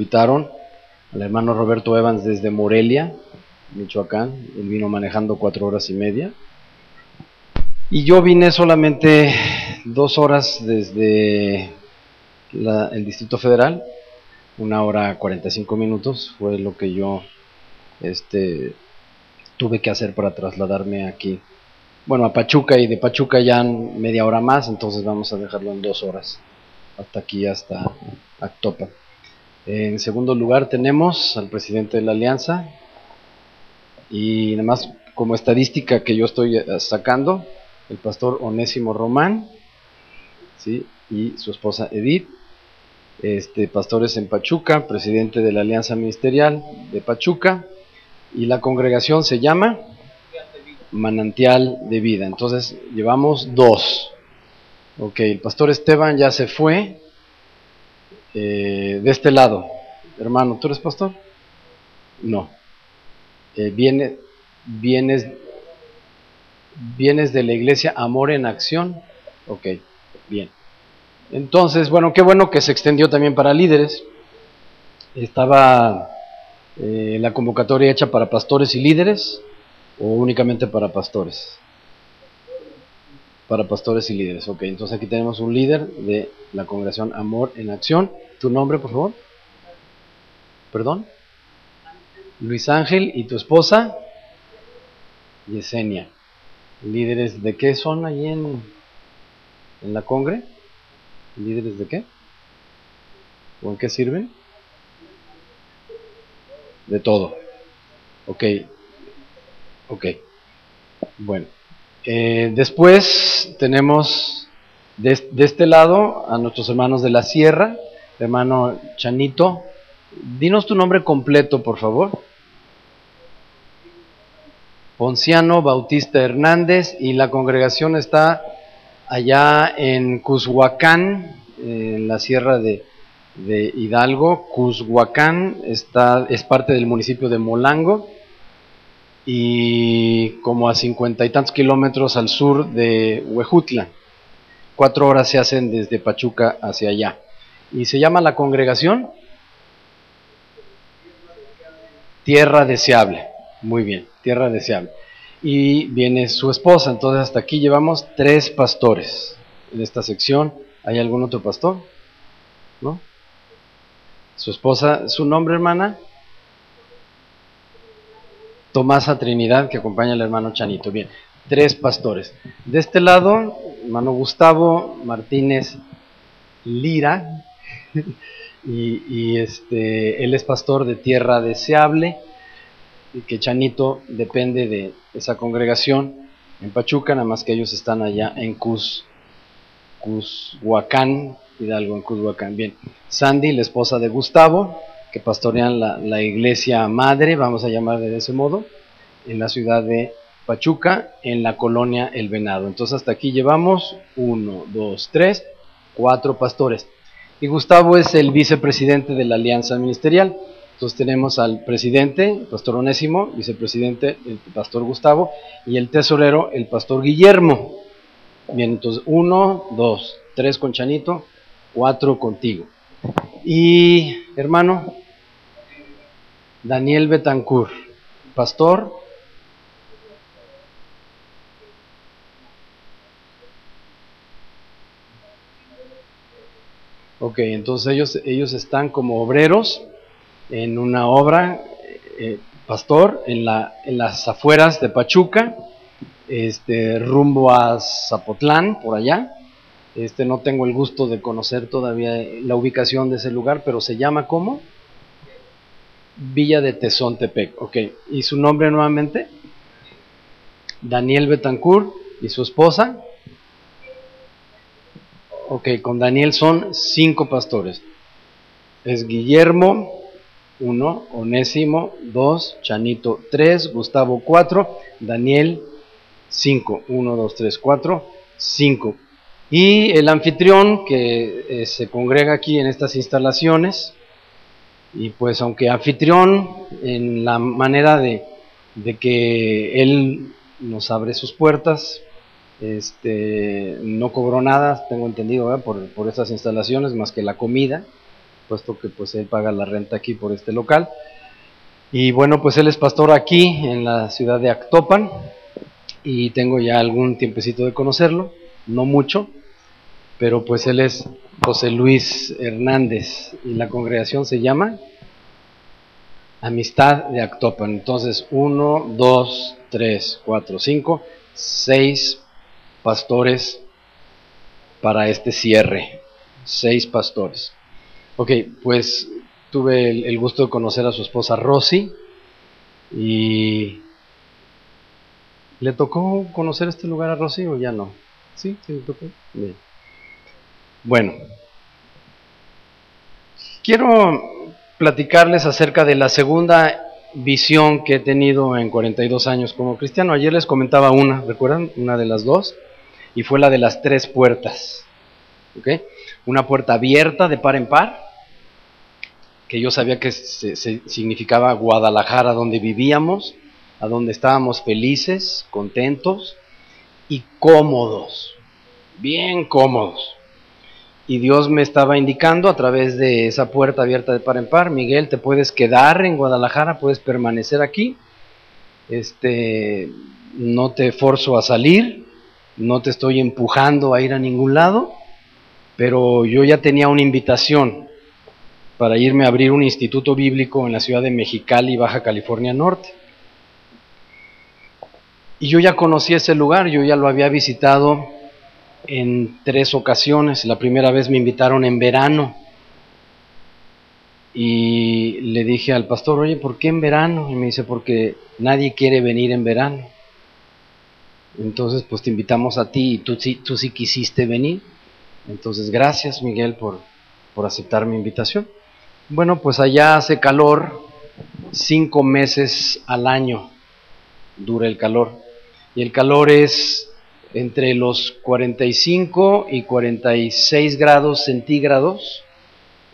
invitaron al hermano Roberto Evans desde Morelia, Michoacán. Él vino manejando cuatro horas y media. Y yo vine solamente dos horas desde el Distrito Federal, una hora 45 minutos fue lo que yo este, tuve que hacer para trasladarme aquí. Bueno, a Pachuca y de Pachuca ya media hora más, entonces vamos a dejarlo en dos horas, hasta aquí, hasta Actopa. En segundo lugar tenemos al presidente de la Alianza y nada más como estadística que yo estoy eh, sacando, el pastor Onésimo Román ¿sí? y su esposa Edith, este, pastores en Pachuca, presidente de la Alianza Ministerial de Pachuca y la congregación se llama Manantial de Vida. Entonces llevamos dos. Ok, el pastor Esteban ya se fue, eh, de este lado, hermano, ¿tú eres pastor? No. Eh, viene, vienes, vienes de la iglesia Amor en Acción. Ok, bien. Entonces, bueno, qué bueno que se extendió también para líderes. Estaba eh, la convocatoria hecha para pastores y líderes o únicamente para pastores para pastores y líderes. Ok, entonces aquí tenemos un líder de la congregación Amor en Acción. ¿Tu nombre, por favor? ¿Perdón? Luis Ángel y tu esposa Yesenia. ¿Líderes de qué son allí en, en la congre? ¿Líderes de qué? ¿O en qué sirven? De todo. Ok. Ok. Bueno. Eh, después tenemos de, este lado a nuestros hermanos de la sierra, hermano Chanito. Dinos tu nombre completo, por favor. Ponciano Bautista Hernández y la congregación está allá en Cushuacán, en la sierra de, de Hidalgo. Cushuacán está, es parte del municipio de Molango y como a cincuenta y tantos kilómetros al sur de Huejutla. Cuatro horas se hacen desde Pachuca hacia allá. Y se llama la congregación Tierra Deseable. Muy bien, Tierra Deseable. Y viene su esposa, entonces hasta aquí llevamos tres pastores en esta sección. ¿Hay algún otro pastor? ¿No? Su esposa, ¿su nombre hermana? Tomasa Trinidad, que acompaña al hermano Chanito. Bien, tres pastores. De este lado, hermano Gustavo Martínez Lira, y, este, él es pastor de Tierra Deseable, y que Chanito depende de esa congregación en Pachuca, nada más que ellos están allá en Cus, Cushuacán, Hidalgo, en Cushuacán. Bien, Sandy, la esposa de Gustavo, que pastorean la, iglesia madre, vamos a llamar de ese modo, en la ciudad de Pachuca, en la colonia El Venado. Entonces hasta aquí llevamos uno, dos, tres, cuatro pastores. Y Gustavo es el vicepresidente de la Alianza Ministerial. Entonces tenemos al presidente, pastor Onésimo, vicepresidente, el pastor Gustavo, y el tesorero, el pastor Guillermo. Bien, entonces uno, dos, tres con Chanito, cuatro contigo. Y hermano, Daniel Betancourt, pastor. Ok, entonces ellos, ellos están como obreros en una obra, eh, pastor, en, la, en las afueras de Pachuca, este, rumbo a Zapotlán, por allá. Este, no tengo el gusto de conocer todavía la ubicación de ese lugar, pero se llama ¿cómo? Villa de Tezontepec. Ok, ¿y su nombre nuevamente? Daniel Betancourt y su esposa. Ok, con Daniel son cinco pastores. Es Guillermo, uno, Onésimo, dos, Chanito, tres, Gustavo, cuatro, Daniel, cinco. Uno, dos, tres, cuatro, cinco. Y el anfitrión que eh, se congrega aquí en estas instalaciones, y pues aunque anfitrión en la manera de, que él nos abre sus puertas, este, no cobró nada, tengo entendido, por, por estas instalaciones, más que la comida, puesto que pues él paga la renta aquí por este local. Y bueno, pues él es pastor aquí en la ciudad de Actopan y tengo ya algún tiempecito de conocerlo, no mucho, pero pues él es José Luis Hernández y la congregación se llama Amistad de Actopan. Entonces, uno, dos, tres, cuatro, cinco, seis pastores para este cierre. Seis pastores. Ok, pues tuve el, gusto de conocer a su esposa Rosy y ¿le tocó conocer este lugar a Rosy o ya no? Sí, sí le tocó. Bien. Bueno, quiero platicarles acerca de la segunda visión que he tenido en 42 años como cristiano. Ayer les comentaba una, ¿recuerdan? Una de las dos, y fue la de las tres puertas. ¿Ok? Una puerta abierta de par en par, que yo sabía que significaba Guadalajara, donde vivíamos, a donde estábamos felices, contentos y cómodos, bien cómodos. Y Dios me estaba indicando a través de esa puerta abierta de par en par, Miguel, te puedes quedar en Guadalajara, puedes permanecer aquí, este, no te forzo a salir, no te estoy empujando a ir a ningún lado, pero yo ya tenía una invitación para irme a abrir un instituto bíblico en la ciudad de Mexicali, Baja California Norte. Y yo ya conocí ese lugar, yo ya lo había visitado en tres ocasiones. La primera vez me invitaron en verano y le dije al pastor, oye, ¿por qué en verano? Y me dice, porque nadie quiere venir en verano. Entonces, pues te invitamos a ti y tú, tú sí quisiste venir. Entonces, gracias Miguel por, por aceptar mi invitación. Bueno, pues allá hace calor, cinco meses al año dura el calor. Y el calor es entre los 45 y 46 grados centígrados,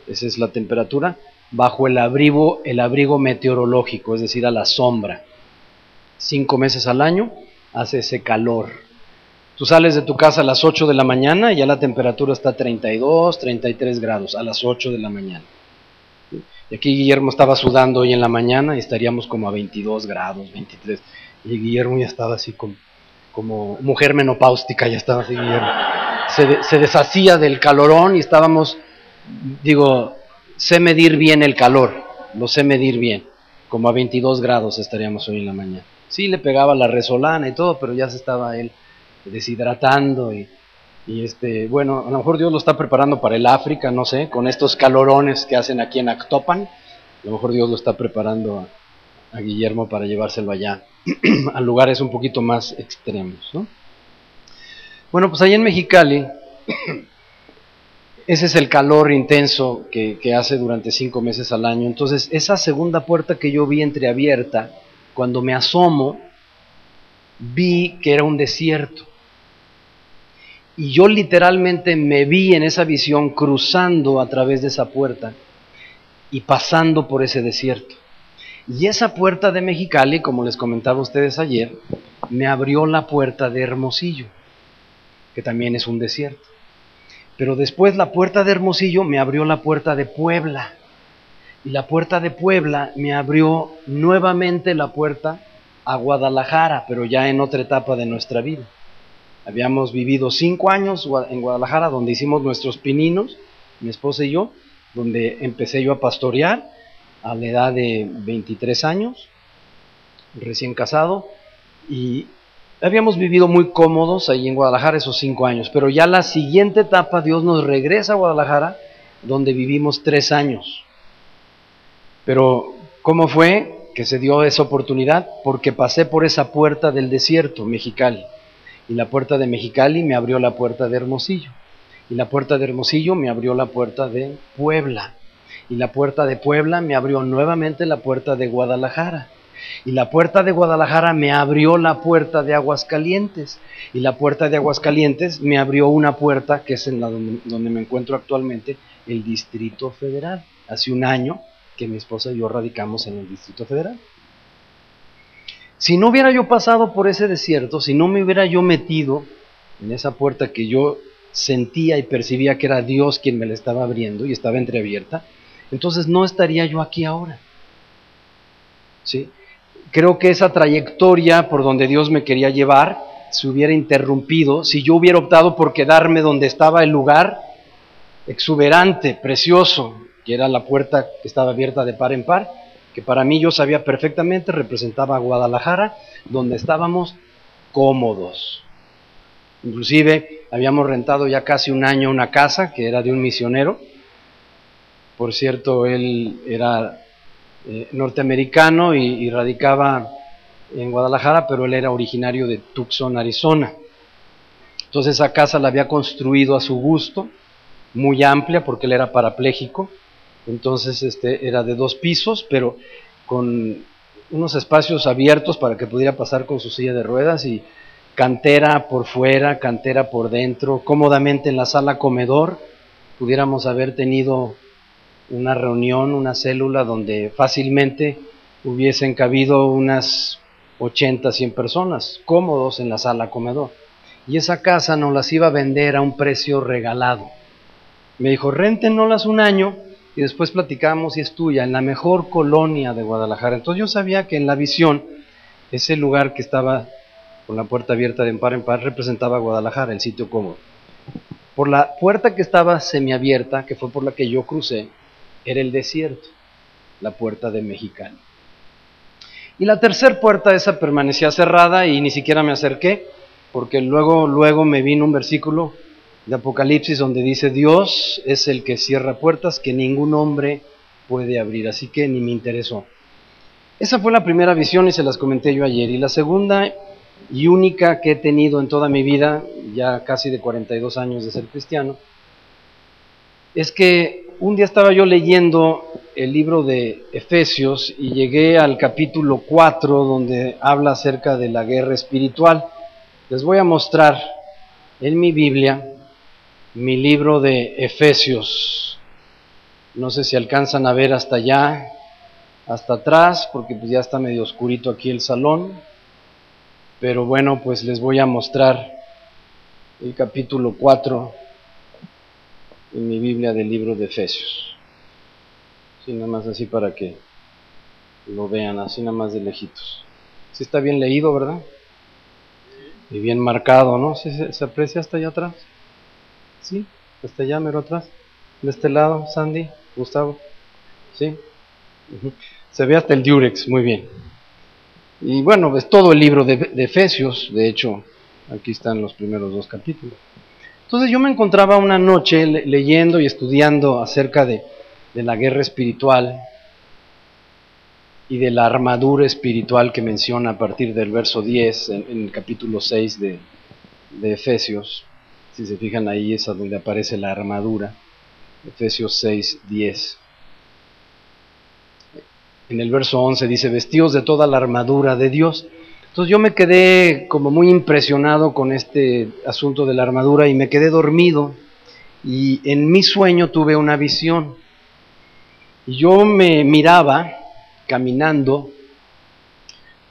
esa es la temperatura, bajo el abrigo, el abrigo meteorológico, es decir, a la sombra. Cinco meses al año hace ese calor. Tú sales de tu casa a las 8 de la mañana y ya la temperatura está a 32, 33 grados a las 8 de la mañana. Y aquí Guillermo estaba sudando hoy en la mañana y estaríamos como a 22 grados, 23. Y Guillermo ya estaba así como, como mujer menopáustica, ya estaba así. Se, deshacía del calorón y estábamos, digo, sé medir bien el calor, lo sé medir bien. Como a 22 grados estaríamos hoy en la mañana. Sí, le pegaba la resolana y todo, pero ya se estaba él deshidratando y este, bueno, a lo mejor Dios lo está preparando para el África, no sé, con estos calorones que hacen aquí en Actopan. A lo mejor Dios lo está preparando a, Guillermo para llevárselo allá, a lugares un poquito más extremos, ¿no? Bueno, pues ahí en Mexicali, ese es el calor intenso que, que hace durante cinco meses al año. Entonces, esa segunda puerta que yo vi entreabierta, cuando me asomo, vi que era un desierto y yo literalmente me vi en esa visión cruzando a través de esa puerta y pasando por ese desierto. Y esa puerta de Mexicali, como les comentaba a ustedes ayer, me abrió la puerta de Hermosillo, que también es un desierto. Pero después la puerta de Hermosillo me abrió la puerta de Puebla. Y la puerta de Puebla me abrió nuevamente la puerta a Guadalajara, pero ya en otra etapa de nuestra vida. Habíamos vivido cinco años en Guadalajara, donde hicimos nuestros pininos, mi esposa y yo, donde empecé yo a pastorear a la edad de 23 años, recién casado, y habíamos vivido muy cómodos ahí en Guadalajara esos cinco años, pero ya la siguiente etapa Dios nos regresa a Guadalajara, donde vivimos tres años. Pero, ¿cómo fue que se dio esa oportunidad? Porque pasé por esa puerta del desierto, Mexicali. Y la puerta de Mexicali me abrió la puerta de Hermosillo. Y la puerta de Hermosillo me abrió la puerta de Puebla. Y la puerta de Puebla me abrió nuevamente la puerta de Guadalajara. Y la puerta de Guadalajara me abrió la puerta de Aguascalientes. Y la puerta de Aguascalientes me abrió una puerta que es en la donde, donde me encuentro actualmente, el Distrito Federal. Hace un año que mi esposa y yo radicamos en el Distrito Federal. Si no hubiera yo pasado por ese desierto, si no me hubiera yo metido en esa puerta que yo sentía y percibía que era Dios quien me la estaba abriendo y estaba entreabierta, entonces no estaría yo aquí ahora. ¿Sí? Creo que esa trayectoria por donde Dios me quería llevar se hubiera interrumpido si yo hubiera optado por quedarme donde estaba el lugar exuberante, precioso, que era la puerta que estaba abierta de par en par, que para mí yo sabía perfectamente representaba a Guadalajara, donde estábamos cómodos. Inclusive habíamos rentado ya casi un año una casa que era de un misionero. Por cierto, él era eh, norteamericano y, radicaba en Guadalajara, pero él era originario de Tucson, Arizona. Entonces esa casa la había construido a su gusto, muy amplia porque él era parapléjico. Entonces este era de dos pisos, pero con unos espacios abiertos para que pudiera pasar con su silla de ruedas y cantera por fuera, cantera por dentro, cómodamente en la sala comedor pudiéramos haber tenido una reunión, una célula donde fácilmente hubiesen cabido unas 80, 100 personas, cómodos en la sala comedor. Y esa casa nos las iba a vender a un precio regalado. Me dijo, réntenoslas un año y después platicamos si es tuya, en la mejor colonia de Guadalajara. Entonces yo sabía que en la visión, ese lugar que estaba con la puerta abierta de par en par representaba Guadalajara, el sitio cómodo. Por la puerta que estaba semiabierta, que fue por la que yo crucé, era el desierto, la puerta de Mexicali. Y la tercera puerta esa permanecía cerrada y ni siquiera me acerqué, porque luego, luego me vino un versículo de Apocalipsis donde dice, Dios es el que cierra puertas que ningún hombre puede abrir, así que ni me interesó. Esa fue la primera visión y se las comenté yo ayer. Y la segunda y única que he tenido en toda mi vida, ya casi de 42 años de ser cristiano, es que un día estaba yo leyendo el libro de Efesios y llegué al capítulo 4 donde habla acerca de la guerra espiritual. Les voy a mostrar en mi Biblia mi libro de Efesios. No sé si alcanzan a ver hasta allá, hasta atrás, porque pues ya está medio oscurito aquí el salón. Pero bueno, pues les voy a mostrar el capítulo 4 en mi Biblia del libro de Efesios. Sí, nada más así para que lo vean, así nada más de lejitos. Sí está bien leído, ¿verdad? Y bien marcado, ¿no? ¿Sí se, se aprecia hasta allá atrás? ¿Sí? ¿Hasta allá, mero atrás? De este lado, Sandy, Gustavo. ¿Sí? Se ve hasta el Durex, muy bien. Y bueno, es todo el libro de, Efesios, de hecho, aquí están los primeros dos capítulos. Entonces yo me encontraba una noche leyendo y estudiando acerca de, la guerra espiritual y de la armadura espiritual que menciona a partir del verso 10 en, el capítulo 6 de, de Efesios. Si se fijan ahí es a donde aparece la armadura. Efesios 6, 10. En el verso 11 dice, vestidos de toda la armadura de Dios. Entonces yo me quedé como muy impresionado con este asunto de la armadura y me quedé dormido y en mi sueño tuve una visión. Y yo me miraba caminando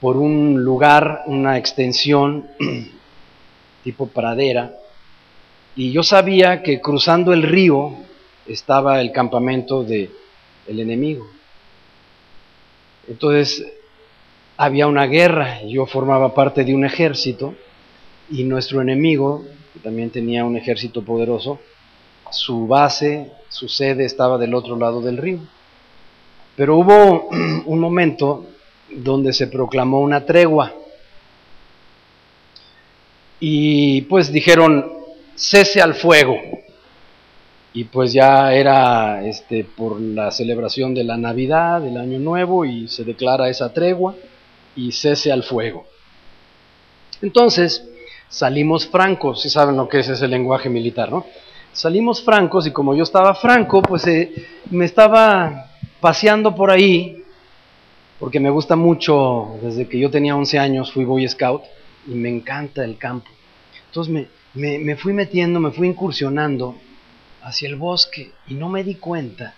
por un lugar, una extensión tipo pradera, y yo sabía que cruzando el río estaba el campamento del el enemigo. Entonces había una guerra, yo formaba parte de un ejército y nuestro enemigo, que también tenía un ejército poderoso, su base, su sede estaba del otro lado del río. Pero hubo un momento donde se proclamó una tregua. Y pues dijeron, cese al fuego. Y pues ya era este, por la celebración de la Navidad, del Año Nuevo, y se declara esa tregua y cese al fuego. Entonces, salimos francos, si saben lo que es ese lenguaje militar, ¿no? Salimos francos y como yo estaba franco, pues eh, me estaba paseando por ahí, porque me gusta mucho, desde que yo tenía 11 años fui Boy Scout y me encanta el campo. Entonces me, me, fui metiendo, me fui incursionando hacia el bosque y no me di cuenta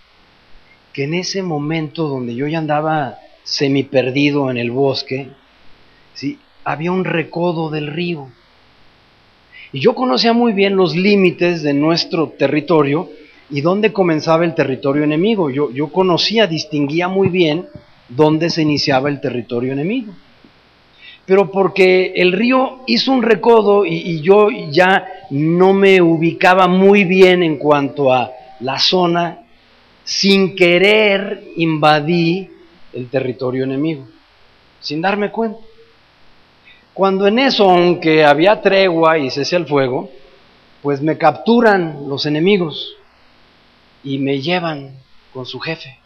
que en ese momento donde yo ya andaba semi perdido en el bosque, ¿sí? había un recodo del río. Y yo conocía muy bien los límites de nuestro territorio y dónde comenzaba el territorio enemigo. Yo, yo conocía, distinguía muy bien dónde se iniciaba el territorio enemigo. Pero porque el río hizo un recodo y, yo ya no me ubicaba muy bien en cuanto a la zona, sin querer invadí el territorio enemigo, sin darme cuenta. Cuando en eso, aunque había tregua y cese el fuego, pues me capturan los enemigos y me llevan con su jefe.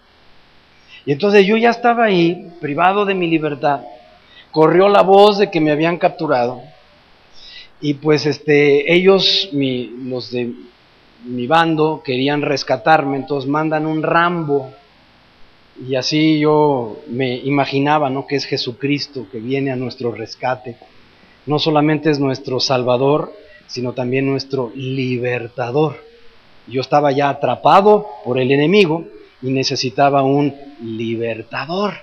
Y entonces yo ya estaba ahí, privado de mi libertad. Corrió la voz de que me habían capturado. Y pues este, ellos, los de mi bando, querían rescatarme, entonces mandan un Rambo. Y así yo me imaginaba, ¿no? Que es Jesucristo que viene a nuestro rescate. No solamente es nuestro Salvador, sino también nuestro libertador. Yo estaba ya atrapado por el enemigo y necesitaba un libertador.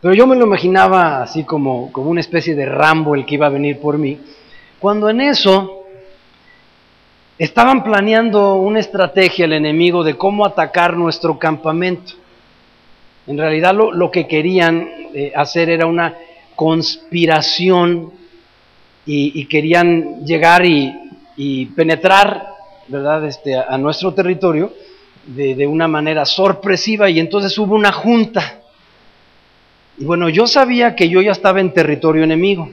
Pero yo me lo imaginaba así como, como una especie de Rambo el que iba a venir por mí, cuando en eso estaban planeando una estrategia el enemigo de cómo atacar nuestro campamento. En realidad lo, que querían eh, hacer era una conspiración y, querían llegar y, penetrar ¿verdad? Este, a nuestro territorio de, una manera sorpresiva y entonces hubo una junta. Y bueno, yo sabía que yo ya estaba en territorio enemigo,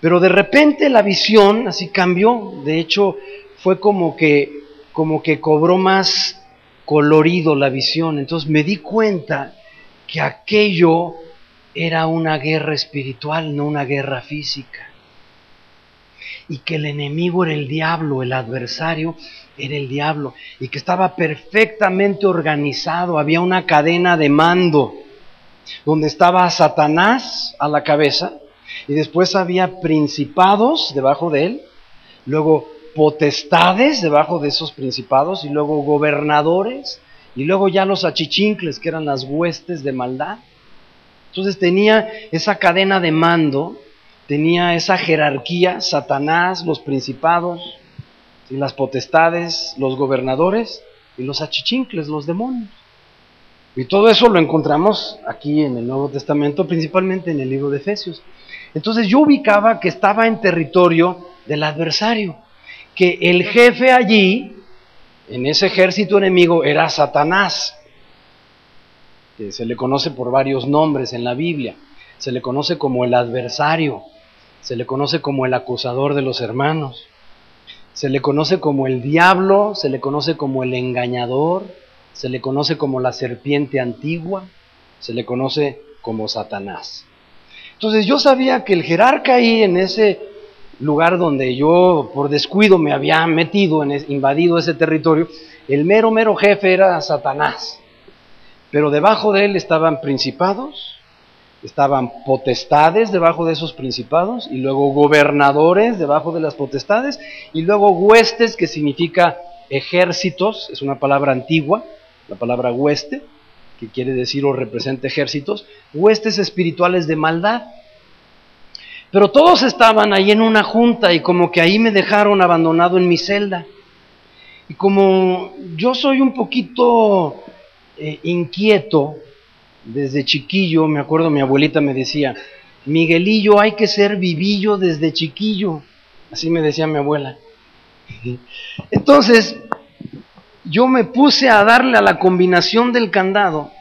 pero de repente la visión así cambió, de hecho fue como que, como que cobró más colorido la visión, entonces me di cuenta que aquello era una guerra espiritual, no una guerra física. Y que el enemigo era el diablo, el adversario, era el diablo y que estaba perfectamente organizado, había una cadena de mando donde estaba Satanás a la cabeza y después había principados debajo de él, luego potestades debajo de esos principados y luego gobernadores y luego ya los achichincles que eran las huestes de maldad. Entonces tenía esa cadena de mando, tenía esa jerarquía, Satanás, los principados, y las potestades, los gobernadores y los achichincles, los demonios. Y todo eso lo encontramos aquí en el Nuevo Testamento, principalmente en el libro de Efesios. Entonces yo ubicaba que estaba en territorio del adversario, que el jefe allí, en ese ejército enemigo, era Satanás, que se le conoce por varios nombres en la Biblia. Se le conoce como el adversario, se le conoce como el acusador de los hermanos, se le conoce como el diablo, se le conoce como el engañador, se le conoce como la serpiente antigua, se le conoce como Satanás. Entonces yo sabía que el jerarca ahí en ese lugar donde yo por descuido me había metido, en invadido ese territorio, el mero, mero jefe era Satanás. Pero debajo de él estaban principados, estaban potestades debajo de esos principados y luego gobernadores debajo de las potestades y luego huestes que significa ejércitos, es una palabra antigua, la palabra hueste, que quiere decir o representa ejércitos, huestes espirituales de maldad. Pero todos estaban ahí en una junta y como que ahí me dejaron abandonado en mi celda. Y como yo soy un poquito eh, inquieto, desde chiquillo, me acuerdo mi abuelita me decía, Miguelillo, hay que ser vivillo desde chiquillo. Así me decía mi abuela. Entonces, yo me puse a darle a la combinación del candado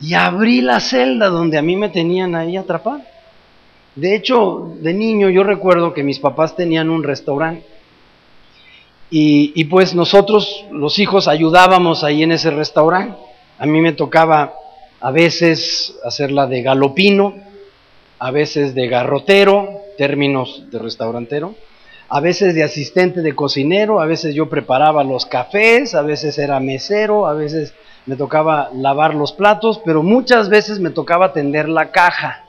y abrí la celda donde a mí me tenían ahí atrapado. De hecho, de niño yo recuerdo que mis papás tenían un restaurante y, pues nosotros, los hijos, ayudábamos ahí en ese restaurante. A mí me tocaba a veces hacerla de galopino, a veces de garrotero, términos de restaurantero, a veces de asistente de cocinero, a veces yo preparaba los cafés, a veces era mesero, a veces me tocaba lavar los platos, pero muchas veces me tocaba tender la caja.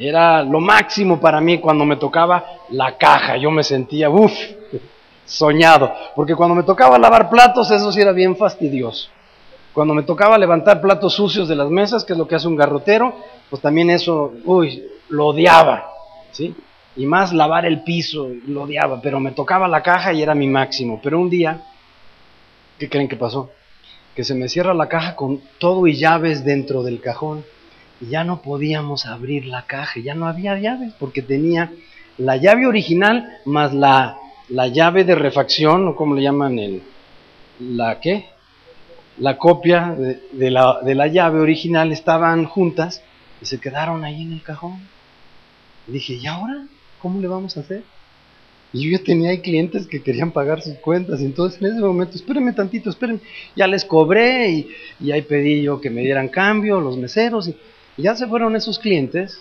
Era lo máximo para mí cuando me tocaba la caja, yo me sentía, uff, soñado, porque cuando me tocaba lavar platos, eso sí era bien fastidioso. Cuando me tocaba levantar platos sucios de las mesas, que es lo que hace un garrotero, pues también eso, uy, lo odiaba, ¿sí? y más lavar el piso, lo odiaba, pero me tocaba la caja y era mi máximo. Pero un día, ¿qué creen que pasó? Que se me cierra la caja con todo y llaves dentro del cajón y ya no podíamos abrir la caja, ya no había llaves porque tenía la llave original más la, la llave de refacción, o como le llaman el, la qué, la copia de, la, de la llave original estaban juntas y se quedaron ahí en el cajón. Dije, ¿y ahora? ¿Cómo le vamos a hacer? Y yo tenía ahí clientes que querían pagar sus cuentas. Entonces en ese momento, espérenme tantito, espérenme. Ya les cobré y, y ahí pedí yo que me dieran cambio, los meseros. Y ya se fueron esos clientes.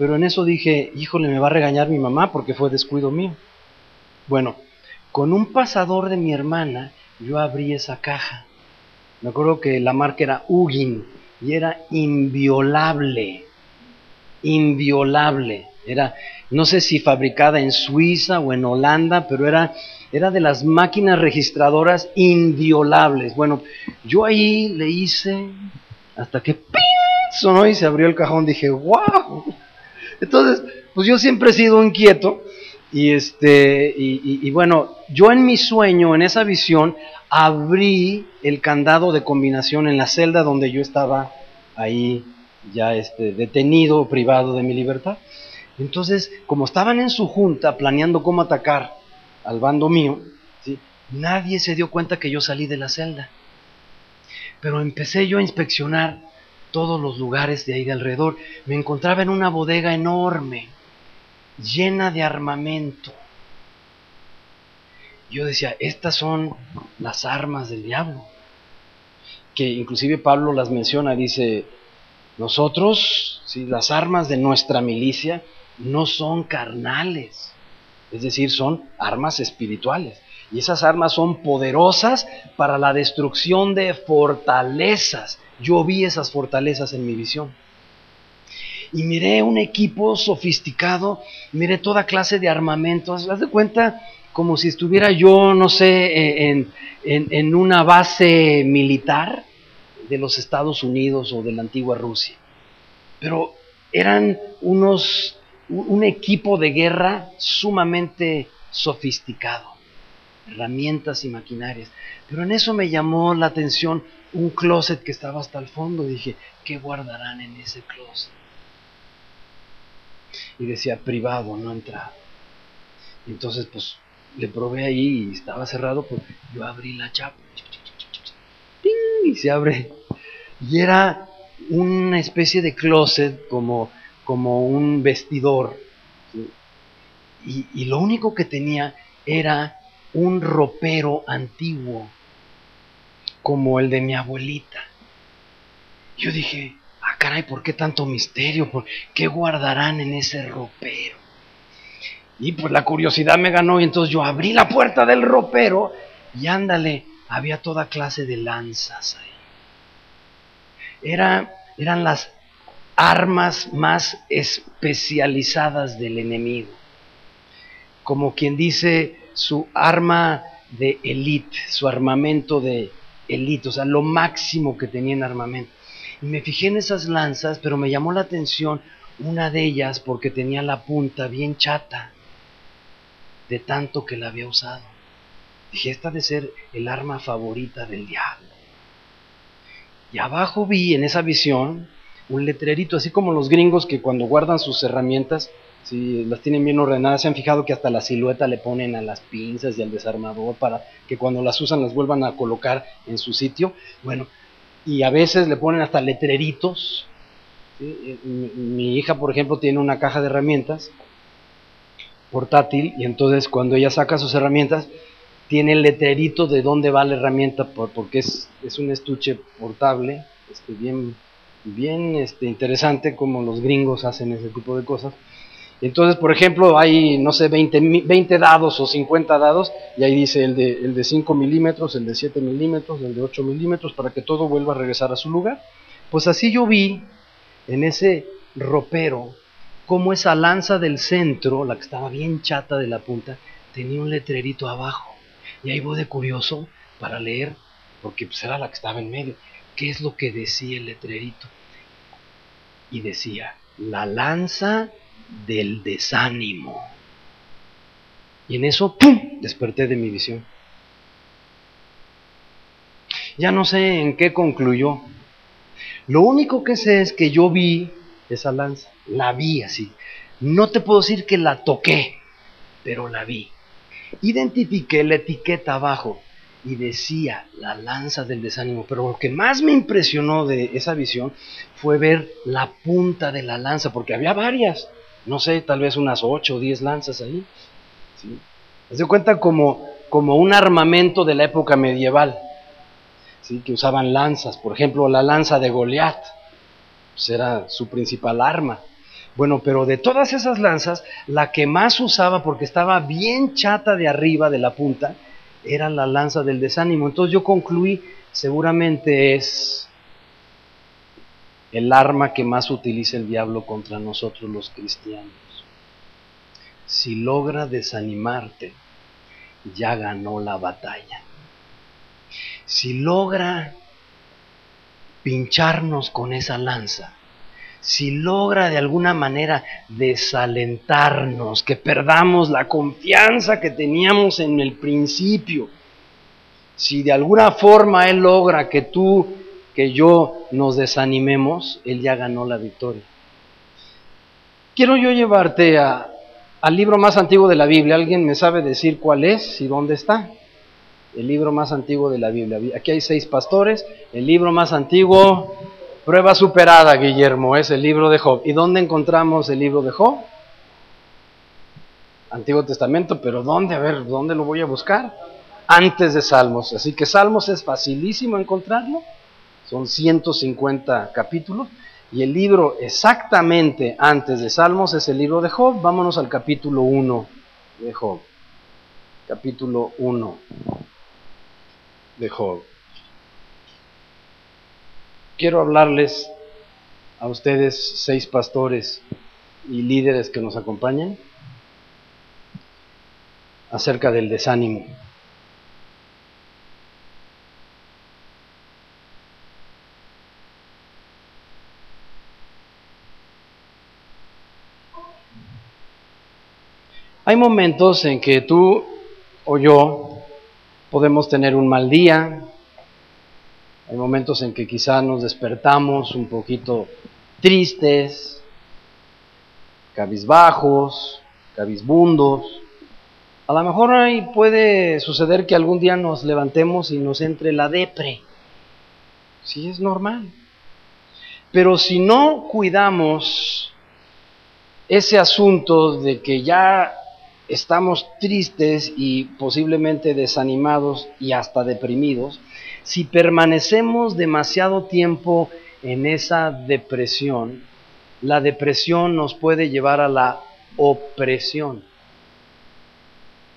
Pero en eso dije, híjole, me va a regañar mi mamá porque fue descuido mío. Bueno, con un pasador de mi hermana, yo abrí esa caja. Me acuerdo que la marca era Ugin y era inviolable. Inviolable. Era, no sé si fabricada en Suiza o en Holanda, pero era, era de las máquinas registradoras inviolables. Bueno, yo ahí le hice hasta que ¡ping! Sonó y se abrió el cajón. Dije, ¡wow! Entonces, pues yo siempre he sido inquieto y este y, bueno, yo en mi sueño, en esa visión, abrí el candado de combinación en la celda donde yo estaba ahí ya este detenido, privado de mi libertad. Entonces, como estaban en su junta planeando cómo atacar al bando mío, nadie se dio cuenta que yo salí de la celda. Pero empecé yo a inspeccionar todos los lugares de ahí de alrededor. Me encontraba en una bodega enorme, llena de armamento. Yo decía, estas son las armas del diablo. Que inclusive Pablo las menciona, dice, nosotros, las armas de nuestra milicia no son carnales, es decir, son armas espirituales. Y esas armas son poderosas para la destrucción de fortalezas. Yo vi esas fortalezas en mi visión. Y miré un equipo sofisticado, miré toda clase de armamentos. Haz de cuenta como si estuviera yo, no sé, eh, en, en, en una base militar de los Estados Unidos o de la antigua Rusia. Pero eran unos un equipo de guerra sumamente sofisticado, herramientas y maquinarias. Pero en eso me llamó la atención un closet que estaba hasta el fondo. Dije, ¿qué guardarán en ese closet? Y decía, privado, no entrado. Entonces, pues, le probé ahí y estaba cerrado, pues yo abrí la chapa. Y se abre. Y era una especie de closet como como un vestidor. Y, lo único que tenía era un ropero antiguo, como el de mi abuelita. Yo dije, ah, caray, ¿por qué tanto misterio? ¿Por qué guardarán en ese ropero? Y pues la curiosidad me ganó y entonces yo abrí la puerta del ropero y ándale, había toda clase de lanzas ahí. Era, eran las armas más especializadas del enemigo. Como quien dice su arma de élite, su armamento de élite, o sea, lo máximo que tenía en armamento. Y me fijé en esas lanzas, pero me llamó la atención una de ellas porque tenía la punta bien chata, de tanto que la había usado. Dije, esta de ser el arma favorita del diablo. Y abajo vi en esa visión un letrerito, así como los gringos que cuando guardan sus herramientas, si las tienen bien ordenadas, se han fijado que hasta la silueta le ponen a las pinzas y al desarmador para que cuando las usan las vuelvan a colocar en su sitio. Bueno, y a veces le ponen hasta letreritos. Eh, mi, hija, por ejemplo, tiene una caja de herramientas portátil y entonces cuando ella saca sus herramientas, tiene el letrerito de dónde va la herramienta, porque es, es un estuche portable, este, bien bien este, interesante como los gringos hacen ese tipo de cosas. Entonces, por ejemplo, hay, no sé, 20, 20 dados o 50 dados, y ahí dice el de, el de 5 milímetros, el de 7 milímetros, el de 8 milímetros, para que todo vuelva a regresar a su lugar. Pues así yo vi en ese ropero como esa lanza del centro, la que estaba bien chata de la punta, tenía un letrerito abajo. Y ahí voy de curioso para leer, porque pues era la que estaba en medio qué es lo que decía el letrerito. Y decía, la lanza del desánimo. Y en eso, desperté de mi visión. Ya no sé en qué concluyó. Lo único que sé es que yo vi esa lanza, la vi así. No te puedo decir que la toqué, pero la vi. Identifiqué la etiqueta abajo y decía la lanza del desánimo, pero lo que más me impresionó de esa visión fue ver la punta de la lanza, porque había varias, no sé, tal vez unas ocho o diez lanzas ahí. ¿sí? Se cuenta como, como un armamento de la época medieval, ¿sí? que usaban lanzas, por ejemplo, la lanza de Goliat, pues era su principal arma. Bueno, pero de todas esas lanzas, la que más usaba, porque estaba bien chata de arriba de la punta, era la lanza del desánimo. Entonces yo concluí, seguramente es el arma que más utiliza el diablo contra nosotros los cristianos. Si logra desanimarte, ya ganó la batalla. Si logra pincharnos con esa lanza, si logra de alguna manera desalentarnos, que perdamos la confianza que teníamos en el principio, si de alguna forma Él logra que tú, que yo nos desanimemos, Él ya ganó la victoria. Quiero yo llevarte a, al libro más antiguo de la Biblia. ¿Alguien me sabe decir cuál es y dónde está? El libro más antiguo de la Biblia. Aquí hay seis pastores. El libro más antiguo Prueba superada, Guillermo, es el libro de Job. ¿Y dónde encontramos el libro de Job? Antiguo Testamento, pero ¿dónde? A ver, ¿dónde lo voy a buscar? Antes de Salmos. Así que Salmos es facilísimo encontrarlo. Son 150 capítulos. Y el libro exactamente antes de Salmos es el libro de Job. Vámonos al capítulo 1 de Job. Capítulo 1 de Job quiero hablarles a ustedes, seis pastores y líderes que nos acompañan, acerca del desánimo. Hay momentos en que tú o yo podemos tener un mal día, hay momentos en que quizá nos despertamos un poquito tristes, cabizbajos, cabizbundos. A lo mejor ahí puede suceder que algún día nos levantemos y nos entre la depre. Sí, es normal. Pero si no cuidamos ese asunto de que ya estamos tristes y posiblemente desanimados y hasta deprimidos, si permanecemos demasiado tiempo en esa depresión, la depresión nos puede llevar a la opresión.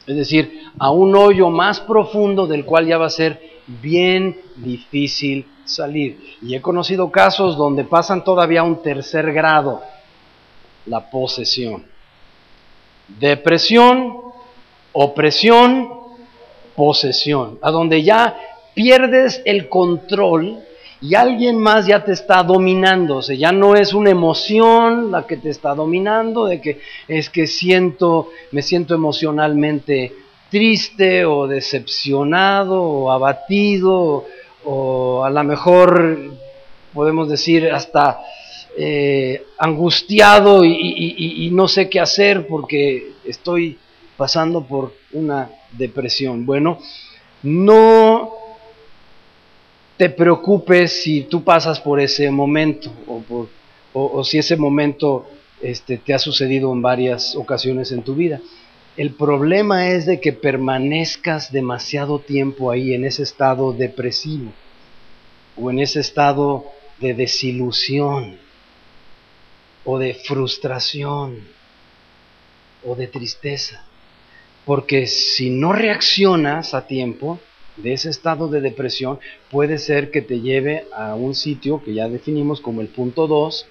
Es decir, a un hoyo más profundo del cual ya va a ser bien difícil salir. Y he conocido casos donde pasan todavía un tercer grado, la posesión. Depresión, opresión, posesión, a donde ya pierdes el control y alguien más ya te está dominando, o ya no es una emoción la que te está dominando, de que es que siento, me siento emocionalmente triste o decepcionado o abatido o a lo mejor podemos decir hasta eh, angustiado y no sé qué hacer porque estoy pasando por una depresión. Bueno, no te preocupes si tú pasas por ese momento o, si ese momento este, te ha sucedido en varias ocasiones en tu vida. El problema es de que permanezcas demasiado tiempo ahí en ese estado depresivo o en ese estado de desilusión o de frustración o de tristeza. Porque si no reaccionas a tiempo, de ese estado de depresión puede ser que te lleve a un sitio que ya definimos como el punto 2,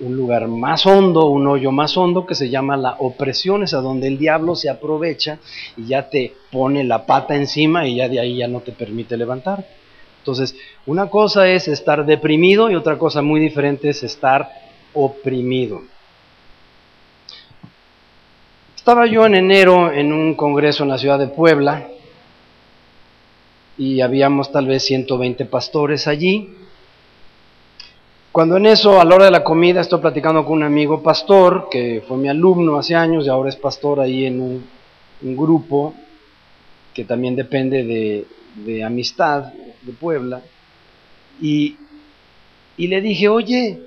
un lugar más hondo, un hoyo más hondo que se llama la opresión, es a donde el diablo se aprovecha y ya te pone la pata encima y ya de ahí ya no te permite levantar. Entonces, una cosa es estar deprimido y otra cosa muy diferente es estar oprimido. Estaba yo en enero en un congreso en la ciudad de Puebla y habíamos tal vez 120 pastores allí. Cuando en eso, a la hora de la comida, estoy platicando con un amigo pastor, que fue mi alumno hace años y ahora es pastor ahí en un, grupo que también depende de, de, Amistad de Puebla. Y, y le dije, oye,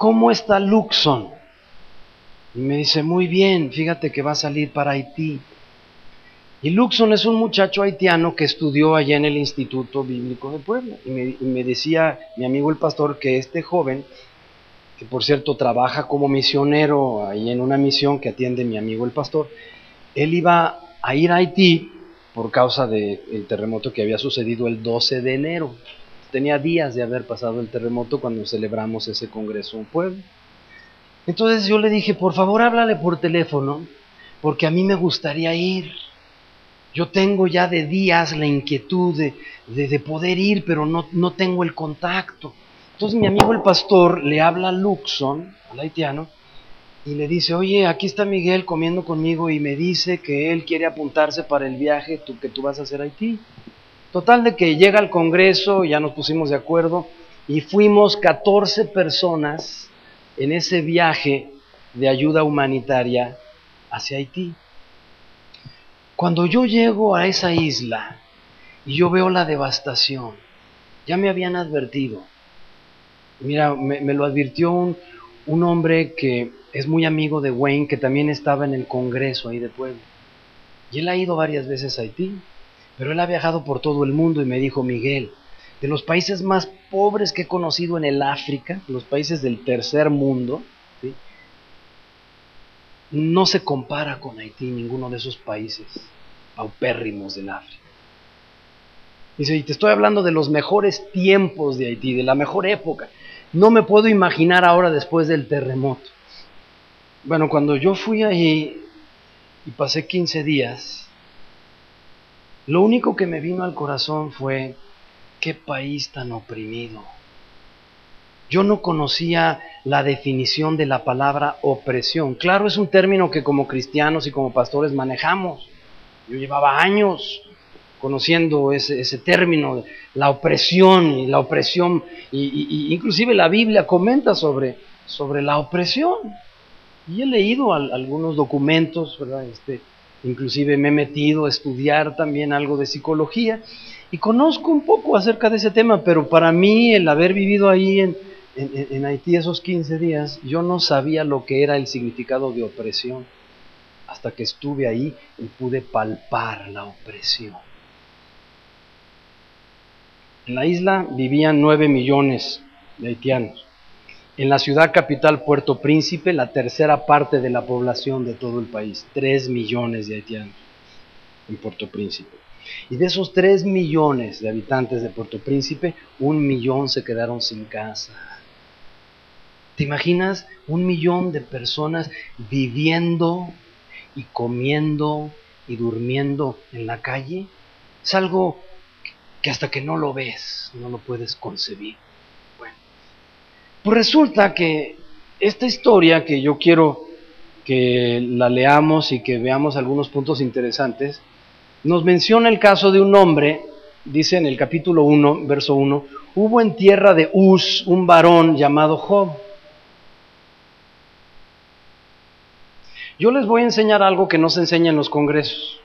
¿cómo está Luxon? Y me dice, muy bien, fíjate que va a salir para Haití. Y Luxon es un muchacho haitiano que estudió allá en el Instituto Bíblico de Puebla. Y me, decía mi amigo el pastor que este joven, que por cierto trabaja como misionero ahí en una misión que atiende mi amigo el pastor, él iba a ir a Haití por causa del terremoto que había sucedido el 12 de enero. Tenía días de haber pasado el terremoto cuando celebramos ese congreso en Puebla. Entonces yo le dije, por favor háblale por teléfono, porque a mí me gustaría ir. Yo tengo ya de días la inquietud de, poder ir, pero no, no, tengo el contacto. Entonces mi amigo el pastor le habla a Luxon, al haitiano, y le dice, oye, aquí está Miguel comiendo conmigo y me dice que él quiere apuntarse para el viaje que tú vas a hacer a Haití. Total de que llega al Congreso, ya nos pusimos de acuerdo, y fuimos 14 personas en ese viaje de ayuda humanitaria hacia Haití. Cuando yo llego a esa isla y yo veo la devastación, ya me habían advertido. Mira, me, lo advirtió un, un, hombre que es muy amigo de Wayne, que también estaba en el Congreso ahí de Puebla. Y él ha ido varias veces a Haití, pero él ha viajado por todo el mundo y me dijo, Miguel, de los países más pobres que he conocido en el África, los países del tercer mundo, no se compara con Haití, ninguno de esos países paupérrimos del África. Dice, y te estoy hablando de los mejores tiempos de Haití, de la mejor época. No me puedo imaginar ahora después del terremoto. Bueno, cuando yo fui ahí y pasé 15 días, lo único que me vino al corazón fue, qué país tan oprimido. Yo no conocía la definición de la palabra opresión. Claro, es un término que como cristianos y como pastores manejamos. Yo llevaba años conociendo ese, término, la opresión y la opresión, y, inclusive la Biblia comenta sobre, sobre la opresión. Y he leído algunos documentos, ¿verdad? Este, inclusive me he metido a estudiar también algo de psicología y conozco un poco acerca de ese tema, pero para mí el haber vivido ahí en, en, Haití esos 15 días, yo no sabía lo que era el significado de opresión, hasta que estuve ahí y pude palpar la opresión. En la isla vivían 9 millones de haitianos. En la ciudad capital Puerto Príncipe, la tercera parte de la población de todo el país, 3 millones de haitianos en Puerto Príncipe. Y de esos 3 millones de habitantes de Puerto Príncipe, un millón se quedaron sin casa. ¿Te imaginas un millón de personas viviendo y comiendo y durmiendo en la calle? Es algo que hasta que no lo ves, no lo puedes concebir. Pues resulta que esta historia que yo quiero que la leamos y que veamos algunos puntos interesantes, nos menciona el caso de un hombre, dice en el capítulo 1, verso 1, hubo en tierra de Uz un varón llamado Job. Yo les voy a enseñar algo que no se enseña en los congresos.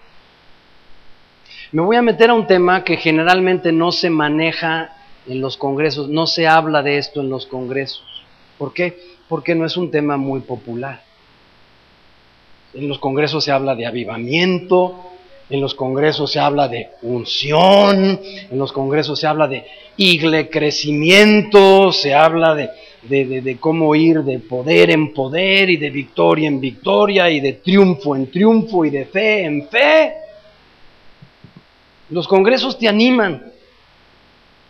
Me voy a meter a un tema que generalmente no se maneja en los congresos, no se habla de esto en los congresos. ¿Por qué? Porque no es un tema muy popular. En los congresos se habla de avivamiento, en los congresos se habla de unción, en los congresos se habla de igle crecimiento, se habla de de, cómo ir de poder en poder y de victoria en victoria y de triunfo en triunfo y de fe en fe. Los congresos te animan.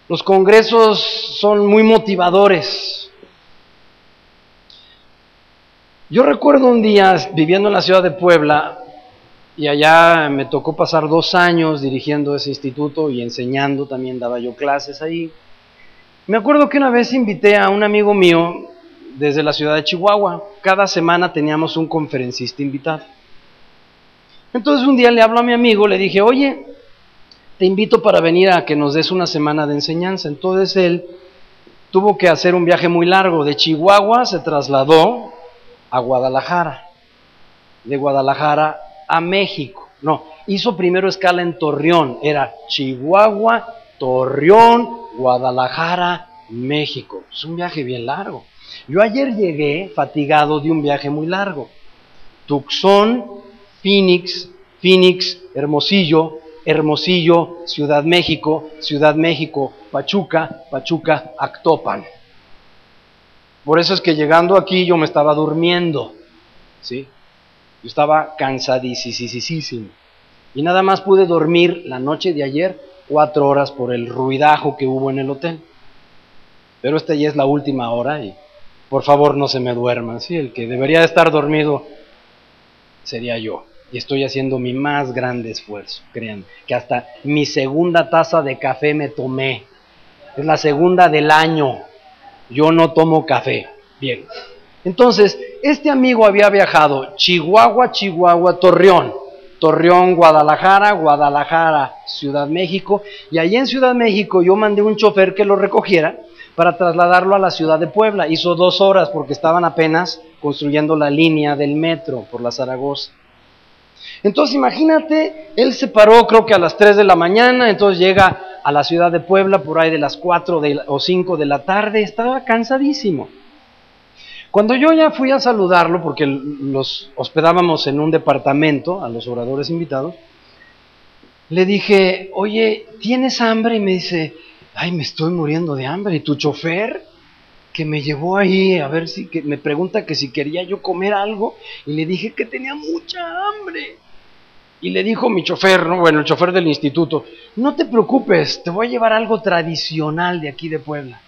Los congresos son muy motivadores. Yo recuerdo un día viviendo en la ciudad de Puebla y allá me tocó pasar dos años dirigiendo ese instituto y enseñando, también daba yo clases ahí. Me acuerdo que una vez invité a un amigo mío desde la ciudad de Chihuahua. Cada semana teníamos un conferencista invitado. Entonces un día le hablo a mi amigo, le dije, oye, te invito para venir a que nos des una semana de enseñanza. Entonces él tuvo que hacer un viaje muy largo. De Chihuahua se trasladó a Guadalajara. De Guadalajara a México. No, hizo primero escala en Torreón. Era Chihuahua, Torreón, Guadalajara, México. Es un viaje bien largo. Yo ayer llegué fatigado de un viaje muy largo. Tucson, Phoenix, Phoenix, Hermosillo, Hermosillo, Ciudad México, Ciudad México, Pachuca, Pachuca, Actopan. Por eso es que llegando aquí yo me estaba durmiendo, ¿sí? Yo estaba cansadísimo. Y nada más pude dormir la noche de ayer cuatro horas por el ruidajo que hubo en el hotel. Pero esta ya es la última hora y por favor no se me duerman, ¿sí? El que debería estar dormido sería yo. Y estoy haciendo mi más grande esfuerzo, crean, que hasta mi segunda taza de café me tomé. Es la segunda del año. Yo no tomo café. Bien. Entonces, este amigo había viajado Chihuahua, Chihuahua, Torreón. Torreón, Guadalajara, Guadalajara, Ciudad México. Y allí en Ciudad México yo mandé un chofer que lo recogiera para trasladarlo a la ciudad de Puebla. Hizo dos horas porque estaban apenas construyendo la línea del metro por la Zaragoza. Entonces imagínate, él se paró creo que a las 3 de la mañana, entonces llega a la ciudad de Puebla por ahí de las 4 o 5 de la tarde, estaba cansadísimo. Cuando yo ya fui a saludarlo, porque los hospedábamos en un departamento, a los oradores invitados, le dije, oye, ¿tienes hambre? Y me dice, ay, me estoy muriendo de hambre. ¿Y tu chofer? Que me llevó ahí a ver si, que me pregunta que si quería yo comer algo. Y le dije que tenía mucha hambre. Y le dijo mi chofer, ¿no? bueno, el chofer del instituto, no te preocupes, te voy a llevar algo tradicional de aquí de Puebla.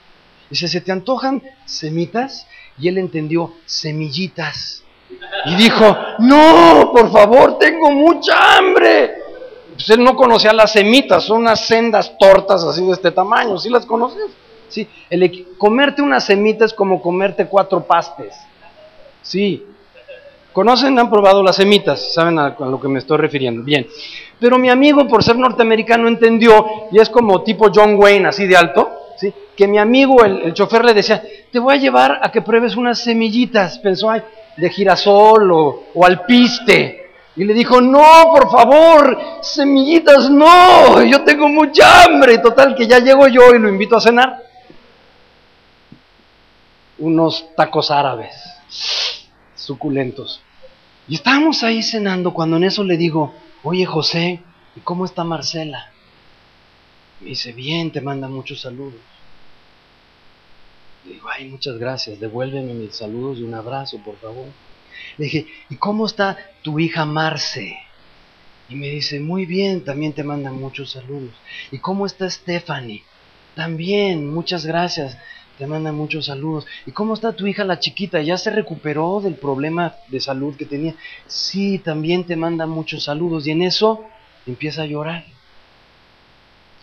Dice, ¿se te antojan semitas? Y él entendió, semillitas. Y dijo, no, por favor, tengo mucha hambre. Pues él no conocía las semitas, son unas sendas tortas así de este tamaño, ¿sí las conoces? Sí, el, comerte una semita es como comerte cuatro pastes. Sí. ¿Conocen? ¿Han probado las semitas? ¿Saben a, lo que me estoy refiriendo? Bien. Pero mi amigo, por ser norteamericano, entendió, y es como tipo John Wayne, así de alto, que mi amigo, el, chofer, le decía, te voy a llevar a que pruebes unas semillitas, pensó, ay, de girasol o, o alpiste. Y le dijo, no, por favor, semillitas no, yo tengo mucha hambre. Total, que ya llego yo y lo invito a cenar. Unos tacos árabes, suculentos. Y estábamos ahí cenando cuando en eso le digo, oye José, ¿y cómo está Marcela? Me dice, bien, te manda muchos saludos. Le digo, ay, muchas gracias, devuélveme mis saludos y un abrazo, por favor. Le dije, ¿y cómo está tu hija Marce? Y me dice, muy bien, también te manda muchos saludos. ¿Y cómo está Stephanie? También, muchas gracias, te manda muchos saludos. ¿Y cómo está tu hija la chiquita? ¿Ya se recuperó del problema de salud que tenía? Sí, también te manda muchos saludos. Y en eso empieza a llorar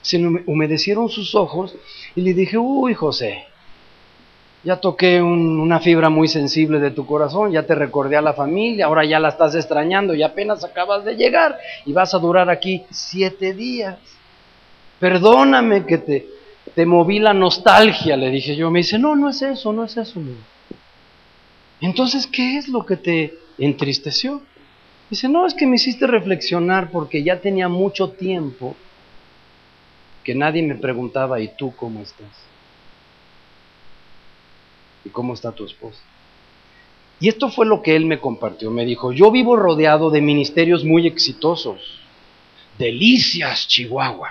se humedecieron sus ojos y le dije, uy José, ya toqué una fibra muy sensible de tu corazón, ya te recordé a la familia, ahora ya la estás extrañando y apenas acabas de llegar y vas a durar aquí siete días. Perdóname que te, te moví la nostalgia, le dije yo. Me dice, no, no es eso, no es eso. Entonces, ¿qué es lo que te entristeció? Dice, no, es que me hiciste reflexionar porque ya tenía mucho tiempo que nadie me preguntaba, ¿y tú cómo estás? ¿Y cómo está tu esposa? Y esto fue lo que él me compartió. Me dijo, yo vivo rodeado de ministerios muy exitosos. Delicias, Chihuahua.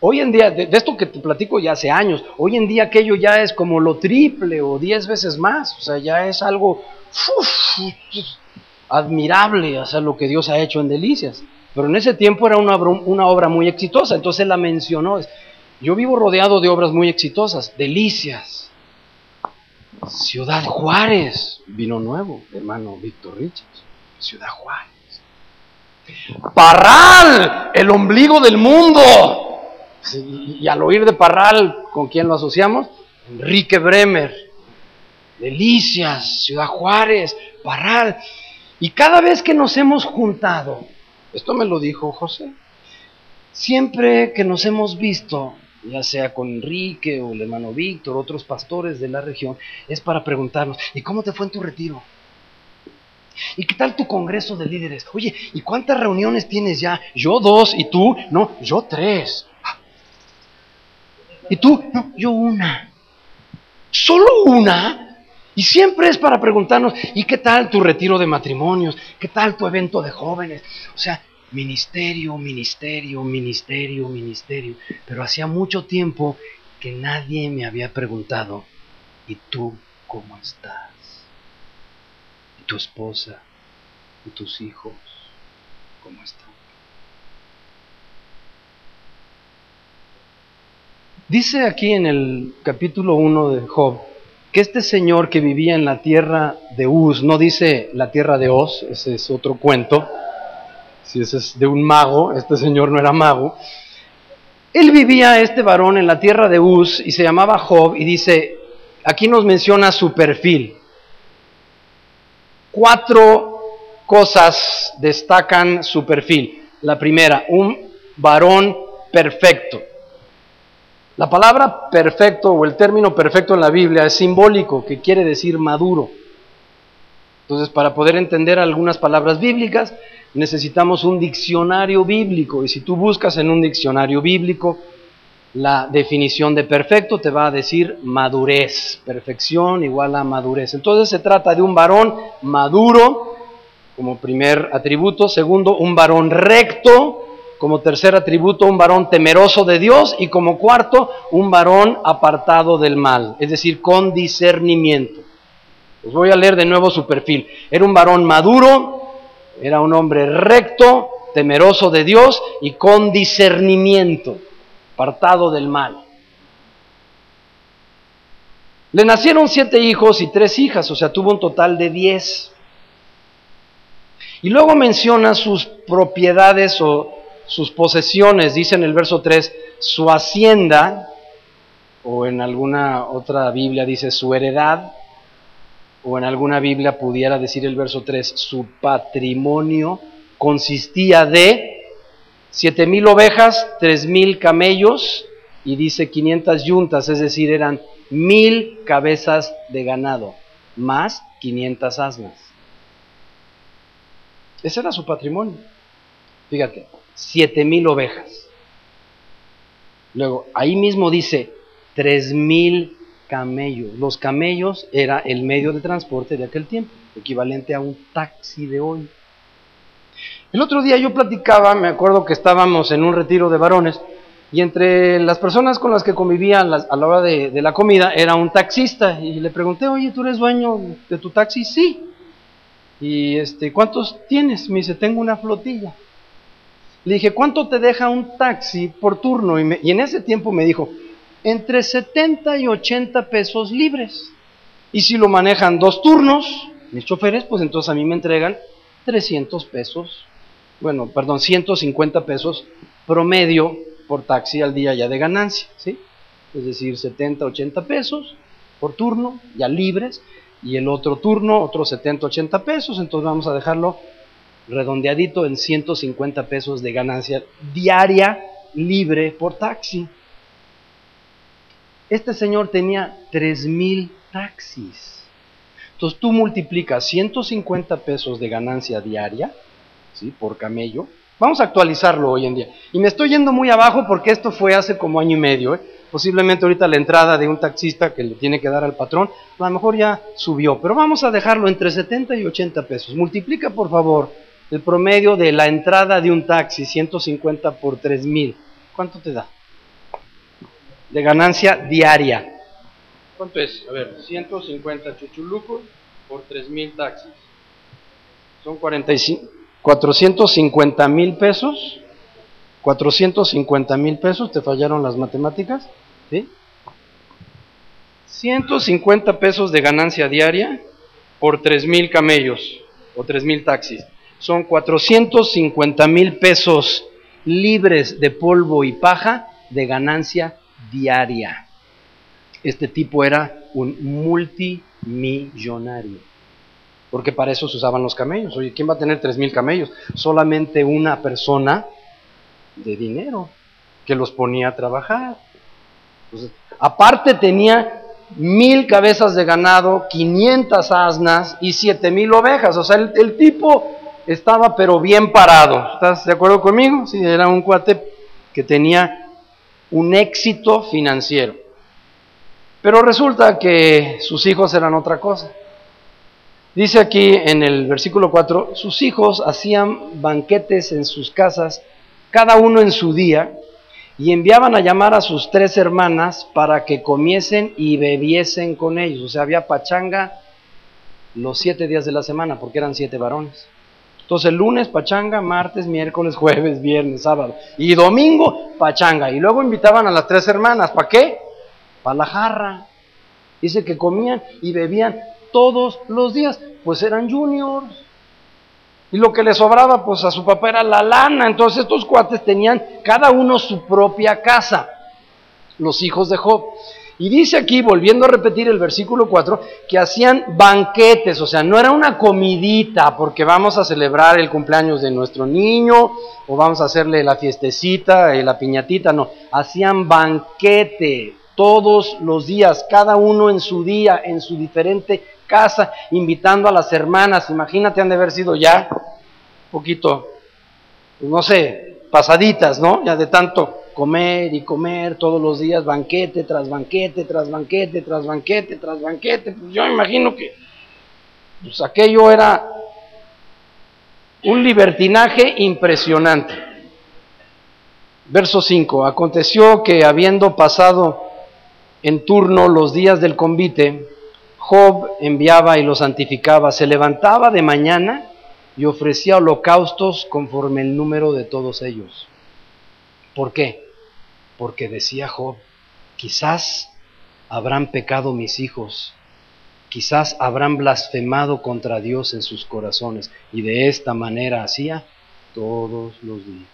Hoy en día, de, esto que te platico ya hace años, hoy en día aquello ya es como lo triple o diez veces más. O sea, ya es algo admirable, o sea, lo que Dios ha hecho en Delicias. Pero en ese tiempo era una, obra muy exitosa, entonces la mencionó. Yo vivo rodeado de obras muy exitosas, delicias. Ciudad Juárez, vino nuevo, hermano Víctor Richards. Ciudad Juárez. Parral, el ombligo del mundo. Y al oír de Parral, ¿con quién lo asociamos? Enrique Bremer, Delicias, Ciudad Juárez, Parral. Y cada vez que nos hemos juntado, esto me lo dijo José, siempre que nos hemos visto, ya sea con Enrique o el hermano Víctor, otros pastores de la región, es para preguntarnos, ¿y cómo te fue en tu retiro? ¿Y qué tal tu congreso de líderes? Oye, ¿y cuántas reuniones tienes ya? Yo dos, ¿y tú? No, yo tres. ¿Y tú? No, yo una. ¿Solo una? Y siempre es para preguntarnos, ¿y qué tal tu retiro de matrimonios? ¿Qué tal tu evento de jóvenes? O sea, ministerio, ministerio, ministerio, ministerio. Pero hacía mucho tiempo que nadie me había preguntado, ¿y tú cómo estás? ¿Y tu esposa? ¿Y tus hijos? ¿Cómo están? Dice aquí en el capítulo 1 de Job que este señor que vivía en la tierra de Uz, no dice la tierra de Oz, ese es otro cuento, si ese es de un mago, este señor no era mago, él vivía, este varón, en la tierra de Uz y se llamaba Job y dice, aquí nos menciona su perfil. Cuatro cosas destacan su perfil. La primera, un varón perfecto. La palabra perfecto o el término perfecto en la Biblia es simbólico, que quiere decir maduro. Entonces, para poder entender algunas palabras bíblicas, necesitamos un diccionario bíblico. Y si tú buscas en un diccionario bíblico la definición de perfecto, te va a decir madurez. Perfección igual a madurez. Entonces se trata de un varón maduro como primer atributo. Segundo, un varón recto como tercer atributo, un varón temeroso de Dios. Y como cuarto, un varón apartado del mal, es decir, con discernimiento. Os voy a leer de nuevo su perfil. Era un varón maduro, era un hombre recto, temeroso de Dios y con discernimiento, apartado del mal. Le nacieron siete hijos y tres hijas, o sea, tuvo un total de diez. Y luego menciona sus propiedades o sus posesiones, dice en el verso 3, su hacienda, o en alguna otra Biblia dice su heredad, o en alguna Biblia pudiera decir el verso 3, su patrimonio consistía de siete mil ovejas, tres mil camellos, y dice 500 yuntas, es decir, eran mil cabezas de ganado, más 500 asnas. Ese era su patrimonio. Fíjate, siete mil ovejas. Luego, ahí mismo dice tres mil camellos. Los camellos era el medio de transporte de aquel tiempo, equivalente a un taxi de hoy. El otro día yo platicaba, me acuerdo que estábamos en un retiro de varones, y entre las personas con las que convivía a la hora de, la comida era un taxista, y le pregunté, oye, ¿tú eres dueño de tu taxi? Sí. Y este, ¿cuántos tienes? Me dice, tengo una flotilla. Le dije, ¿cuánto te deja un taxi por turno? Y, en ese tiempo me dijo, entre 70 y 80 pesos libres. Y si lo manejan dos turnos, mis choferes, pues entonces a mí me entregan 300 pesos, bueno, perdón, 150 pesos promedio por taxi al día ya de ganancia, ¿sí? Es decir, 70, 80 pesos por turno, ya libres, y el otro turno, otros 70, 80 pesos, entonces vamos a dejarlo redondeadito en 150 pesos de ganancia diaria libre por taxi. Este señor tenía 3 mil taxis. Entonces tú multiplicas 150 pesos de ganancia diaria, ¿sí? Por camello. Vamos a actualizarlo hoy en día. Y me estoy yendo muy abajo porque esto fue hace como año y medio. ¿eh? Posiblemente ahorita la entrada de un taxista que le tiene que dar al patrón, a lo mejor ya subió. Pero vamos a dejarlo entre 70 y 80 pesos. Multiplica por favor el promedio de la entrada de un taxi, 150 por 3000, ¿cuánto te da? De ganancia diaria. ¿Cuánto es? A ver, 150 chuchulucos por 3000 taxis. Son 45, 450 mil pesos. 450 mil pesos, ¿te fallaron las matemáticas? ¿Sí? 150 pesos de ganancia diaria por 3000 camellos o 3000 taxis son 450 mil pesos libres de polvo y paja de ganancia diaria. Este tipo era un multimillonario. Porque para eso se usaban los camellos. Oye, ¿quién va a tener tres mil camellos? Solamente una persona de dinero que los ponía a trabajar. aparte tenía mil cabezas de ganado, 500 asnas y siete mil ovejas. O sea, el, el, tipo estaba pero bien parado. ¿Estás de acuerdo conmigo? Sí, era un cuate que tenía un éxito financiero. Pero resulta que sus hijos eran otra cosa. Dice aquí en el versículo 4, sus hijos hacían banquetes en sus casas, cada uno en su día, y enviaban a llamar a sus tres hermanas para que comiesen y bebiesen con ellos. O sea, había pachanga los siete días de la semana, porque eran siete varones. Entonces, lunes pachanga, martes, miércoles, jueves, viernes, sábado. Y domingo pachanga. Y luego invitaban a las tres hermanas. ¿Para qué? Para la jarra. Dice que comían y bebían todos los días. Pues eran juniors. Y lo que le sobraba, pues a su papá era la lana. Entonces estos cuates tenían cada uno su propia casa, los hijos de Job. Y dice aquí, volviendo a repetir el versículo 4, que hacían banquetes, o sea, no era una comidita porque vamos a celebrar el cumpleaños de nuestro niño o vamos a hacerle la fiestecita, eh, la piñatita, no, hacían banquete todos los días, cada uno en su día, en su diferente casa, invitando a las hermanas. Imagínate, han de haber sido ya un poquito, no sé, pasaditas, ¿no? Ya de tanto comer y comer todos los días, banquete tras banquete, tras banquete, tras banquete, tras banquete. Pues yo imagino que pues aquello era un libertinaje impresionante. Verso 5. Aconteció que habiendo pasado en turno los días del convite, Job enviaba y lo santificaba, se levantaba de mañana y ofrecía holocaustos conforme el número de todos ellos. ¿Por qué? Porque decía Job, quizás habrán pecado mis hijos, quizás habrán blasfemado contra Dios en sus corazones, y de esta manera hacía todos los días.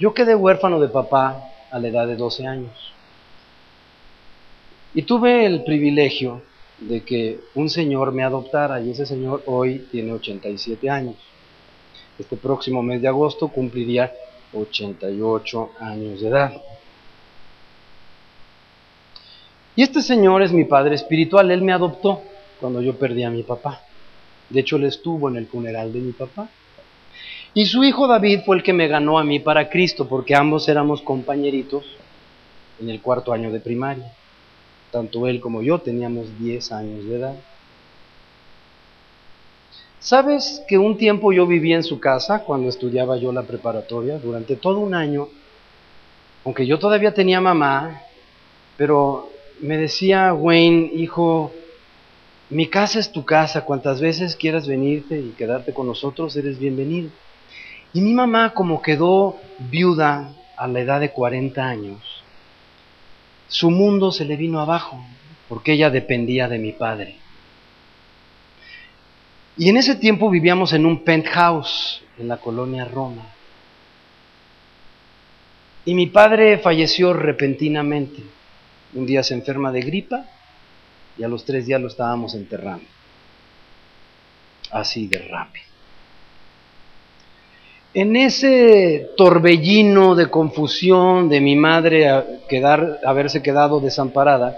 Yo quedé huérfano de papá a la edad de 12 años. Y tuve el privilegio de que un señor me adoptara y ese señor hoy tiene 87 años. Este próximo mes de agosto cumpliría 88 años de edad. Y este señor es mi padre espiritual, él me adoptó cuando yo perdí a mi papá. De hecho, él estuvo en el funeral de mi papá. Y su hijo David fue el que me ganó a mí para Cristo, porque ambos éramos compañeritos en el cuarto año de primaria. Tanto él como yo teníamos 10 años de edad. ¿Sabes que un tiempo yo viví en su casa cuando estudiaba yo la preparatoria? Durante todo un año, aunque yo todavía tenía mamá, pero me decía Wayne, hijo, mi casa es tu casa, cuantas veces quieras venirte y quedarte con nosotros, eres bienvenido. Y mi mamá, como quedó viuda a la edad de 40 años, su mundo se le vino abajo, porque ella dependía de mi padre. Y en ese tiempo vivíamos en un penthouse en la colonia Roma. Y mi padre falleció repentinamente. Un día se enferma de gripa y a los tres días lo estábamos enterrando. Así de rápido. En ese torbellino de confusión de mi madre haberse quedado desamparada,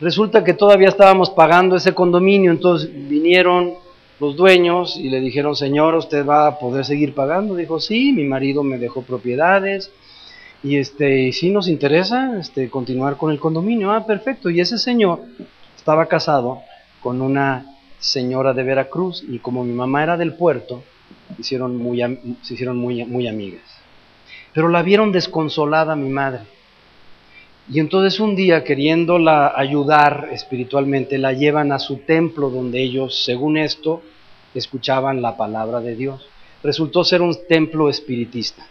resulta que todavía estábamos pagando ese condominio, entonces vinieron los dueños y le dijeron, señor, ¿usted va a poder seguir pagando? Dijo, sí, mi marido me dejó propiedades y este, y sí nos interesa este, continuar con el condominio. Ah, perfecto. Y ese señor estaba casado con una señora de Veracruz y como mi mamá era del puerto, hicieron muy, se hicieron muy, muy amigas. Pero la vieron desconsolada mi madre. Y entonces un día, queriéndola ayudar espiritualmente, la llevan a su templo donde ellos, según esto, escuchaban la palabra de Dios. Resultó ser un templo espiritista.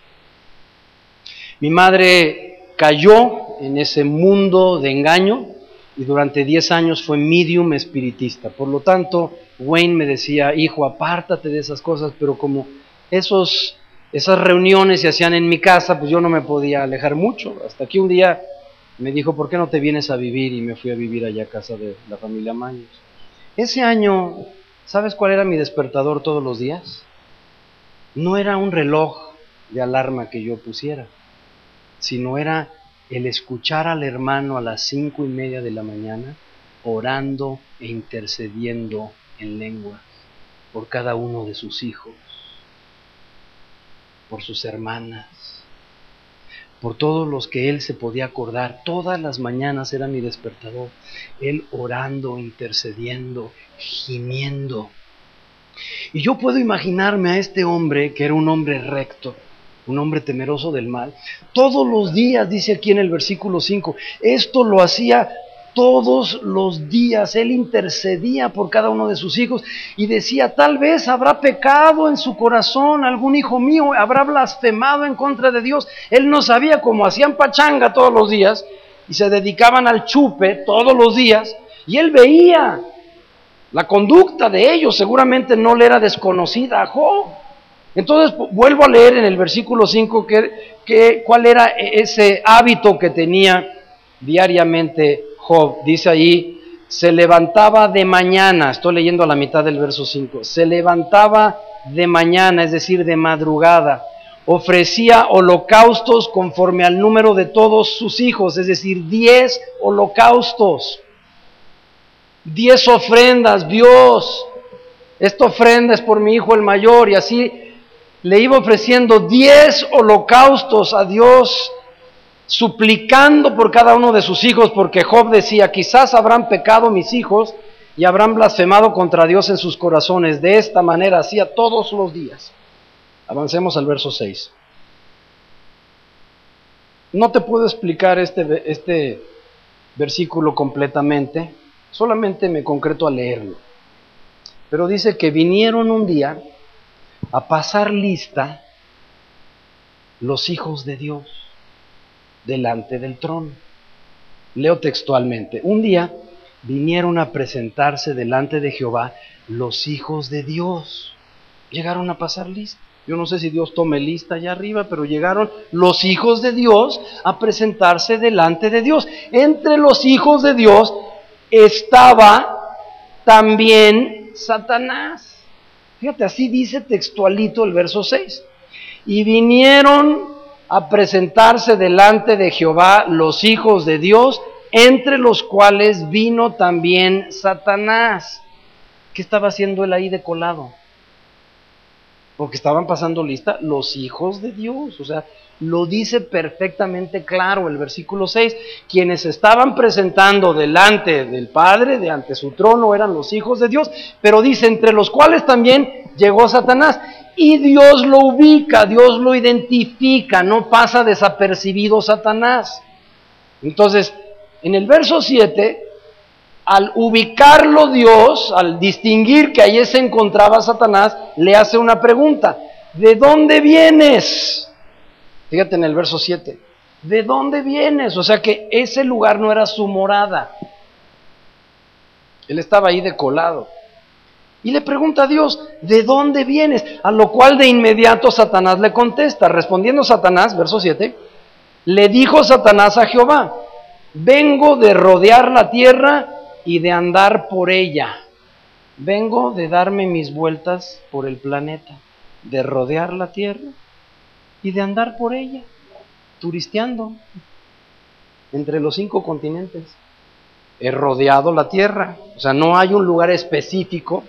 Mi madre cayó en ese mundo de engaño y durante 10 años fue medium espiritista. Por lo tanto, Wayne me decía, hijo, apártate de esas cosas, pero como esos, esas reuniones se hacían en mi casa, pues yo no me podía alejar mucho. Hasta que un día Me dijo, ¿por qué no te vienes a vivir? Y me fui a vivir allá a casa de la familia Maños. Ese año, ¿sabes cuál era mi despertador todos los días? No era un reloj de alarma que yo pusiera, sino era el escuchar al hermano a las cinco y media de la mañana orando e intercediendo en lengua por cada uno de sus hijos, por sus hermanas, por todos los que él se podía acordar. Todas las mañanas era mi despertador. Él orando, intercediendo, gimiendo. Y yo puedo imaginarme a este hombre, que era un hombre recto, un hombre temeroso del mal, todos los días, dice aquí en el versículo 5, esto lo hacía todos los días. Él intercedía por cada uno de sus hijos y decía, tal vez habrá pecado en su corazón, algún hijo mío habrá blasfemado en contra de Dios. Él no sabía cómo hacían pachanga todos los días y se dedicaban al chupe todos los días y él veía la conducta de ellos, seguramente no le era desconocida a Job. Entonces vuelvo a leer en el versículo 5 que, cuál era ese hábito que tenía diariamente Dice ahí, se levantaba de mañana, estoy leyendo a la mitad del verso 5, se levantaba de mañana, es decir, de madrugada, ofrecía holocaustos conforme al número de todos sus hijos, es decir, diez holocaustos, diez ofrendas, Dios, esta ofrenda es por mi hijo el mayor, y así le iba ofreciendo diez holocaustos a Dios suplicando por cada uno de sus hijos, porque Job decía, quizás habrán pecado mis hijos y habrán blasfemado contra Dios en sus corazones. De esta manera hacía todos los días. Avancemos al verso 6. No te puedo explicar este, este versículo completamente, solamente me concreto a leerlo. Pero dice que vinieron un día a pasar lista los hijos de Dios delante del trono. Leo textualmente, un día vinieron a presentarse delante de Jehová los hijos de Dios. Llegaron a pasar lista. Yo no sé si Dios tome lista allá arriba, pero llegaron los hijos de Dios a presentarse delante de Dios. Entre los hijos de Dios estaba también Satanás. Fíjate, así dice textualito el verso 6. Y vinieron a presentarse delante de Jehová los hijos de Dios, entre los cuales vino también Satanás. ¿Qué estaba haciendo él ahí de colado? Porque estaban pasando lista los hijos de Dios. O sea, lo dice perfectamente claro el versículo 6. Quienes estaban presentando delante del Padre, de ante su trono, eran los hijos de Dios. Pero dice, entre los cuales también llegó Satanás y Dios lo ubica, Dios lo identifica, no pasa desapercibido Satanás. Entonces, en el verso 7, al ubicarlo Dios, al distinguir que allí se encontraba Satanás, le hace una pregunta, ¿de dónde vienes? Fíjate en el verso 7, ¿de dónde vienes? O sea que ese lugar no era su morada. Él estaba ahí decolado. Y le pregunta a Dios, ¿de dónde vienes? A lo cual de inmediato Satanás le contesta. Respondiendo Satanás, verso 7, le dijo Satanás a Jehová, vengo de rodear la tierra y de andar por ella. Vengo de darme mis vueltas por el planeta, de rodear la tierra y de andar por ella, turisteando entre los cinco continentes. He rodeado la tierra, o sea, no hay un lugar específico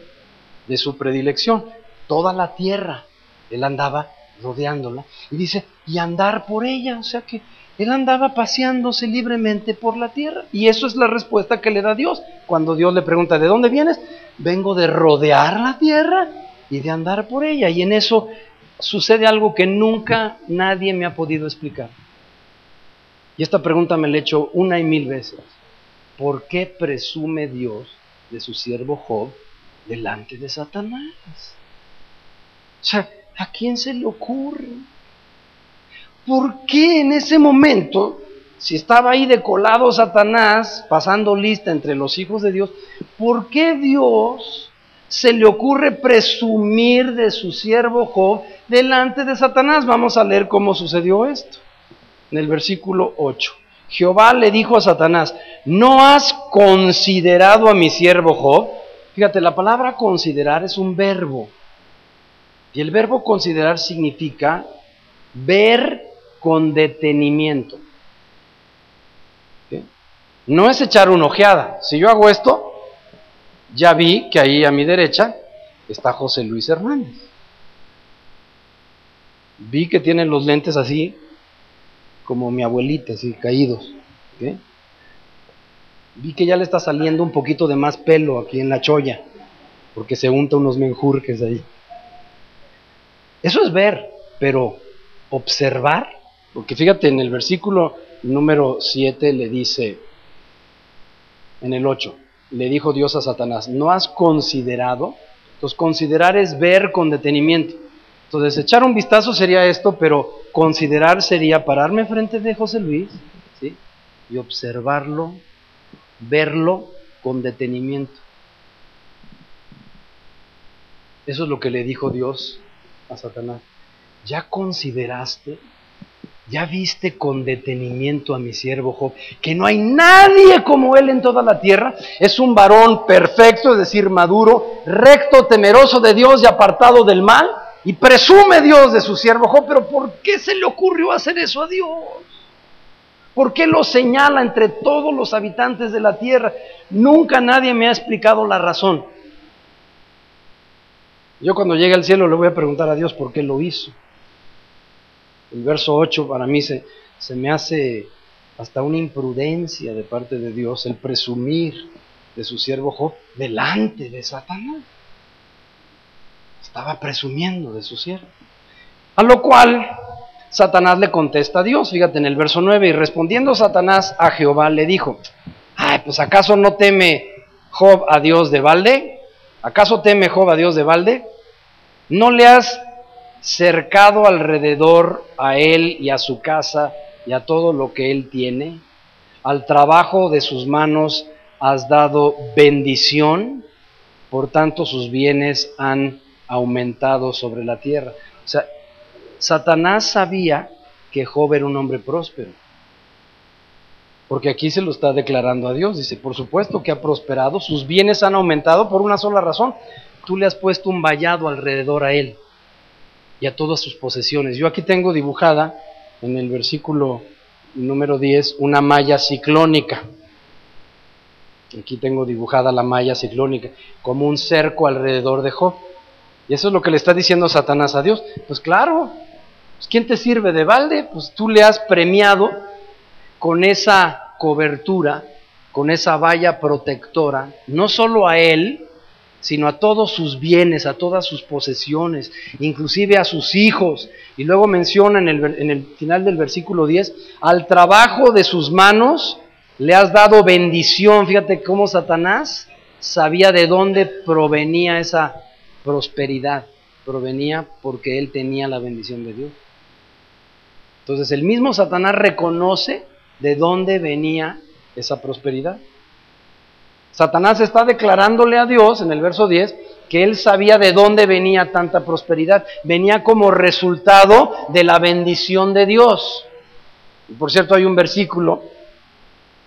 de su predilección, toda la tierra. Él andaba rodeándola y dice, y andar por ella, o sea que él andaba paseándose libremente por la tierra. Y eso es la respuesta que le da Dios. Cuando Dios le pregunta, ¿de dónde vienes? Vengo de rodear la tierra y de andar por ella. Y en eso sucede algo que nunca nadie me ha podido explicar. Y esta pregunta me la he hecho una y mil veces. ¿Por qué presume Dios de su siervo Job delante de Satanás. O sea, ¿a quién se le ocurre? ¿Por qué en ese momento, si estaba ahí decolado Satanás, pasando lista entre los hijos de Dios, ¿por qué Dios se le ocurre presumir de su siervo Job delante de Satanás? Vamos a leer cómo sucedió esto. En el versículo 8. Jehová le dijo a Satanás, ¿no has considerado a mi siervo Job? Fíjate, la palabra considerar es un verbo. Y el verbo considerar significa ver con detenimiento. No es echar una ojeada. Si yo hago esto, ya vi que ahí a mi derecha está José Luis Hernández. Vi que tiene los lentes así, como mi abuelita, así caídos. Vi que ya le está saliendo un poquito de más pelo aquí en la cholla, porque se unta unos menjurques ahí. Eso es ver, pero observar, porque fíjate en el versículo número 7 le dice, en el 8, le dijo Dios a Satanás, ¿no has considerado? Entonces considerar es ver con detenimiento. Entonces echar un vistazo sería esto, pero considerar sería pararme frente de José Luis ¿sí? y observarlo, verlo con detenimiento. Eso es lo que le dijo Dios a Satanás. ¿Ya consideraste ¿Ya viste con detenimiento a mi siervo Job? Que no hay nadie como él en toda la tierra. Es un varón perfecto, es decir, maduro, recto, temeroso de Dios y apartado del mal. Y presume Dios de su siervo Job. Pero ¿por qué se le ocurrió hacer eso a Dios? ¿Por qué lo señala entre todos los habitantes de la tierra? Nunca nadie me ha explicado la razón. Yo cuando llegue al cielo le voy a preguntar a Dios por qué lo hizo. El verso 8 para mí se, se me hace hasta una imprudencia de parte de Dios el presumir de su siervo Job delante de Satanás. Estaba presumiendo de su siervo. A lo cual Satanás le contesta a Dios, fíjate en el verso 9, y respondiendo Satanás a Jehová le dijo, ay, pues acaso no teme Job a Dios de balde? ¿Acaso teme Job a Dios de balde? ¿No le has cercado alrededor a él y a su casa y a todo lo que él tiene. Al trabajo de sus manos has dado bendición, por tanto sus bienes han aumentado sobre la tierra. O sea, Satanás sabía que Job era un hombre próspero. Porque aquí se lo está declarando a Dios. Dice, por supuesto que ha prosperado, sus bienes han aumentado por una sola razón. Tú le has puesto un vallado alrededor a él y a todas sus posesiones. Yo aquí tengo dibujada en el versículo número 10 una malla ciclónica. Aquí tengo dibujada la malla ciclónica como un cerco alrededor de Job. Y eso es lo que le está diciendo Satanás a Dios. Pues claro, pues ¿quién te sirve de balde? Pues tú le has premiado con esa cobertura, con esa valla protectora, no solo a él, sino a todos sus bienes, a todas sus posesiones, inclusive a sus hijos. Y luego menciona en el, en el, final del versículo 10, al trabajo de sus manos le has dado bendición. Fíjate cómo Satanás sabía de dónde provenía esa prosperidad. Provenía porque él tenía la bendición de Dios. Entonces el mismo Satanás reconoce de dónde venía esa prosperidad. Satanás está declarándole a Dios en el verso 10 que él sabía de dónde venía tanta prosperidad. Venía como resultado de la bendición de Dios. Y por cierto, hay un versículo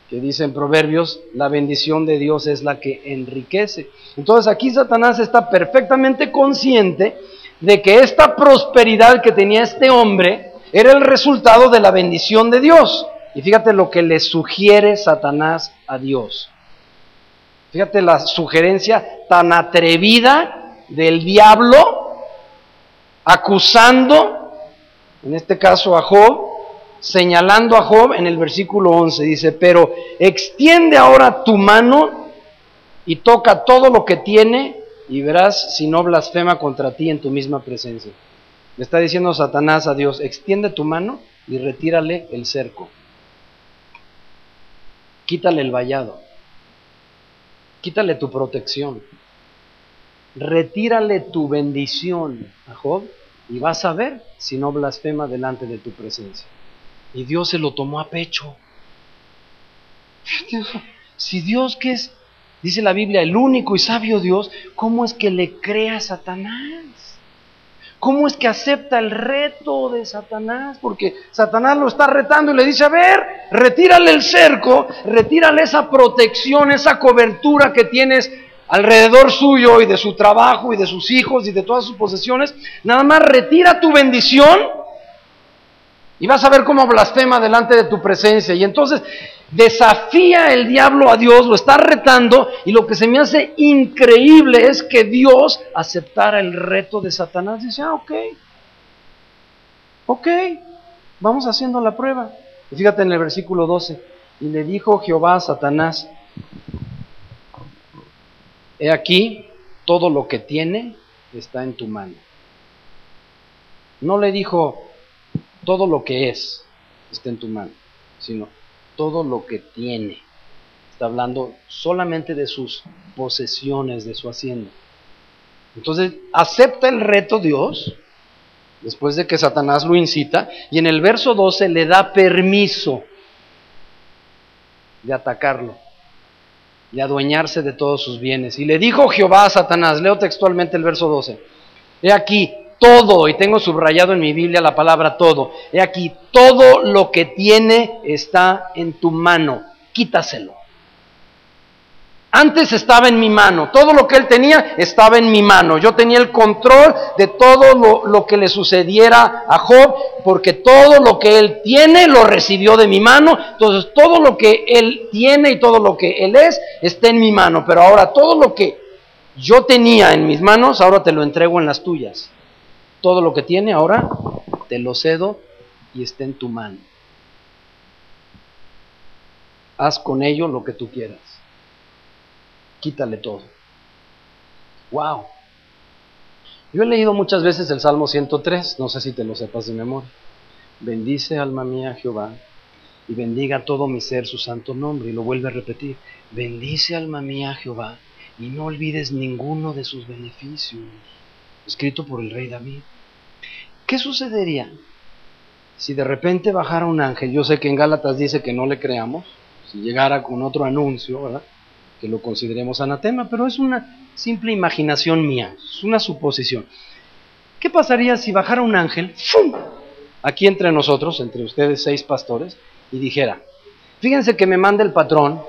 que dice en Proverbios, la bendición de Dios es la que enriquece. Entonces aquí Satanás está perfectamente consciente de que esta prosperidad que tenía este hombre era el resultado de la bendición de Dios. Y fíjate lo que le sugiere Satanás a Dios. Fíjate la sugerencia tan atrevida del diablo acusando, en este caso a Job, señalando a Job en el versículo 11. Dice, pero extiende ahora tu mano y toca todo lo que tiene y verás si no blasfema contra ti en tu misma presencia. Le está diciendo Satanás a Dios, extiende tu mano y retírale el cerco. Quítale el vallado quítale tu protección, retírale tu bendición a Job y vas a ver si no blasfema delante de tu presencia. Y Dios se lo tomó a pecho. Si Dios que es, dice la Biblia, el único y sabio Dios, ¿cómo es que le crea a Satanás? ¿Cómo es que acepta el reto de Satanás? Porque Satanás lo está retando y le dice, a ver, retírale el cerco, retírale esa protección, esa cobertura que tienes alrededor suyo y de su trabajo y de sus hijos y de todas sus posesiones. Nada más retira tu bendición y vas a ver cómo blasfema delante de tu presencia. Y entonces desafía el diablo a Dios, lo está retando, y lo que se me hace increíble es que Dios aceptara el reto de Satanás. Dice, ah, ok, ok, vamos haciendo la prueba. Y fíjate en el versículo 12, y le dijo Jehová a Satanás, he aquí, todo lo que tiene está en tu mano. No le dijo, todo lo que es está en tu mano, sino todo lo que tiene. Está hablando solamente de sus posesiones, de su hacienda. Entonces, acepta el reto Dios, después de que Satanás lo incita, y en el verso 12 le da permiso de atacarlo, de adueñarse de todos sus bienes. Y le dijo Jehová a Satanás, leo textualmente el verso 12, he aquí, todo, y tengo subrayado en mi Biblia la palabra todo. He aquí, todo lo que tiene está en tu mano, quítaselo. Antes estaba en mi mano, todo lo que él tenía estaba en mi mano. Yo tenía el control de todo lo, lo, que le sucediera a Job, porque todo lo que él tiene lo recibió de mi mano. Entonces todo lo que él tiene y todo lo que él es está en mi mano. Pero ahora todo lo que yo tenía en mis manos, ahora te lo entrego en las tuyas todo lo que tiene, ahora te lo cedo y está en tu mano. Haz con ello lo que tú quieras. Quítale todo. Wow. Yo he leído muchas veces el Salmo 103, no sé si te lo sepas de memoria. Bendice alma mía Jehová y bendiga todo mi ser su santo nombre. Y lo vuelve a repetir. Bendice alma mía Jehová y no olvides ninguno de sus beneficios. Escrito por el rey David. ¿Qué sucedería si de repente bajara un ángel? Yo sé que en Gálatas dice que no le creamos, si llegara con otro anuncio, ¿verdad? Que lo consideremos anatema, pero es una simple imaginación mía, es una suposición. ¿Qué pasaría si bajara un ángel ¡fum! aquí entre nosotros, entre ustedes seis pastores, y dijera, fíjense que me manda el patrón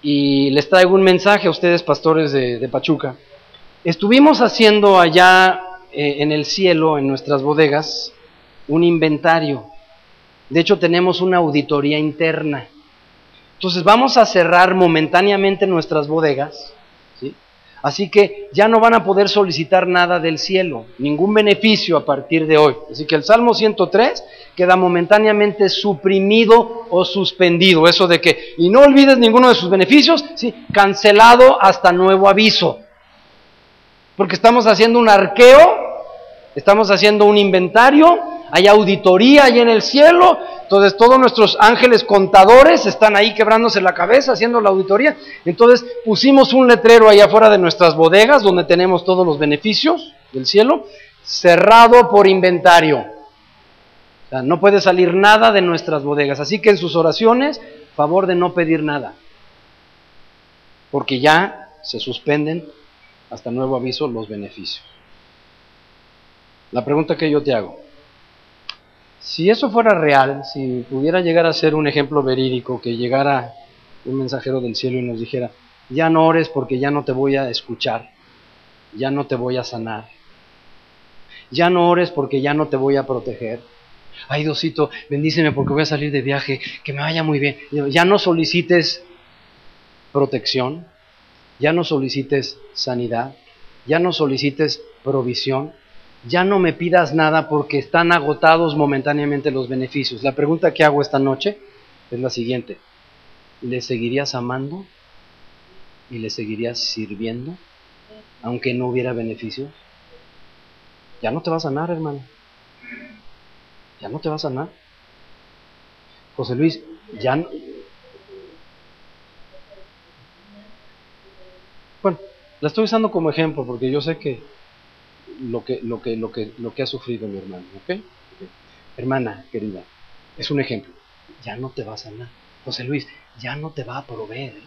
y les traigo un mensaje a ustedes pastores de, de Pachuca. Estuvimos haciendo allá eh, en el cielo, en nuestras bodegas, un inventario. De hecho, tenemos una auditoría interna. Entonces vamos a cerrar momentáneamente nuestras bodegas. ¿sí? Así que ya no van a poder solicitar nada del cielo, ningún beneficio a partir de hoy. Así que el Salmo 103 queda momentáneamente suprimido o suspendido. Eso de que, y no olvides ninguno de sus beneficios, cancelado hasta nuevo aviso porque estamos haciendo un arqueo, estamos haciendo un inventario, hay auditoría ahí en el cielo, entonces todos nuestros ángeles contadores están ahí quebrándose la cabeza haciendo la auditoría, entonces pusimos un letrero allá afuera de nuestras bodegas donde tenemos todos los beneficios del cielo, cerrado por inventario. O sea, no puede salir nada de nuestras bodegas, así que en sus oraciones, favor de no pedir nada, porque ya se suspenden hasta nuevo aviso los beneficios. La pregunta que yo te hago, si eso fuera real, si pudiera llegar a ser un ejemplo verídico, que llegara un mensajero del cielo y nos dijera, ya no ores porque ya no te voy a escuchar, ya no te voy a sanar, ya no ores porque ya no te voy a proteger, ay Diosito, bendíceme porque voy a salir de viaje, que me vaya muy bien, ya no solicites protección, ya no solicites sanidad, ya no solicites provisión, ya no me pidas nada porque están agotados momentáneamente los beneficios. La pregunta que hago esta noche es la siguiente. ¿Le seguirías amando y le seguirías sirviendo aunque no hubiera beneficios? Ya no te va a sanar, hermano. Ya no te va a sanar. José Luis, ya no, Bueno, la estoy usando como ejemplo porque yo sé que lo que, lo que, lo que, lo que ha sufrido mi hermano, ¿ok? Hermana querida, es un ejemplo. Ya no te vas a sanar. José Luis, ya no te va a proveer. ¿eh?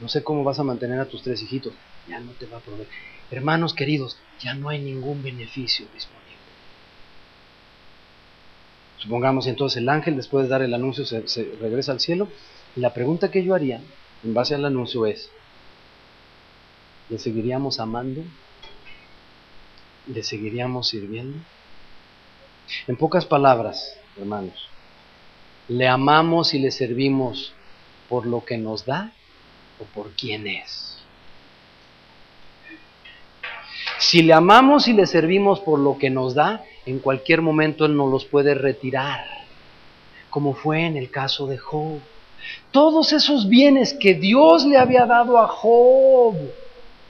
No sé cómo vas a mantener a tus tres hijitos. ya no te va a proveer. Hermanos queridos, ya no hay ningún beneficio disponible. Supongamos entonces el ángel después de dar el anuncio se, regresa al cielo y la pregunta que yo haría en base al anuncio es, ¿le seguiríamos amando? ¿Le seguiríamos sirviendo? En pocas palabras, hermanos, ¿le amamos y le servimos por lo que nos da o por quién es? Si le amamos y le servimos por lo que nos da, en cualquier momento Él nos los puede retirar, como fue en el caso de Job. Todos esos bienes que Dios le había dado a Job,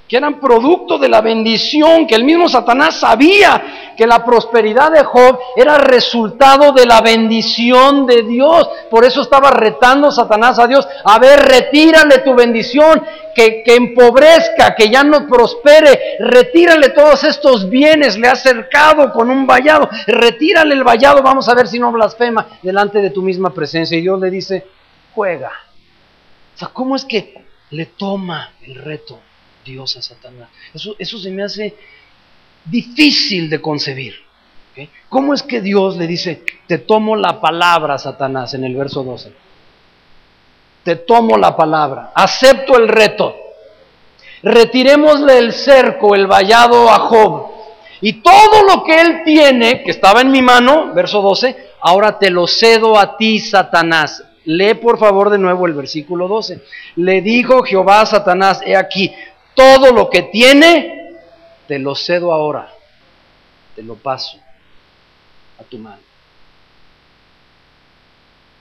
que eran producto de la bendición, que el mismo Satanás sabía que la prosperidad de Job era resultado de la bendición de Dios. Por eso estaba retando Satanás a Dios, a ver, retírale tu bendición, que, empobrezca, que ya no prospere, retírale todos estos bienes, le ha cercado con un vallado, retírale el vallado, vamos a ver si no blasfema delante de tu misma presencia. Y Dios le dice, juega. O sea, ¿cómo es que le toma el reto? Dios a Satanás. Eso, eso se me hace difícil de concebir. ¿Cómo es que Dios le dice, te tomo la palabra, Satanás, en el verso 12? Te tomo la palabra, acepto el reto. Retirémosle el cerco, el vallado a Job. Y todo lo que él tiene, que estaba en mi mano, verso 12, ahora te lo cedo a ti, Satanás. Lee por favor de nuevo el versículo 12. Le dijo Jehová a Satanás, he aquí, todo lo que tiene, te lo cedo ahora, te lo paso a tu mano.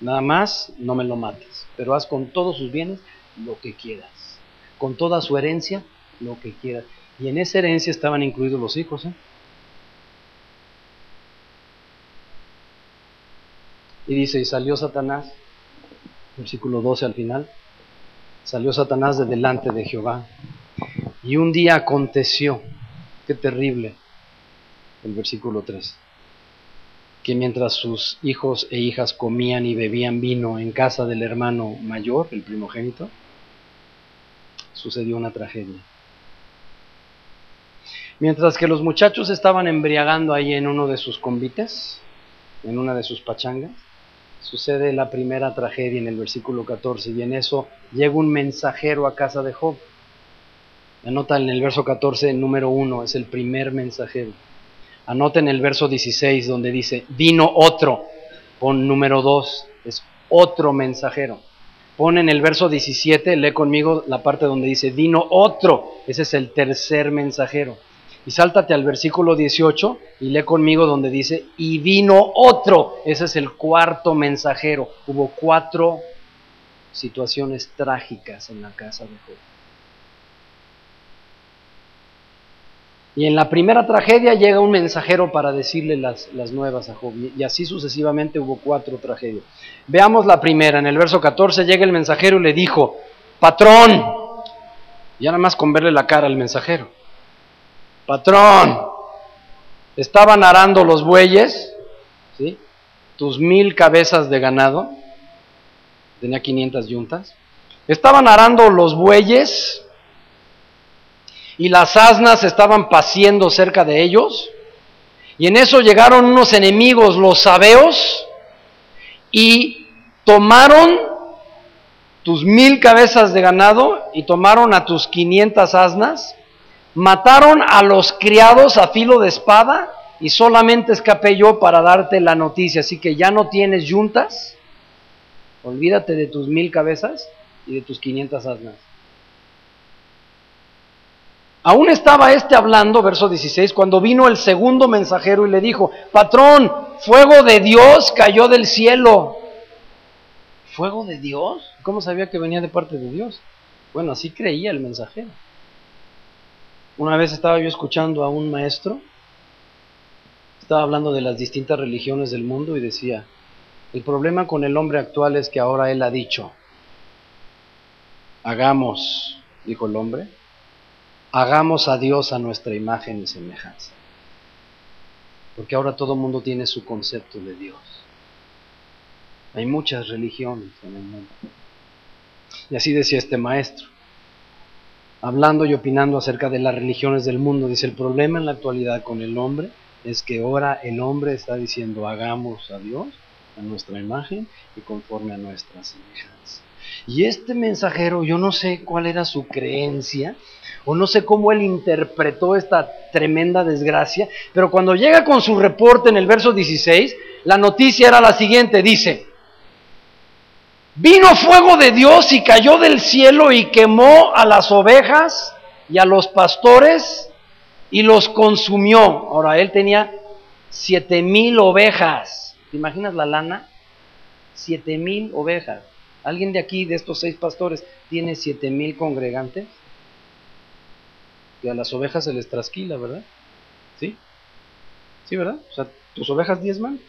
Nada más, no me lo mates, pero haz con todos sus bienes lo que quieras, con toda su herencia lo que quieras. Y en esa herencia estaban incluidos los hijos. ¿eh? Y dice, y salió Satanás, versículo 12 al final, salió Satanás de delante de Jehová y un día aconteció, qué terrible, el versículo 3, que mientras sus hijos e hijas comían y bebían vino en casa del hermano mayor, el primogénito, sucedió una tragedia. Mientras que los muchachos estaban embriagando ahí en uno de sus convites, en una de sus pachangas, sucede la primera tragedia en el versículo 14 y en eso llega un mensajero a casa de Job Anota en el verso 14, número 1, es el primer mensajero. Anota en el verso 16 donde dice, vino otro. Pon número 2, es otro mensajero. Pon en el verso 17, lee conmigo la parte donde dice, vino otro. Ese es el tercer mensajero. Y sáltate al versículo 18 y lee conmigo donde dice, y vino otro. Ese es el cuarto mensajero. Hubo cuatro situaciones trágicas en la casa de Job. Y en la primera tragedia llega un mensajero para decirle las, nuevas a Job. Y así sucesivamente hubo cuatro tragedias. Veamos la primera. En el verso 14 llega el mensajero y le dijo, patrón, ya nada más con verle la cara al mensajero, patrón, estaban arando los bueyes, ¿sí? tus mil cabezas de ganado, tenía 500 yuntas, estaban arando los bueyes y las asnas estaban paciendo cerca de ellos. Y en eso llegaron unos enemigos, los sabeos, y tomaron tus mil cabezas de ganado y tomaron a tus quinientas asnas, mataron a los criados a filo de espada y solamente escapé yo para darte la noticia. Así que ya no tienes yuntas, olvídate de tus mil cabezas y de tus quinientas asnas. Aún estaba este hablando, verso 16, cuando vino el segundo mensajero y le dijo, patrón, fuego de Dios cayó del cielo. ¿Fuego de Dios? ¿Cómo sabía que venía de parte de Dios? Bueno, así creía el mensajero. Una vez estaba yo escuchando a un maestro, estaba hablando de las distintas religiones del mundo y decía, el problema con el hombre actual es que ahora él ha dicho, hagamos, dijo el hombre, hagamos a Dios a nuestra imagen y semejanza. Porque ahora todo el mundo tiene su concepto de Dios. Hay muchas religiones en el mundo. Y así decía este maestro. hablando y opinando acerca de las religiones del mundo. Dice, el problema en la actualidad con el hombre es que ahora el hombre está diciendo, hagamos a Dios a nuestra imagen y conforme a nuestras semejanza. Y este mensajero, yo no sé cuál era su creencia, o no sé cómo él interpretó esta tremenda desgracia, pero cuando llega con su reporte en el verso 16, la noticia era la siguiente, dice, vino fuego de Dios y cayó del cielo y quemó a las ovejas y a los pastores y los consumió. Ahora, él tenía siete mil ovejas. ¿Te imaginas la lana? Siete mil ovejas. ¿Alguien de aquí, de estos seis pastores, tiene siete mil congregantes? Que a las ovejas se les trasquila, ¿verdad? ¿Sí? ¿Sí, verdad? O sea, ¿tus ovejas diezman?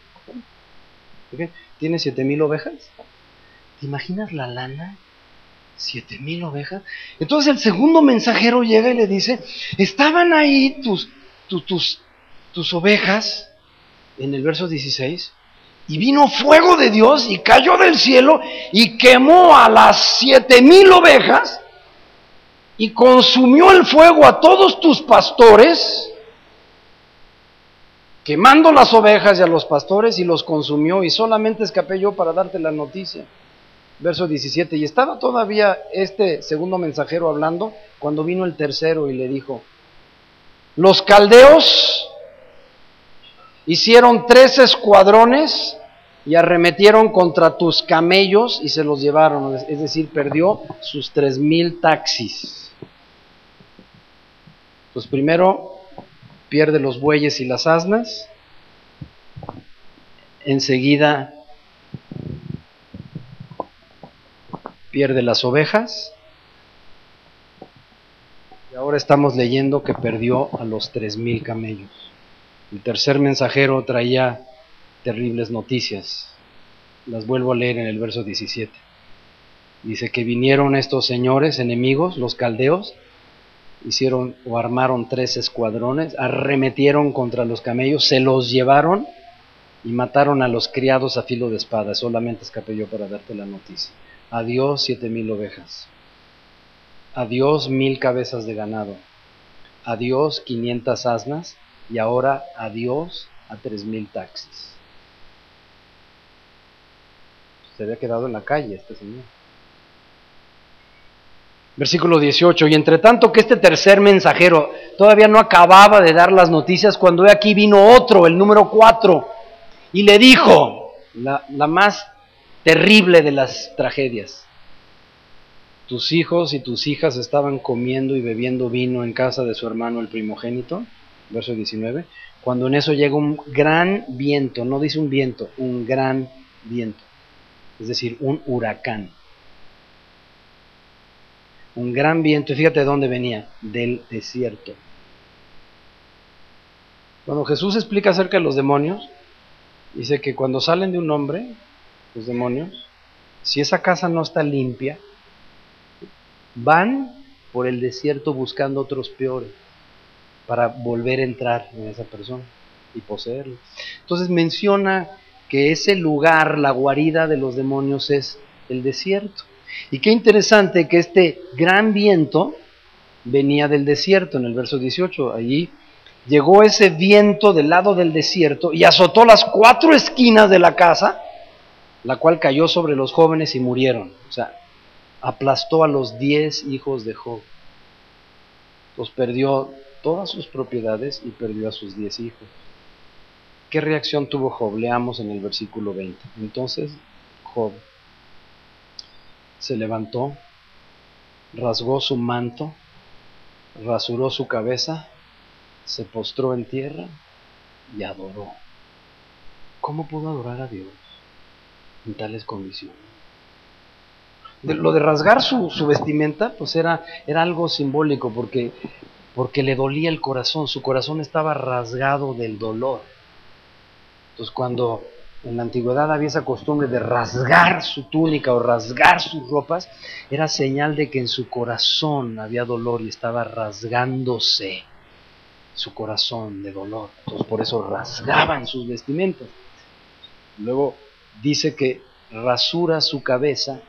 ¿Tienes siete mil ovejas? ¿Te imaginas la lana? Siete mil ovejas. Entonces el segundo mensajero llega y le dice, estaban ahí tus, tus, tus, tus ovejas, en el verso 16, y vino fuego de Dios y cayó del cielo y quemó a las siete mil ovejas y consumió el fuego a todos tus pastores, quemando las ovejas y a los pastores y los consumió y solamente escapé yo para darte la noticia. Verso 17, y estaba todavía este segundo mensajero hablando cuando vino el tercero y le dijo, los caldeos hicieron tres escuadrones y arremetieron contra tus camellos y se los llevaron, es decir, perdió sus tres mil taxis. Pues primero pierde los bueyes y las asnas, enseguida pierde las ovejas, y ahora estamos leyendo que perdió a los tres mil camellos. El tercer mensajero traía terribles noticias. Las vuelvo a leer en el verso 17. Dice que vinieron estos señores enemigos, los caldeos, hicieron o armaron tres escuadrones, arremetieron contra los camellos, se los llevaron y mataron a los criados a filo de espada. Solamente escapé yo para darte la noticia. Adiós siete mil ovejas. Adiós mil cabezas de ganado. Adiós quinientas asnas y ahora adiós a tres mil taxis se había quedado en la calle este señor. Versículo 18, y entre tanto que este tercer mensajero todavía no acababa de dar las noticias, cuando aquí vino otro, el número 4, y le dijo, la, la más terrible de las tragedias, tus hijos y tus hijas estaban comiendo y bebiendo vino en casa de su hermano el primogénito, verso 19, cuando en eso llega un gran viento, no dice un viento, un gran viento es decir, un huracán. Un gran viento, y fíjate de dónde venía, del desierto. Cuando Jesús explica acerca de los demonios, dice que cuando salen de un hombre, los demonios, si esa casa no está limpia, van por el desierto buscando otros peores para volver a entrar en esa persona y poseerlo. Entonces menciona que ese lugar, la guarida de los demonios es el desierto. Y qué interesante que este gran viento venía del desierto en el verso 18. Allí llegó ese viento del lado del desierto y azotó las cuatro esquinas de la casa, la cual cayó sobre los jóvenes y murieron. O sea, aplastó a los diez hijos de Job. Los perdió todas sus propiedades y perdió a sus diez hijos. ¿Qué reacción tuvo Job? Leamos en el versículo 20. Entonces Job se levantó, rasgó su manto, rasuró su cabeza, se postró en tierra y adoró. ¿Cómo pudo adorar a Dios en tales condiciones? lo de rasgar su, vestimenta, pues era, era algo simbólico porque, porque le dolía el corazón, su corazón estaba rasgado del dolor. Entonces cuando en la antigüedad había esa costumbre de rasgar su túnica o rasgar sus ropas, era señal de que en su corazón había dolor y estaba rasgándose su corazón de dolor. Entonces por eso rasgaban sus vestimentas. Luego dice que rasura su cabeza,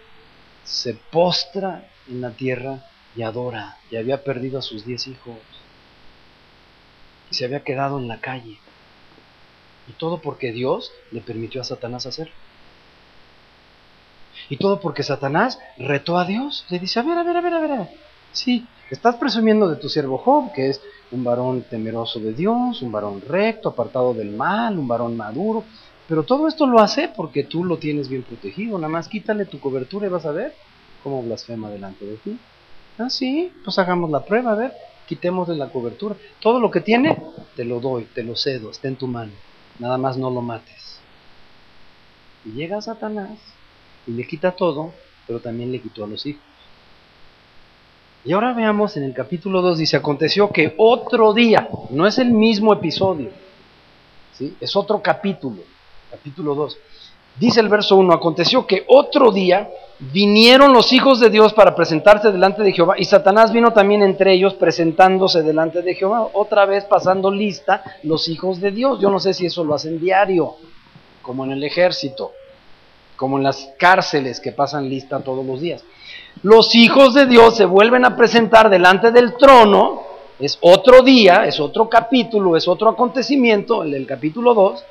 se postra en la tierra y adora y había perdido a sus diez hijos y se había quedado en la calle. Y todo porque Dios le permitió a Satanás hacerlo. Y todo porque Satanás retó a Dios. Le dice, a ver, a ver, a ver, a ver. Sí, estás presumiendo de tu siervo Job, que es un varón temeroso de Dios, un varón recto, apartado del mal, un varón maduro. Pero todo esto lo hace porque tú lo tienes bien protegido. Nada más quítale tu cobertura y vas a ver cómo blasfema delante de ti. Ah, sí, pues hagamos la prueba, a ver, quitémosle la cobertura. Todo lo que tiene, te lo doy, te lo cedo, está en tu mano. Nada más no lo mates. Y llega Satanás y le quita todo, pero también le quitó a los hijos. Y ahora veamos en el capítulo 2, dice, aconteció que otro día, no es el mismo episodio, ¿sí? es otro capítulo, capítulo 2. Dice el verso 1, aconteció que otro día vinieron los hijos de Dios para presentarse delante de Jehová y Satanás vino también entre ellos presentándose delante de Jehová, otra vez pasando lista los hijos de Dios. Yo no sé si eso lo hacen diario, como en el ejército, como en las cárceles que pasan lista todos los días los hijos de Dios se vuelven a presentar delante del trono, es otro día, es otro capítulo, es otro acontecimiento, el del capítulo 2,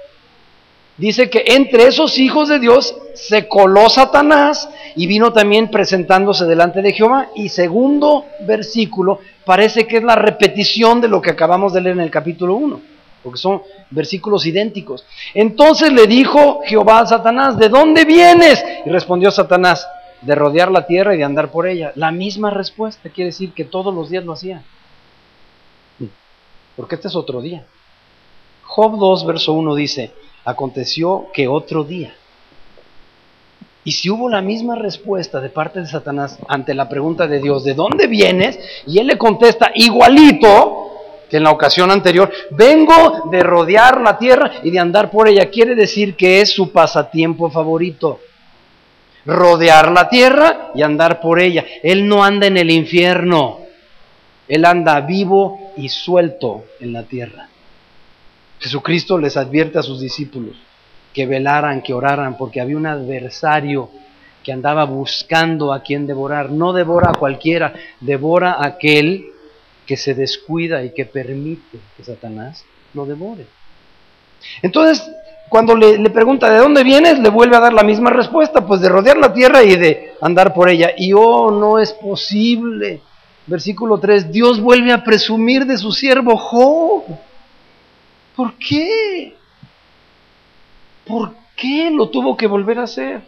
dice que entre esos hijos de Dios se coló Satanás y vino también presentándose delante de Jehová. Y segundo versículo parece que es la repetición de lo que acabamos de leer en el capítulo 1, porque son versículos idénticos. Entonces le dijo Jehová a Satanás, ¿de dónde vienes? Y respondió Satanás, de rodear la tierra y de andar por ella. La misma respuesta quiere decir que todos los días lo hacía. Porque este es otro día. Job 2, verso 1 dice, aconteció que otro día. Y si hubo la misma respuesta de parte de Satanás ante la pregunta de Dios, ¿de dónde vienes? Y él le contesta igualito que en la ocasión anterior, vengo de rodear la tierra y de andar por ella. Quiere decir que es su pasatiempo favorito rodear la tierra y andar por ella. Él no anda en el infierno, Él anda vivo y suelto en la tierra. Jesucristo les advierte a sus discípulos que velaran, que oraran, porque había un adversario que andaba buscando a quien devorar. No devora a cualquiera, devora a aquel que se descuida y que permite que Satanás lo devore. Entonces, cuando le, pregunta de dónde vienes, le vuelve a dar la misma respuesta, pues de rodear la tierra y de andar por ella. Y oh, no es posible. Versículo 3, Dios vuelve a presumir de su siervo Job. ¿Por qué? ¿Por qué lo tuvo que volver a hacer?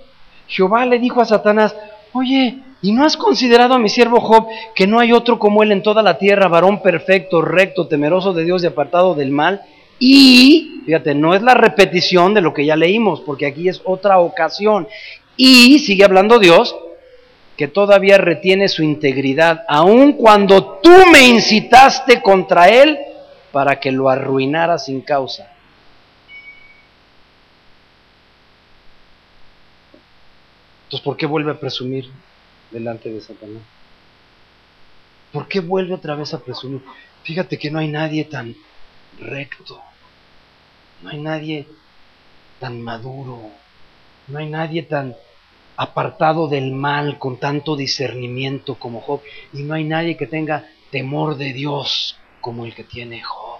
Jehová le dijo a Satanás, oye, ¿y no has considerado a mi siervo Job que no hay otro como él en toda la tierra, varón perfecto, recto, temeroso de Dios y apartado del mal? Y, fíjate, no es la repetición de lo que ya leímos, porque aquí es otra ocasión. Y, sigue hablando Dios, que todavía retiene su integridad, aun cuando tú me incitaste contra él para que lo arruinara sin causa. Entonces, ¿por qué vuelve a presumir delante de Satanás? ¿Por qué vuelve otra vez a presumir? Fíjate que no hay nadie tan recto, no hay nadie tan maduro, no hay nadie tan apartado del mal con tanto discernimiento como Job, y no hay nadie que tenga temor de Dios como el que tiene Job.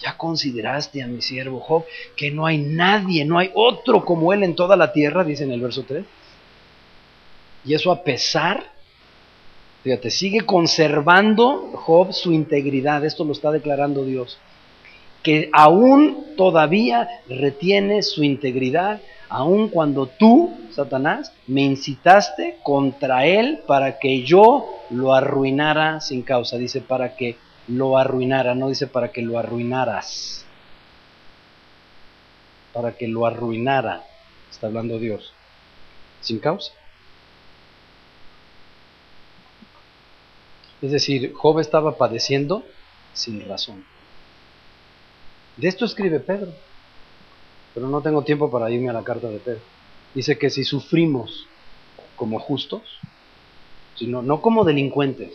¿Ya consideraste a mi siervo Job que no hay nadie, no hay otro como él en toda la tierra? Dice en el verso 3. Y eso a pesar, fíjate, sigue conservando Job su integridad. Esto lo está declarando Dios que aún todavía retiene su integridad, aun cuando tú, Satanás, me incitaste contra él para que yo lo arruinara sin causa. Dice para que lo arruinara, no dice para que lo arruinaras. Para que lo arruinara, está hablando Dios, sin causa. Es decir, Job estaba padeciendo sin razón. De esto escribe Pedro, pero no tengo tiempo para irme a la carta de Pedro. Dice que si sufrimos como justos, sino, no como delincuentes,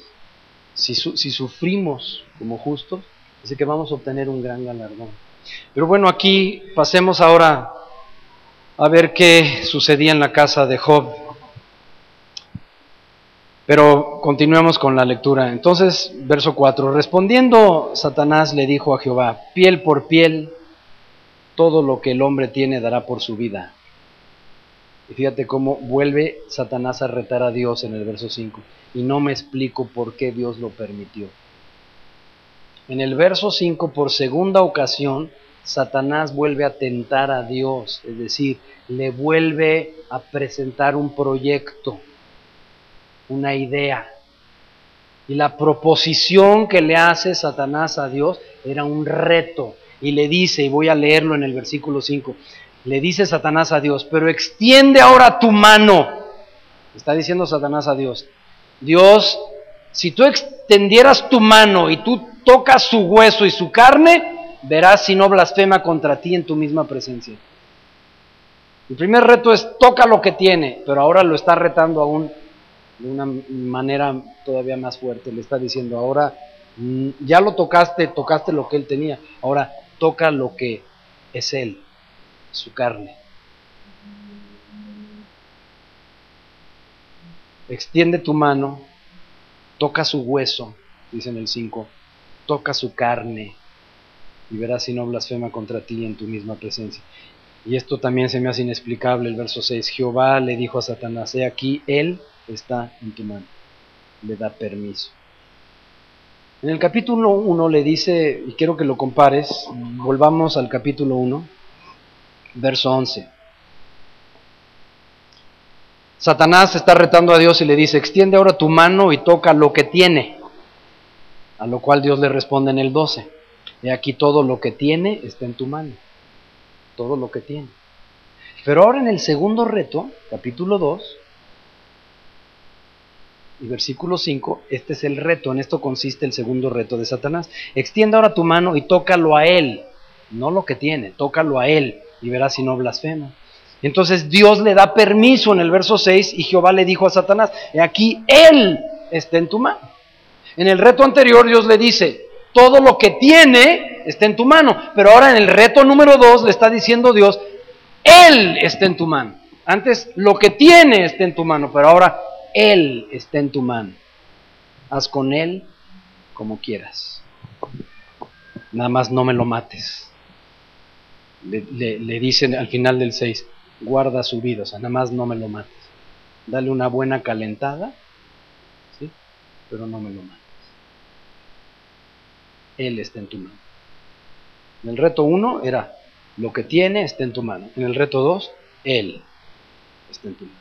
si, sufrimos como justos, dice que vamos a obtener un gran galardón. Pero bueno, aquí pasemos ahora a ver qué sucedía en la casa de Job. Pero continuemos con la lectura. Entonces, verso 4. Respondiendo, Satanás le dijo a Jehová, piel por piel, todo lo que el hombre tiene dará por su vida. Y fíjate cómo vuelve Satanás a retar a Dios en el verso 5. Y no me explico por qué Dios lo permitió. En el verso 5, por segunda ocasión, Satanás vuelve a tentar a Dios, es decir, le vuelve a presentar un proyecto, una idea. Y la proposición que le hace Satanás a Dios era un reto. Y le dice, y voy a leerlo en el versículo 5, le dice Satanás a Dios, pero extiende ahora tu mano. Está diciendo Satanás a Dios, Dios, si tú extendieras tu mano y tú tocas su hueso y su carne, verás si no blasfema contra ti en tu misma presencia. El primer reto es toca lo que tiene, pero ahora lo está retando aún de una manera todavía más fuerte. Le está diciendo, ahora mm, ya lo tocaste, tocaste lo que él tenía, ahora toca lo que es él, su carne. Extiende tu mano, toca su hueso, dice en el 5, toca su carne y verás si no blasfema contra ti en tu misma presencia. Y esto también se me hace inexplicable, el verso 6. Jehová le dijo a Satanás, he aquí, él está en tu mano. Le da permiso. En el capítulo 1 le dice, y quiero que lo compares, volvamos al capítulo 1, verso 11. Satanás está retando a Dios y le dice, extiende ahora tu mano y toca lo que tiene. A lo cual Dios le responde en el 12, he aquí todo lo que tiene está en tu mano. Todo lo que tiene. Pero ahora en el segundo reto, capítulo 2, y versículo 5, este es el reto, en esto consiste el segundo reto de Satanás. Extiende ahora tu mano y tócalo a él, no lo que tiene, tócalo a él y verás si no blasfema. Entonces Dios le da permiso en el verso 6 y Jehová le dijo a Satanás, aquí él está en tu mano. En el reto anterior Dios le dice, todo lo que tiene está en tu mano, pero ahora en el reto número 2 le está diciendo Dios, él está en tu mano. Antes lo que tiene está en tu mano, pero ahora él está en tu mano. Haz con Él como quieras. Nada más no me lo mates. Le, dicen al final del 6, guarda su vida, o sea, nada más no me lo mates. Dale una buena calentada, ¿sí? pero no me lo mates. Él está en tu mano. En el reto 1 era, lo que tiene está en tu mano. En el reto 2, Él está en tu mano.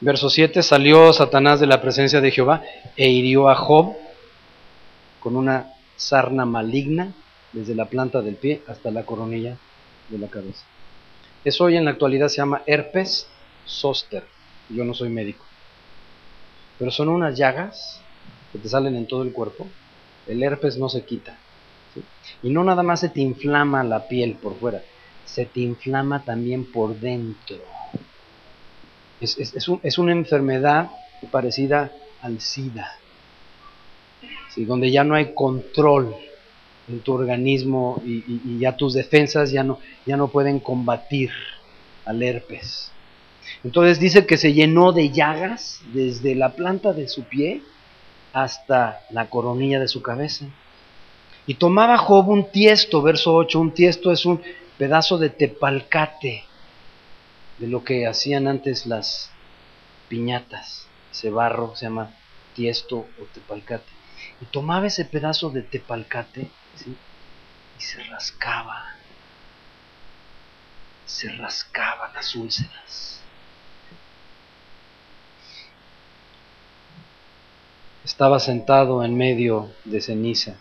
Verso 7, salió Satanás de la presencia de Jehová e hirió a Job con una sarna maligna desde la planta del pie hasta la coronilla de la cabeza. Eso hoy en la actualidad se llama herpes zoster. Yo no soy médico. Pero son unas llagas que te salen en todo el cuerpo. El herpes no se quita. Y no nada más se te inflama la piel por fuera, se te inflama también por dentro. Es, una enfermedad parecida al SIDA, donde ya no hay control en tu organismo y, ya tus defensas ya no, ya no pueden combatir al herpes. Entonces dice que se llenó de llagas desde la planta de su pie hasta la coronilla de su cabeza. Y tomaba Job un tiesto, verso 8, un tiesto es un pedazo de tepalcate de lo que hacían antes las piñatas. Ese barro se llama tiesto o tepalcate. Y tomaba ese pedazo de tepalcate y se rascaba. Se rascaba las úlceras. Estaba sentado en medio de ceniza.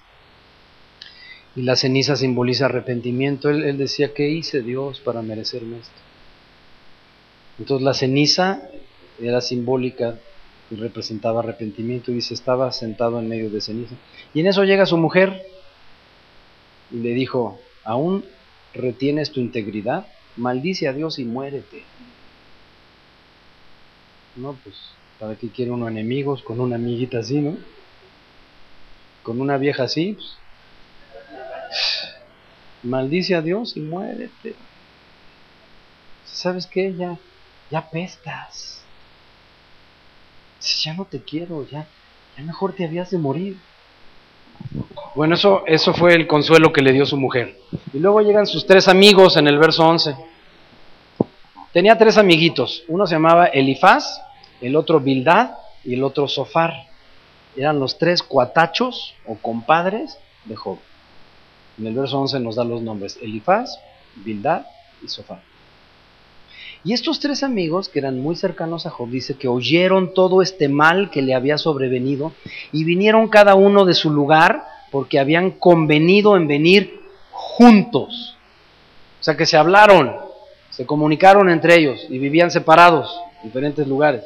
Y la ceniza simboliza arrepentimiento. Él, él decía, ¿qué hice Dios para merecerme esto? Entonces la ceniza era simbólica y representaba arrepentimiento y dice, estaba sentado en medio de ceniza. Y en eso llega su mujer y le dijo, ¿aún retienes tu integridad? Maldice a Dios y muérete. No, pues, ¿para qué quiere uno enemigos con una amiguita así, no? Con una vieja así, pues, maldice a Dios y muérete. ¿Sabes qué? Ya ya pestas. ya no te quiero, ya, ya mejor te habías de morir. Bueno, eso, eso fue el consuelo que le dio su mujer. Y luego llegan sus tres amigos en el verso 11. Tenía tres amiguitos. Uno se llamaba Elifaz, el otro Bildad y el otro Sofar. Eran los tres cuatachos o compadres de Job. En el verso 11 nos da los nombres Elifaz, Bildad y Sofar. Y estos tres amigos, que eran muy cercanos a Job, dice que oyeron todo este mal que le había sobrevenido y vinieron cada uno de su lugar porque habían convenido en venir juntos. O sea que se hablaron, se comunicaron entre ellos y vivían separados en diferentes lugares.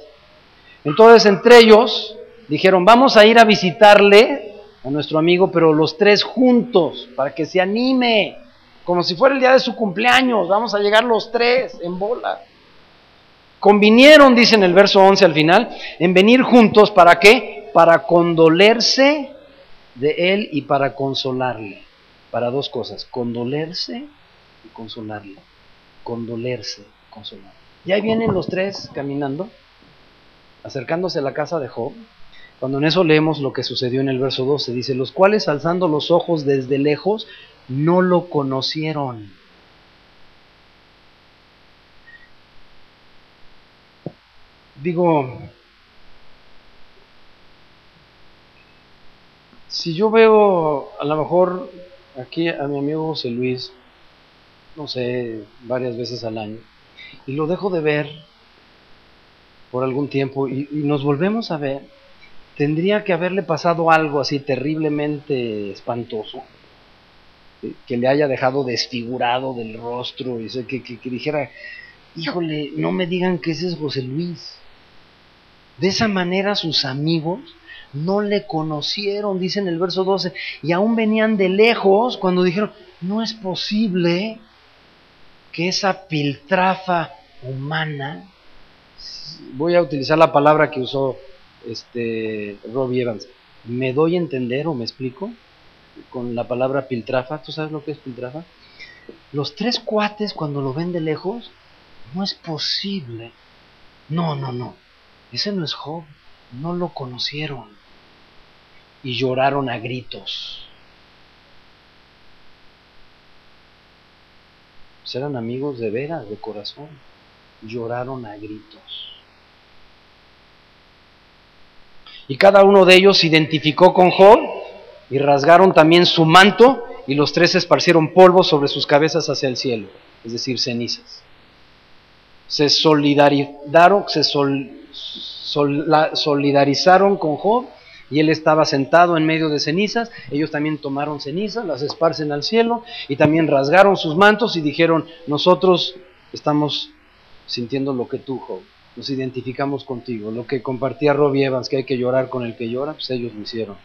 Entonces entre ellos dijeron, vamos a ir a visitarle a nuestro amigo, pero los tres juntos, para que se anime como si fuera el día de su cumpleaños, vamos a llegar los tres en bola. Convinieron, dice en el verso 11 al final, en venir juntos, ¿para qué? Para condolerse de él y para consolarle. Para dos cosas, condolerse y consolarle. Condolerse, consolarle. Y ahí vienen los tres caminando, acercándose a la casa de Job. Cuando en eso leemos lo que sucedió en el verso 12, dice, los cuales alzando los ojos desde lejos, no lo conocieron. Digo, si yo veo a lo mejor aquí a mi amigo José Luis, no sé, varias veces al año, y lo dejo de ver por algún tiempo y, nos volvemos a ver, tendría que haberle pasado algo así terriblemente espantoso que le haya dejado desfigurado del rostro y que, que, dijera, híjole, no me digan que ese es José Luis. De esa manera sus amigos no le conocieron, dice en el verso 12, y aún venían de lejos cuando dijeron, no es posible que esa piltrafa humana, voy a utilizar la palabra que usó este Robbie Evans, ¿me doy a entender o me explico? con la palabra piltrafa. ¿Tú sabes lo que es piltrafa? Los tres cuates cuando lo ven de lejos, no es posible. No, no, no. Ese no es Job. No lo conocieron. Y lloraron a gritos. Pues eran amigos de veras, de corazón. Lloraron a gritos. Y cada uno de ellos se identificó con Job y rasgaron también su manto y los tres esparcieron polvo sobre sus cabezas hacia el cielo, es decir, cenizas. Se solidarizaron, se solidarizaron con Job y él estaba sentado en medio de cenizas, ellos también tomaron cenizas, las esparcen al cielo y también rasgaron sus mantos y dijeron, nosotros estamos sintiendo lo que tú, Job, nos identificamos contigo, lo que compartía Robbie Evans, que hay que llorar con el que llora, pues ellos lo hicieron.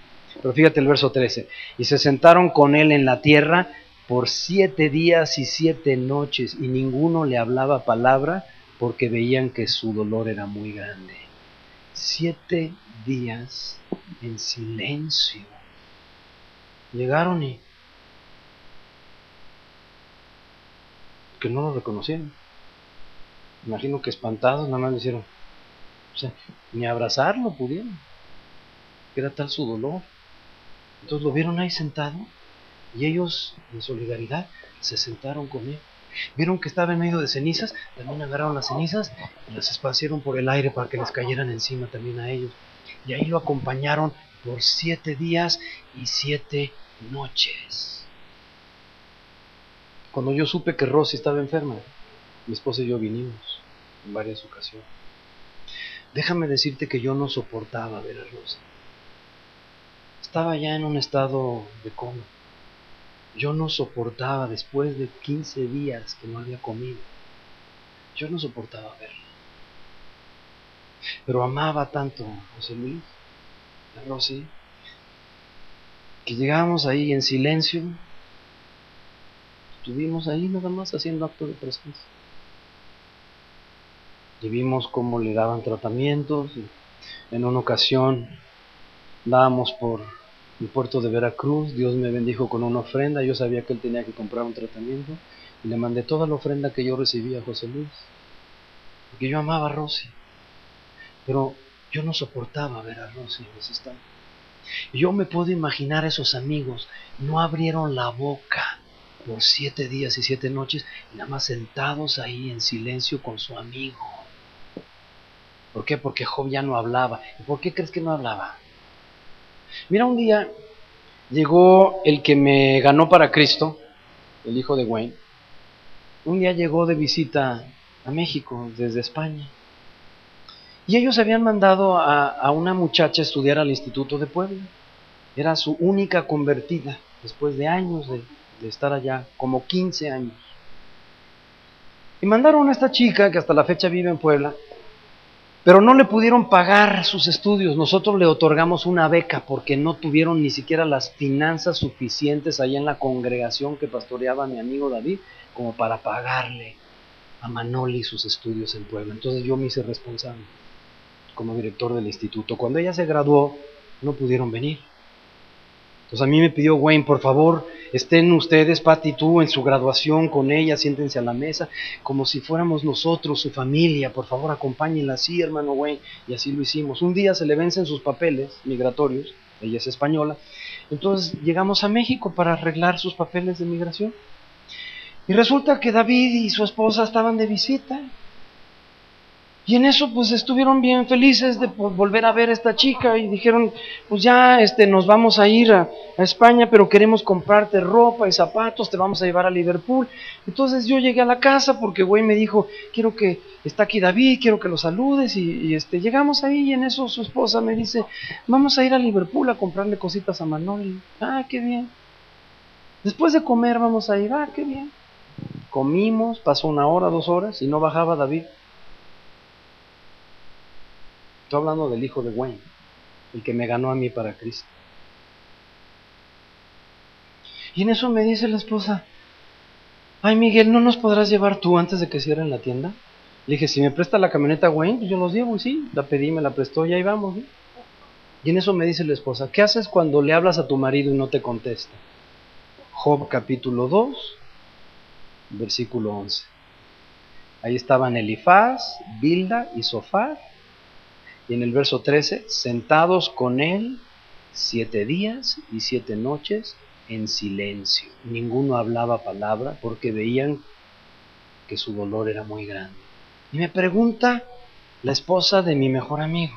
Pero fíjate el verso 13. Y se sentaron con él en la tierra por siete días y siete noches, y ninguno le hablaba palabra porque veían que su dolor era muy grande. Siete días en silencio. Llegaron y que no lo reconocieron. Imagino que espantados nada más le hicieron. O sea, ni abrazarlo pudieron. Era tal su dolor. Entonces lo vieron ahí sentado y ellos, en solidaridad, se sentaron con él. Vieron que estaba en medio de cenizas, también agarraron las cenizas y las esparcieron por el aire para que les cayeran encima también a ellos. Y ahí lo acompañaron por siete días y siete noches. Cuando yo supe que Rosy estaba enferma, mi esposa y yo vinimos en varias ocasiones. Déjame decirte que yo no soportaba ver a Rosy. Estaba ya en un estado de coma. Yo no soportaba después de 15 días que no había comido. Yo no soportaba verla. Pero amaba tanto a José Luis, a Rosy, que llegábamos ahí en silencio. Estuvimos ahí nada más haciendo acto de presencia. Y vimos cómo le daban tratamientos. En una ocasión dábamos por el puerto de Veracruz, Dios me bendijo con una ofrenda, yo sabía que él tenía que comprar un tratamiento y le mandé toda la ofrenda que yo recibía a José Luis, porque yo amaba a Rosy. Pero Yo no soportaba ver a Rosy en ese estado. Yo me puedo imaginar esos amigos, no abrieron la boca por siete días y siete noches, nada más sentados ahí en silencio con su amigo. ¿Por qué? Porque Job ya no hablaba. ¿Y por qué crees que no hablaba? Mira, un día llegó el que me ganó para Cristo, el hijo de Wayne. Un día llegó de visita a México desde España. Y ellos habían mandado a, una muchacha a estudiar al Instituto de Puebla. Era su única convertida, después de años de, estar allá, como 15 años. Y mandaron a esta chica, que hasta la fecha vive en Puebla, pero no le pudieron pagar sus estudios. Nosotros le otorgamos una beca porque no tuvieron ni siquiera las finanzas suficientes ahí en la congregación que pastoreaba mi amigo David como para pagarle a Manoli sus estudios en Puebla. Entonces yo me hice responsable como director del instituto. Cuando ella se graduó, no pudieron venir. Entonces a mí me pidió Wayne, por favor, estén ustedes, Pati tú, en su graduación con ella, siéntense a la mesa, como si fuéramos nosotros, su familia, por favor, acompáñenla así, hermano Wayne. Y así lo hicimos. Un día se le vencen sus papeles migratorios, ella es española, entonces llegamos a México para arreglar sus papeles de migración. Y resulta que David y su esposa estaban de visita y en eso pues estuvieron bien felices de volver a ver a esta chica y dijeron, pues ya este, nos vamos a ir a, España, pero queremos comprarte ropa y zapatos, te vamos a llevar a Liverpool. Entonces yo llegué a la casa porque güey me dijo, quiero que, está aquí David, quiero que lo saludes y, este, llegamos ahí y en eso su esposa me dice, vamos a ir a Liverpool a comprarle cositas a Manoli. Ah, qué bien. Después de comer vamos a ir, ah, qué bien. Comimos, pasó una hora, dos horas y no bajaba David. Estoy hablando del hijo de Wayne, el que me ganó a mí para Cristo. Y en eso me dice la esposa, ay Miguel, ¿no nos podrás llevar tú antes de que cierren la tienda? Le dije, si me presta la camioneta Wayne, pues yo los llevo, y sí, la pedí, me la prestó y ahí vamos. Y en eso me dice la esposa, ¿qué haces cuando le hablas a tu marido y no te contesta? Job capítulo 2, versículo 11. Ahí estaban Elifaz, Bilda y Sofar, y en el verso 13, sentados con él siete días y siete noches en silencio. Ninguno hablaba palabra porque veían que su dolor era muy grande. Y me pregunta la esposa de mi mejor amigo,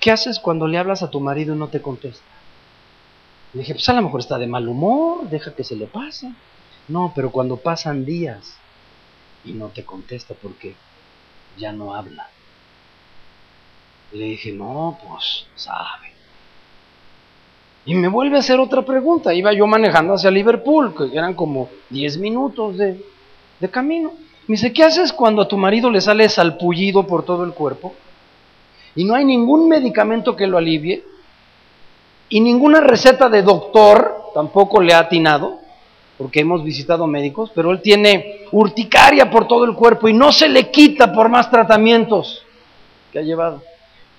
¿qué haces cuando le hablas a tu marido y no te contesta? Le dije, pues a lo mejor está de mal humor, deja que se le pase. No, pero cuando pasan días y no te contesta porque ya no habla. Le dije, no, pues sabe. Y me vuelve a hacer otra pregunta. Iba yo manejando hacia Liverpool, que eran como 10 minutos de, de camino. Me dice, ¿qué haces cuando a tu marido le sale salpullido por todo el cuerpo? Y no hay ningún medicamento que lo alivie. Y ninguna receta de doctor tampoco le ha atinado, porque hemos visitado médicos, pero él tiene urticaria por todo el cuerpo y no se le quita por más tratamientos que ha llevado.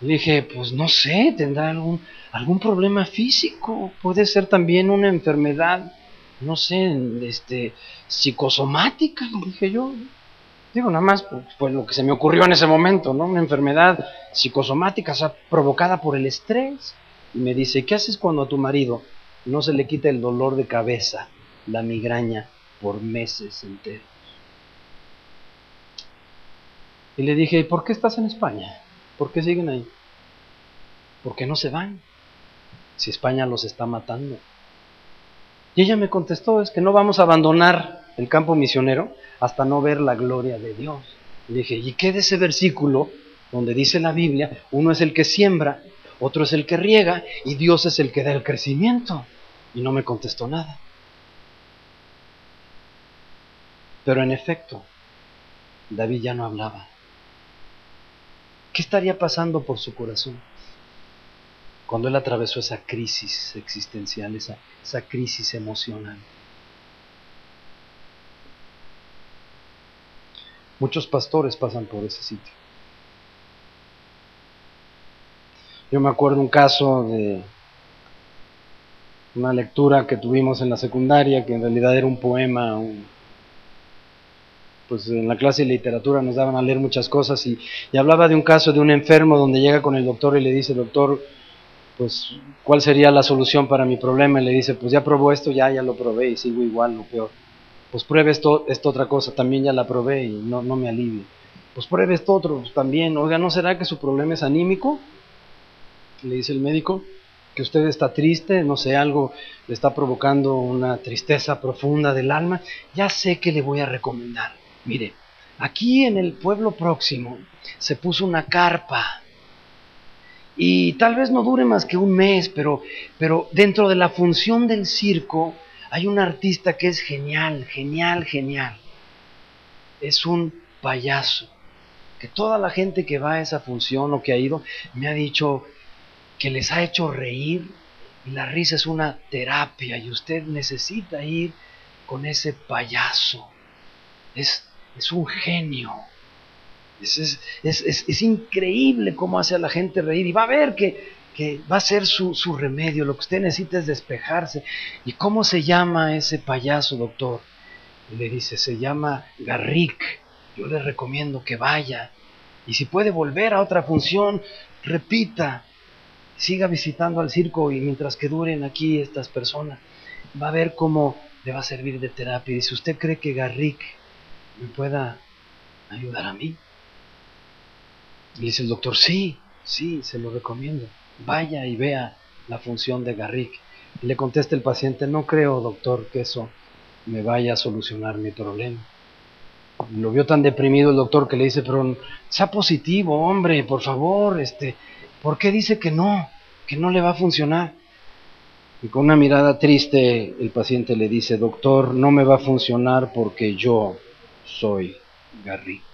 Le dije, pues no sé, tendrá algún, algún problema físico, puede ser también una enfermedad, no sé, este, psicosomática, dije yo. Digo, nada más, pues, lo que se me ocurrió en ese momento, ¿no? Una enfermedad psicosomática, o sea, provocada por el estrés. Y me dice, ¿qué haces cuando a tu marido no se le quita el dolor de cabeza, la migraña, por meses enteros? Y le dije, ¿y por qué estás en España? ¿Por qué siguen ahí? ¿Por qué no se van? Si España los está matando. Y ella me contestó, es que no vamos a abandonar el campo misionero hasta no ver la gloria de Dios. Le dije, ¿y qué de ese versículo donde dice la Biblia, uno es el que siembra, otro es el que riega y Dios es el que da el crecimiento? Y no me contestó nada. Pero en efecto, David ya no hablaba. ¿Qué estaría pasando por su corazón cuando él atravesó esa crisis existencial, esa, esa crisis emocional? Muchos pastores pasan por ese sitio. Yo me acuerdo un caso de una lectura que tuvimos en la secundaria, que en realidad era un poema, un, pues en la clase de literatura nos daban a leer muchas cosas y, y, hablaba de un caso de un enfermo donde llega con el doctor y le dice, doctor, pues, ¿cuál sería la solución para mi problema? Y le dice, pues ya probó esto, ya, ya lo probé y sigo igual, lo peor. Pues pruebe esto, esta otra cosa, también ya la probé y no, no me alivia. Pues pruebe esto otro pues, también. Oiga, ¿no será que su problema es anímico? Le dice el médico, que usted está triste, no sé, algo le está provocando una tristeza profunda del alma. Ya sé que le voy a recomendar. Mire, aquí en el pueblo próximo se puso una carpa y tal vez no dure más que un mes, pero, pero dentro de la función del circo hay un artista que es genial, genial, genial. Es un payaso. Que toda la gente que va a esa función o que ha ido me ha dicho que les ha hecho reír y la risa es una terapia y usted necesita ir con ese payaso. Es, es un genio. Es, es, increíble cómo hace a la gente reír y va a ver que, va a ser su, su, remedio. Lo que usted necesita es despejarse. ¿Y cómo se llama ese payaso, doctor? Y le dice, se llama Garrick. Yo le recomiendo que vaya. Y si puede volver a otra función, repita. Siga visitando al circo y mientras que duren aquí estas personas, va a ver cómo le va a servir de terapia. Y si usted cree que Garrick me pueda ayudar a mí, y dice el doctor, sí, sí, se lo recomiendo. Vaya y vea la función de Garrick. Y le contesta el paciente, no creo, doctor, que eso me vaya a solucionar mi problema. Lo vio tan deprimido el doctor que le dice, pero sea positivo, hombre, por favor, este, ¿por qué dice que no, que no le va a funcionar? Y con una mirada triste el paciente le dice, doctor, no me va a funcionar porque yo soy Garrick.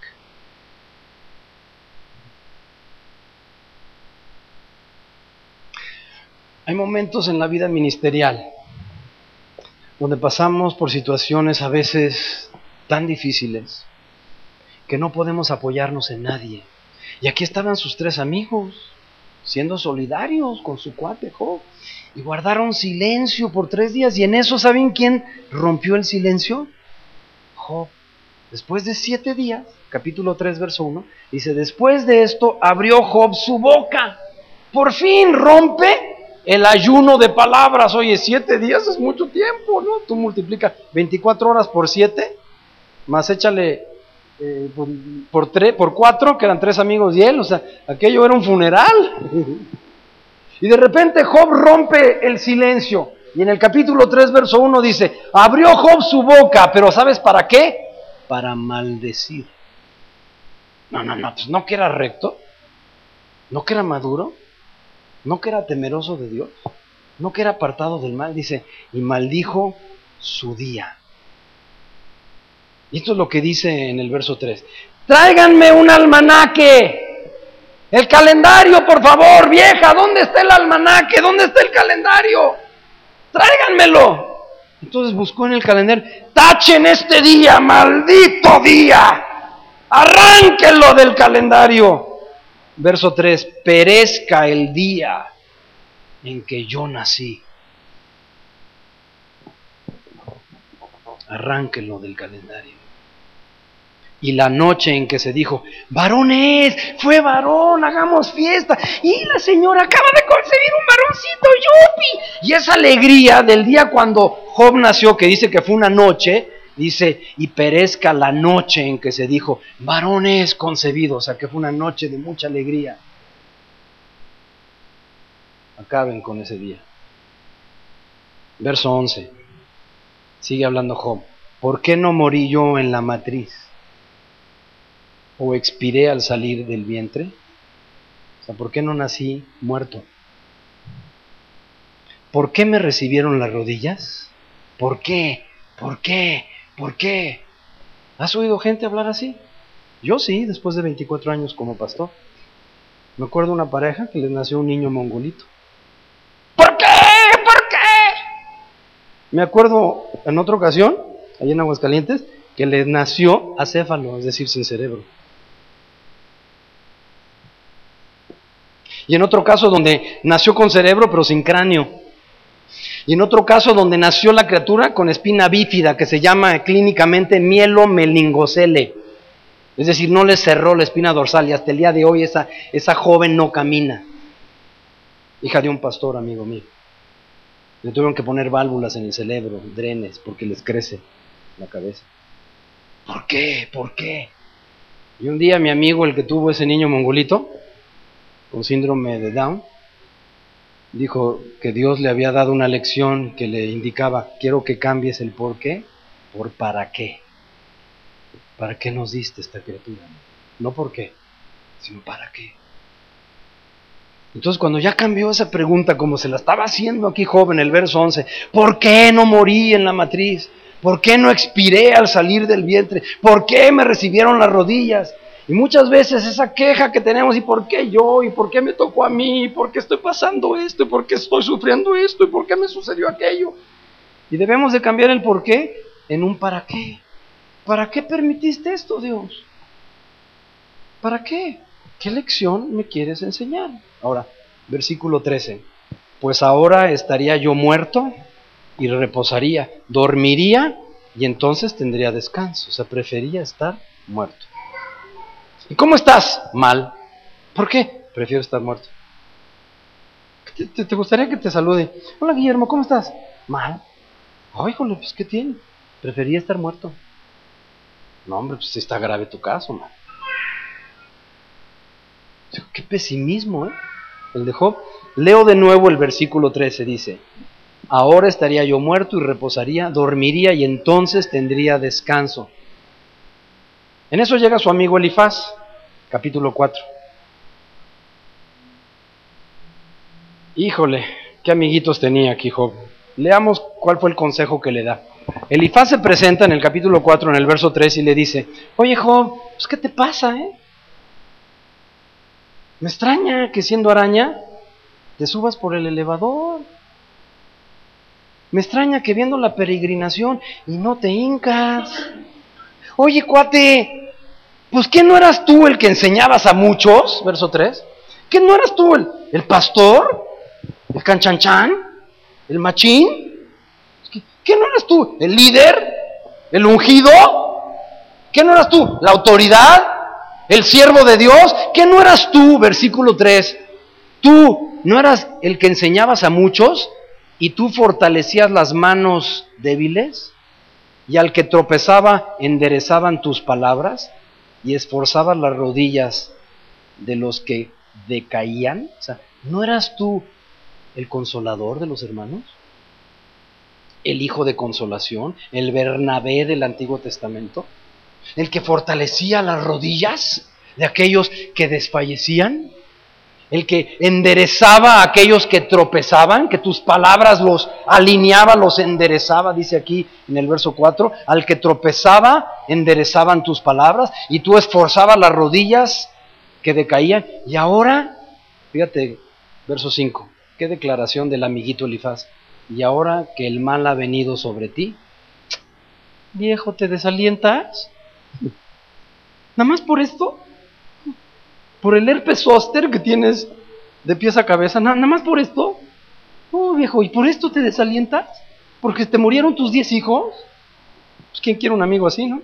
Hay momentos en la vida ministerial donde pasamos por situaciones a veces tan difíciles que no podemos apoyarnos en nadie. Y aquí estaban sus tres amigos, siendo solidarios con su cuate Job, y guardaron silencio por tres días. Y en eso, ¿saben quién rompió el silencio? Job. Después de siete días, capítulo 3, verso 1, dice, después de esto abrió Job su boca. Por fin rompe el ayuno de palabras, oye, siete días es mucho tiempo, ¿no? Tú multiplica 24 horas por siete, más échale eh, por, tres, por cuatro, que eran tres amigos y él, o sea, aquello era un funeral. y de repente Job rompe el silencio. Y en el capítulo 3, verso 1 dice, abrió Job su boca, pero ¿sabes para qué? Para maldecir. No, no, no, pues no que era recto, no que era maduro, no que era temeroso de Dios, no que era apartado del mal, dice, y maldijo su día. Y esto es lo que dice en el verso 3. Tráiganme un almanaque. El calendario, por favor, vieja, ¿dónde está el almanaque? ¿Dónde está el calendario? Tráiganmelo. Entonces buscó en el calendario, tachen este día, maldito día. Arránquenlo del calendario. Verso 3, perezca el día en que yo nací. Arránquenlo del calendario. Y la noche en que se dijo, varones, fue varón, hagamos fiesta. Y la señora acaba de concebir un varoncito, yupi. Y esa alegría del día cuando Job nació, que dice que fue una noche, Dice, y perezca la noche en que se dijo, varones concebidos, o sea que fue una noche de mucha alegría. Acaben con ese día. Verso 11. Sigue hablando Job. ¿Por qué no morí yo en la matriz? ¿O expiré al salir del vientre? O sea, ¿por qué no nací muerto? ¿Por qué me recibieron las rodillas? ¿Por qué? ¿Por qué? ¿Por qué? ¿Has oído gente hablar así? Yo sí, después de 24 años como pastor. Me acuerdo una pareja que les nació un niño mongolito. ¿Por qué? ¿Por qué? Me acuerdo en otra ocasión, allá en Aguascalientes, que les nació acéfalo, es decir, sin cerebro. Y en otro caso donde nació con cerebro pero sin cráneo. Y en otro caso donde nació la criatura con espina bífida que se llama clínicamente mielomeningocele. Es decir, no le cerró la espina dorsal y hasta el día de hoy esa, esa joven no camina. Hija de un pastor, amigo mío. Le tuvieron que poner válvulas en el cerebro, drenes, porque les crece la cabeza. ¿Por qué? ¿Por qué? Y un día mi amigo, el que tuvo ese niño mongolito, con síndrome de Down, dijo que Dios le había dado una lección que le indicaba, quiero que cambies el por qué por para qué. ¿Para qué nos diste esta criatura? No por qué, sino para qué. Entonces cuando ya cambió esa pregunta como se la estaba haciendo aquí joven, el verso 11, ¿por qué no morí en la matriz? ¿Por qué no expiré al salir del vientre? ¿Por qué me recibieron las rodillas? Y muchas veces esa queja que tenemos, ¿y por qué yo? ¿Y por qué me tocó a mí? ¿Y por qué estoy pasando esto? ¿Y por qué estoy sufriendo esto? ¿Y por qué me sucedió aquello? Y debemos de cambiar el por qué en un para qué. ¿Para qué permitiste esto, Dios? ¿Para qué? ¿Qué lección me quieres enseñar? Ahora, versículo 13. Pues ahora estaría yo muerto y reposaría, dormiría y entonces tendría descanso. O sea, prefería estar muerto. ¿Y cómo estás? Mal. ¿Por qué? Prefiero estar muerto. ¿Te, gustaría que te salude? Hola Guillermo, ¿cómo estás? Mal. Ay, jole, pues ¿qué tiene? Prefería estar muerto. No, hombre, pues está grave tu caso, man. Qué pesimismo, ¿eh? El de Job. Leo de nuevo el versículo 13, dice, ahora estaría yo muerto y reposaría, dormiría y entonces tendría descanso. En eso llega su amigo Elifaz, capítulo 4. Híjole, qué amiguitos tenía aquí Job. Leamos cuál fue el consejo que le da. Elifaz se presenta en el capítulo 4, en el verso 3, y le dice, oye Job, pues ¿qué te pasa, eh? Me extraña que siendo araña te subas por el elevador. Me extraña que viendo la peregrinación y no te hincas. Oye, cuate, pues ¿qué no eras tú el que enseñabas a muchos? Verso 3. ¿Qué no eras tú el, el pastor? ¿El canchanchan? ¿El machín? ¿Qué no eras tú el líder? ¿El ungido? ¿Qué no eras tú la autoridad? el siervo de Dios, que no eras tú, versículo 3, tú no eras el que enseñabas a muchos y tú fortalecías las manos débiles y al que tropezaba enderezaban tus palabras y esforzabas las rodillas de los que decaían. O sea, ¿no eras tú el consolador de los hermanos? ¿El hijo de consolación? ¿El Bernabé del Antiguo Testamento? el que fortalecía las rodillas de aquellos que desfallecían, el que enderezaba a aquellos que tropezaban, que tus palabras los alineaba, los enderezaba, dice aquí en el verso 4, al que tropezaba, enderezaban tus palabras, y tú esforzabas las rodillas que decaían, y ahora, fíjate, verso 5, qué declaración del amiguito Elifaz, y ahora que el mal ha venido sobre ti, viejo, ¿te desalientas? Nada más por esto, por el herpes zóster que tienes de pies a cabeza, nada más por esto. Oh, viejo, ¿y por esto te desalientas? ¿Porque te murieron tus diez hijos? Pues quién quiere un amigo así, ¿no?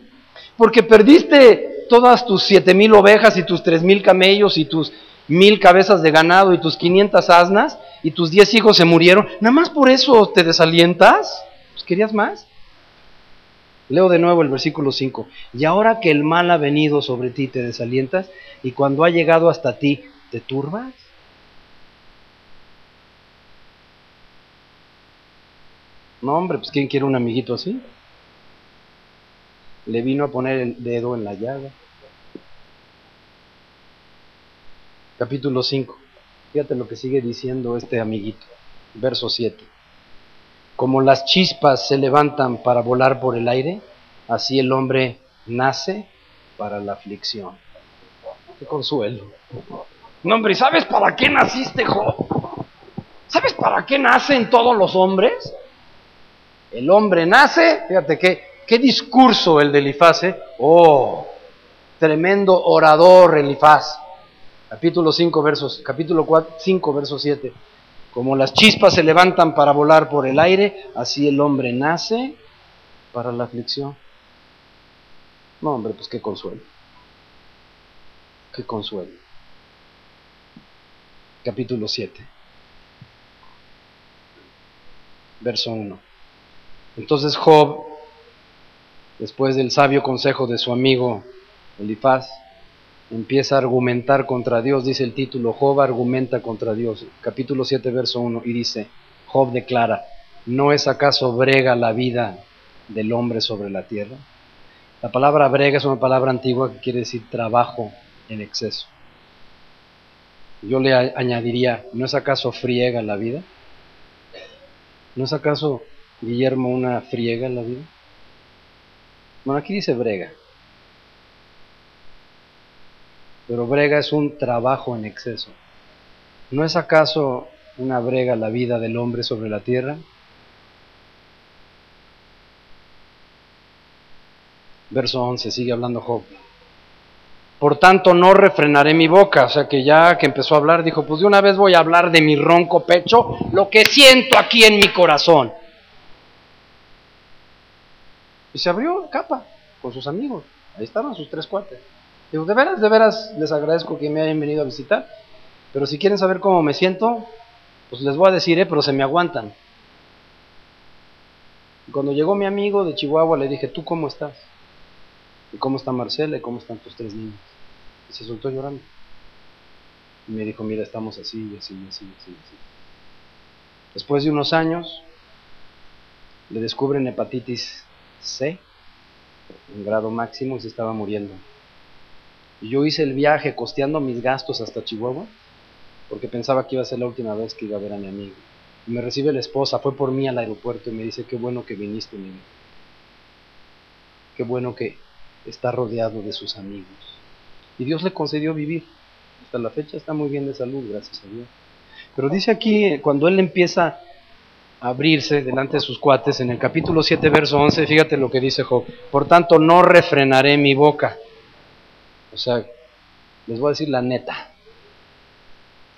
Porque perdiste todas tus siete mil ovejas y tus tres mil camellos y tus mil cabezas de ganado y tus quinientas asnas y tus diez hijos se murieron. ¿Nada más por eso te desalientas? Pues querías más. Leo de nuevo el versículo 5. Y ahora que el mal ha venido sobre ti, te desalientas, y cuando ha llegado hasta ti, te turbas. No, hombre, pues ¿quién quiere un amiguito así? Le vino a poner el dedo en la llaga. Capítulo 5. Fíjate lo que sigue diciendo este amiguito. Verso 7. Como las chispas se levantan para volar por el aire, así el hombre nace para la aflicción. Qué consuelo. No, hombre, ¿sabes para qué naciste, Job? ¿Sabes para qué nacen todos los hombres? El hombre nace, fíjate qué, qué discurso el de Elifaz, ¿eh? Oh, tremendo orador Elifaz. Capítulo 5, versos, capítulo 4, 5, verso 7 Como las chispas se levantan para volar por el aire, así el hombre nace para la aflicción. No, hombre, pues qué consuelo. Qué consuelo. Capítulo 7. Verso 1. Entonces Job, después del sabio consejo de su amigo Elifaz, empieza a argumentar contra Dios, dice el título, Job argumenta contra Dios, capítulo 7, verso 1, y dice, Job declara, ¿no es acaso brega la vida del hombre sobre la tierra? La palabra brega es una palabra antigua que quiere decir trabajo en exceso. Yo le añadiría, ¿no es acaso friega la vida? ¿No es acaso, Guillermo, una friega la vida? Bueno, aquí dice brega. Pero brega es un trabajo en exceso. ¿No es acaso una brega la vida del hombre sobre la tierra? Verso 11, sigue hablando Job. Por tanto, no refrenaré mi boca. O sea que ya que empezó a hablar, dijo, pues de una vez voy a hablar de mi ronco pecho, lo que siento aquí en mi corazón. Y se abrió capa con sus amigos. Ahí estaban sus tres cuates. Digo, de veras, de veras les agradezco que me hayan venido a visitar. Pero si quieren saber cómo me siento, pues les voy a decir, eh, pero se me aguantan. cuando llegó mi amigo de Chihuahua, le dije, ¿tú cómo estás? ¿Y cómo está Marcela? ¿Y cómo están tus tres niños? Y se soltó llorando. Y me dijo, mira, estamos así, así, así, así, así. Después de unos años, le descubren hepatitis C, en grado máximo, y se estaba muriendo. Yo hice el viaje costeando mis gastos hasta Chihuahua, porque pensaba que iba a ser la última vez que iba a ver a mi amigo. Y me recibe la esposa, fue por mí al aeropuerto y me dice, qué bueno que viniste, mi amigo. Qué bueno que está rodeado de sus amigos. Y Dios le concedió vivir. Hasta la fecha está muy bien de salud, gracias a Dios. Pero dice aquí, cuando él empieza a abrirse delante de sus cuates, en el capítulo 7, verso 11, fíjate lo que dice Job. Por tanto, no refrenaré mi boca. O sea, les voy a decir la neta.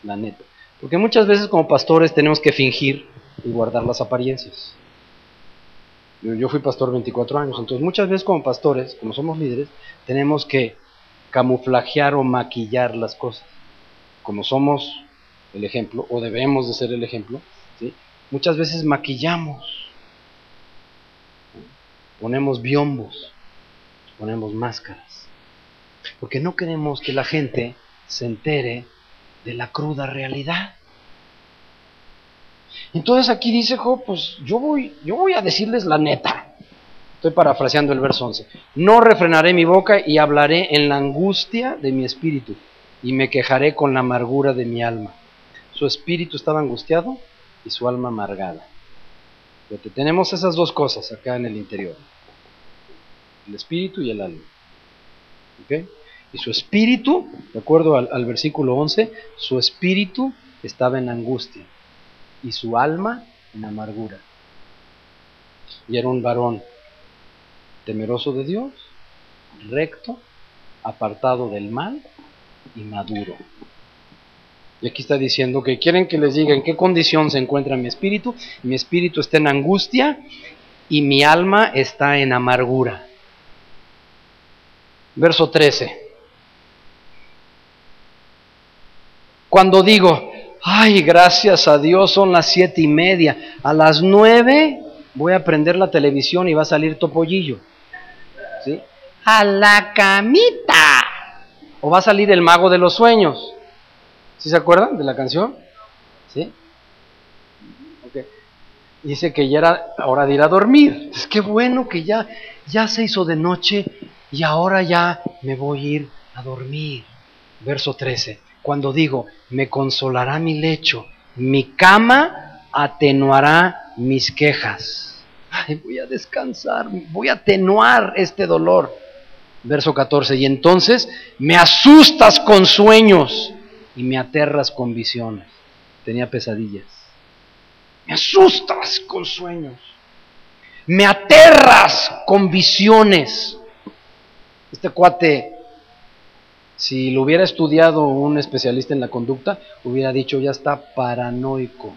La neta. Porque muchas veces como pastores tenemos que fingir y guardar las apariencias. Yo, fui pastor 24 años, entonces muchas veces como pastores, como somos líderes, tenemos que camuflajear o maquillar las cosas. Como somos el ejemplo, o debemos de ser el ejemplo, muchas veces maquillamos, ponemos biombos, ponemos máscaras, porque no queremos que la gente se entere de la cruda realidad. Entonces aquí dice Job, pues yo voy, yo voy a decirles la neta. Estoy parafraseando el verso 11. No refrenaré mi boca y hablaré en la angustia de mi espíritu y me quejaré con la amargura de mi alma. Su espíritu estaba angustiado y su alma amargada. tenemos esas dos cosas acá en el interior. El espíritu y el alma. Y su espíritu, de acuerdo al, al versículo 11, su espíritu estaba en angustia y su alma en amargura. Y era un varón temeroso de Dios, recto, apartado del mal y maduro. Y aquí está diciendo que quieren que les diga en qué condición se encuentra mi espíritu. Mi espíritu está en angustia y mi alma está en amargura. Verso 13. Cuando digo, ay, gracias a Dios, son las siete y media. A las nueve voy a prender la televisión y va a salir Topollillo. ¿Sí? A la camita. O va a salir el mago de los sueños. ¿Sí se acuerdan de la canción? ¿Sí? Dice que ya era hora de ir a dormir. Es que bueno que ya, ya se hizo de noche y ahora ya me voy a ir a dormir. Verso 13 cuando digo, me consolará mi lecho, mi cama atenuará mis quejas. voy a descansar, voy a atenuar este dolor. Verso 14, y entonces me asustas con sueños y me aterras con visiones. Tenía pesadillas. Me asustas con sueños. Me aterras con visiones. Este cuate si lo hubiera estudiado un especialista en la conducta, hubiera dicho ya está paranoico.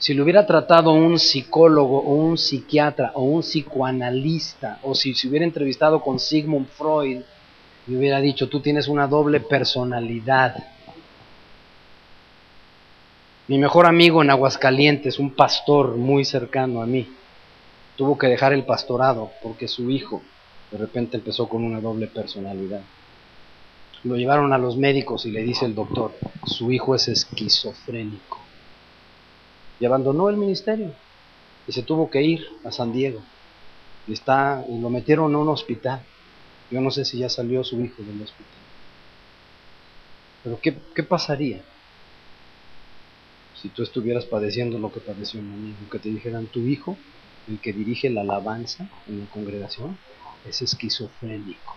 si le hubiera tratado un psicólogo o un psiquiatra o un psicoanalista, o si se hubiera entrevistado con Sigmund Freud, le hubiera dicho, tú tienes una doble personalidad. Mi mejor amigo en Aguascalientes, un pastor muy cercano a mí, tuvo que dejar el pastorado porque su hijo de repente empezó con una doble personalidad. Lo llevaron a los médicos y le dice el doctor, su hijo es esquizofrénico. Y abandonó el ministerio y se tuvo que ir a San Diego. Y, está, y lo metieron a un hospital. Yo no sé si ya salió su hijo del hospital. Pero ¿qué, qué pasaría si tú estuvieras padeciendo lo que padeció mi amigo? Que te dijeran, tu hijo, el que dirige la alabanza en la congregación, es esquizofrénico.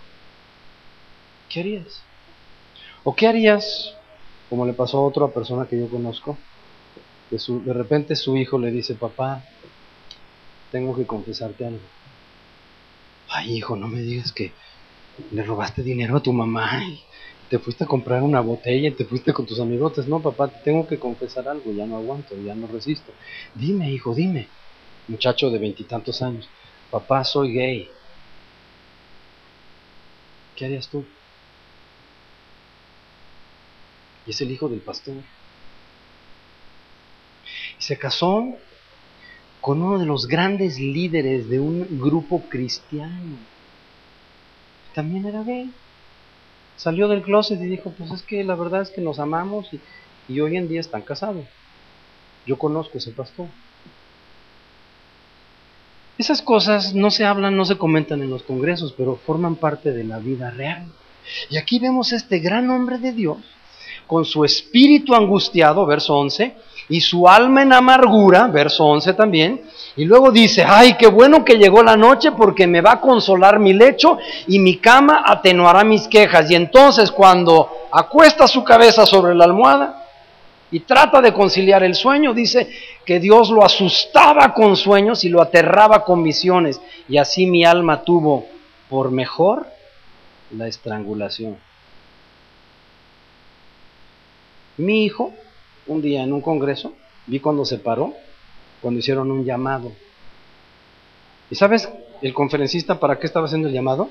¿Qué harías? ¿O qué harías, como le pasó a otra persona que yo conozco, que de repente su hijo le dice, papá, tengo que confesarte algo. Ay, hijo, no me digas que le robaste dinero a tu mamá y te fuiste a comprar una botella y te fuiste con tus amigotes. No, papá, te tengo que confesar algo, ya no aguanto, ya no resisto. Dime, hijo, dime. Muchacho de veintitantos años, papá, soy gay. ¿Qué harías tú? Y es el hijo del pastor. Y se casó con uno de los grandes líderes de un grupo cristiano. También era gay. Salió del closet y dijo, pues es que la verdad es que nos amamos y, y hoy en día están casados. Yo conozco ese pastor. Esas cosas no se hablan, no se comentan en los congresos, pero forman parte de la vida real. Y aquí vemos este gran hombre de Dios, con su espíritu angustiado, verso 11, y su alma en amargura, verso 11 también, y luego dice, ay, qué bueno que llegó la noche porque me va a consolar mi lecho y mi cama atenuará mis quejas. Y entonces cuando acuesta su cabeza sobre la almohada, y trata de conciliar el sueño, dice que Dios lo asustaba con sueños y lo aterraba con visiones, y así mi alma tuvo por mejor la estrangulación. Mi hijo, un día en un congreso, vi cuando se paró, cuando hicieron un llamado. ¿Y sabes el conferencista para qué estaba haciendo el llamado?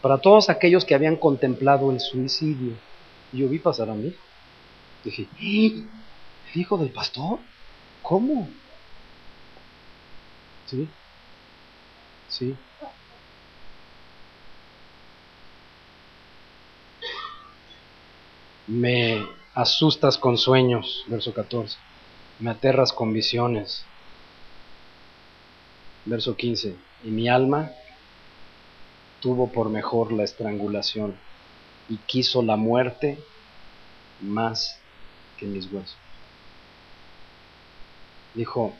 Para todos aquellos que habían contemplado el suicidio. Y yo vi pasar a mi hijo. Dije, ¿el hijo del pastor? ¿Cómo? Sí, sí. Me asustas con sueños, verso 14. Me aterras con visiones. Verso 15. Y mi alma tuvo por mejor la estrangulación y quiso la muerte más mis huesos. Dijo,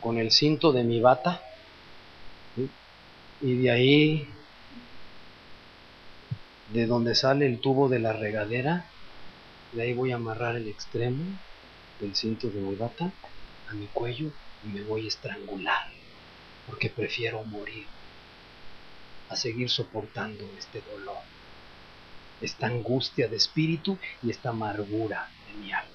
con el cinto de mi bata, y de ahí, de donde sale el tubo de la regadera, de ahí voy a amarrar el extremo del cinto de mi bata a mi cuello y me voy a estrangular, porque prefiero morir a seguir soportando este dolor esta angustia de espíritu y esta amargura de mi alma.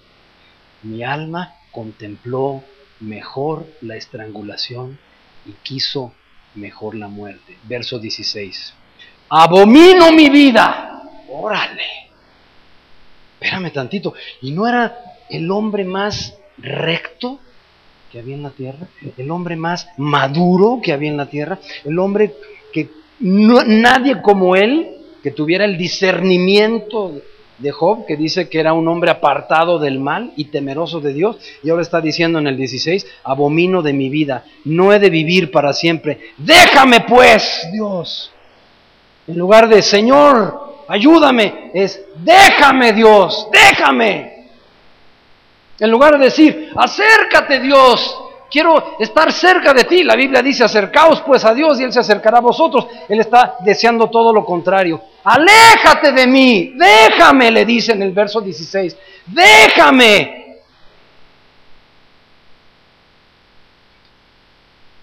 Mi alma contempló mejor la estrangulación y quiso mejor la muerte. Verso 16. Abomino mi vida. Órale. Espérame tantito. ¿Y no era el hombre más recto que había en la tierra? ¿El hombre más maduro que había en la tierra? ¿El hombre que nadie como él que tuviera el discernimiento de Job, que dice que era un hombre apartado del mal y temeroso de Dios, y ahora está diciendo en el 16, abomino de mi vida, no he de vivir para siempre, déjame pues, Dios. En lugar de, Señor, ayúdame, es, déjame Dios, déjame. En lugar de decir, acércate Dios, quiero estar cerca de ti. La Biblia dice, acercaos pues a Dios y Él se acercará a vosotros. Él está deseando todo lo contrario. Aléjate de mí, déjame, le dice en el verso 16, déjame.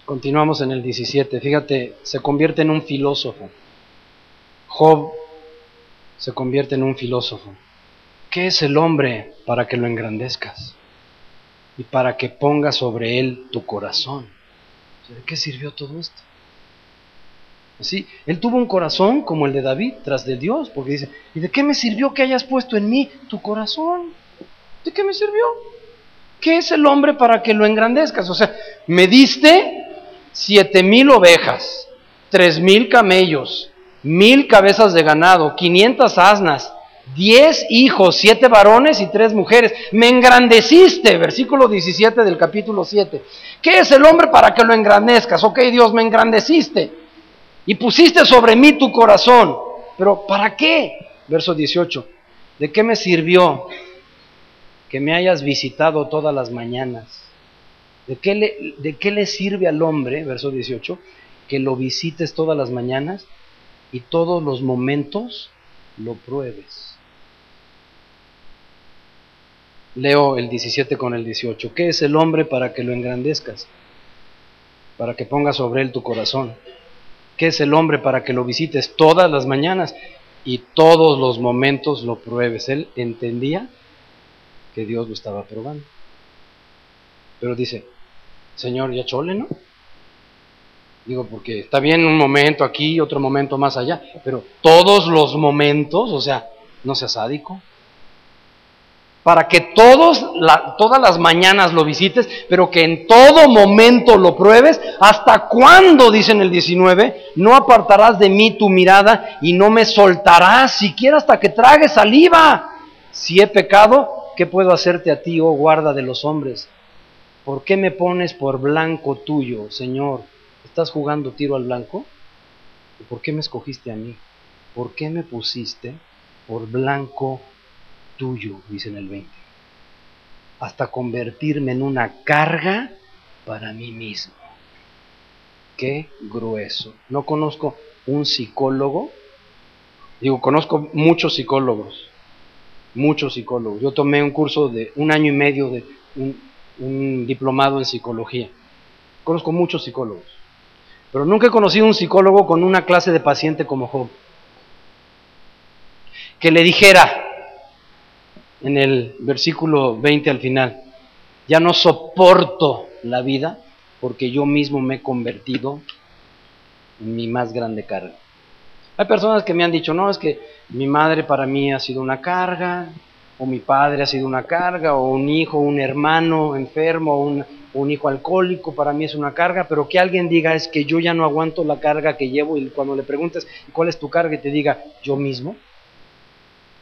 Continuamos en el 17, fíjate, se convierte en un filósofo. Job se convierte en un filósofo. ¿Qué es el hombre para que lo engrandezcas? Y para que ponga sobre él tu corazón. ¿De qué sirvió todo esto? Sí, él tuvo un corazón como el de David, tras de Dios, porque dice, ¿y de qué me sirvió que hayas puesto en mí tu corazón? ¿De qué me sirvió? ¿Qué es el hombre para que lo engrandezcas? O sea, me diste siete mil ovejas, tres mil camellos, mil cabezas de ganado, quinientas asnas, diez hijos, siete varones y tres mujeres. Me engrandeciste, versículo 17 del capítulo 7. ¿Qué es el hombre para que lo engrandezcas? Ok, Dios, me engrandeciste y pusiste sobre mí tu corazón. Pero ¿para qué? Verso 18. ¿De qué me sirvió que me hayas visitado todas las mañanas? ¿De qué le, sirve al hombre, verso 18, que lo visites todas las mañanas y todos los momentos lo pruebes? Leo el 17 con el 18. ¿Qué es el hombre para que lo engrandezcas? Para que pongas sobre él tu corazón. ¿Qué es el hombre para que lo visites todas las mañanas y todos los momentos lo pruebes? Él entendía que Dios lo estaba probando. Pero dice, Señor, ya chole, ¿no? Digo, porque está bien un momento aquí, otro momento más allá, pero todos los momentos, o sea, no seas sádico para que todos todas las mañanas lo visites, pero que en todo momento lo pruebes. ¿Hasta cuándo, dice en el 19, no apartarás de mí tu mirada y no me soltarás siquiera hasta que tragues saliva? Si he pecado, ¿qué puedo hacerte a ti, oh guarda de los hombres? ¿Por qué me pones por blanco tuyo, Señor? ¿Estás jugando tiro al blanco? ¿Por qué me escogiste a mí? ¿Por qué me pusiste por blanco tuyo, dice en el 20, hasta convertirme en una carga para mí mismo. Qué grueso. No conozco un psicólogo, digo, conozco muchos psicólogos, muchos psicólogos. Yo tomé un curso de un año y medio de un, diplomado en psicología. Conozco muchos psicólogos, pero nunca he conocido un psicólogo con una clase de paciente como Job. Que le dijera, en el versículo 20 al final, ya no soporto la vida porque yo mismo me he convertido en mi más grande carga. Hay personas que me han dicho, no, es que mi madre para mí ha sido una carga, o mi padre ha sido una carga, o un hijo, un hermano enfermo, un, un hijo alcohólico, para mí es una carga, pero que alguien diga es que yo ya no aguanto la carga que llevo y cuando le preguntes cuál es tu carga y te diga yo mismo,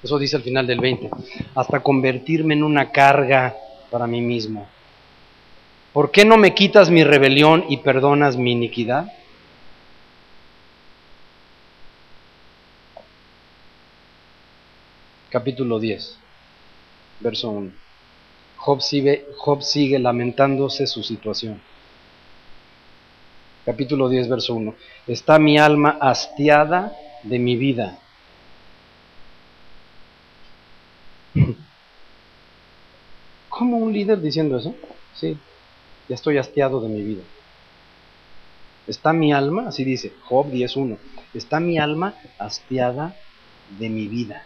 eso dice al final del 20. Hasta convertirme en una carga para mí mismo. ¿Por qué no me quitas mi rebelión y perdonas mi iniquidad? Capítulo 10, verso 1. Job sigue, Job sigue lamentándose su situación. Capítulo 10, verso 1. Está mi alma hastiada de mi vida ¿Cómo un líder diciendo eso? Sí, ya estoy hastiado de mi vida. Está mi alma, así dice Job 10.1, está mi alma hastiada de mi vida.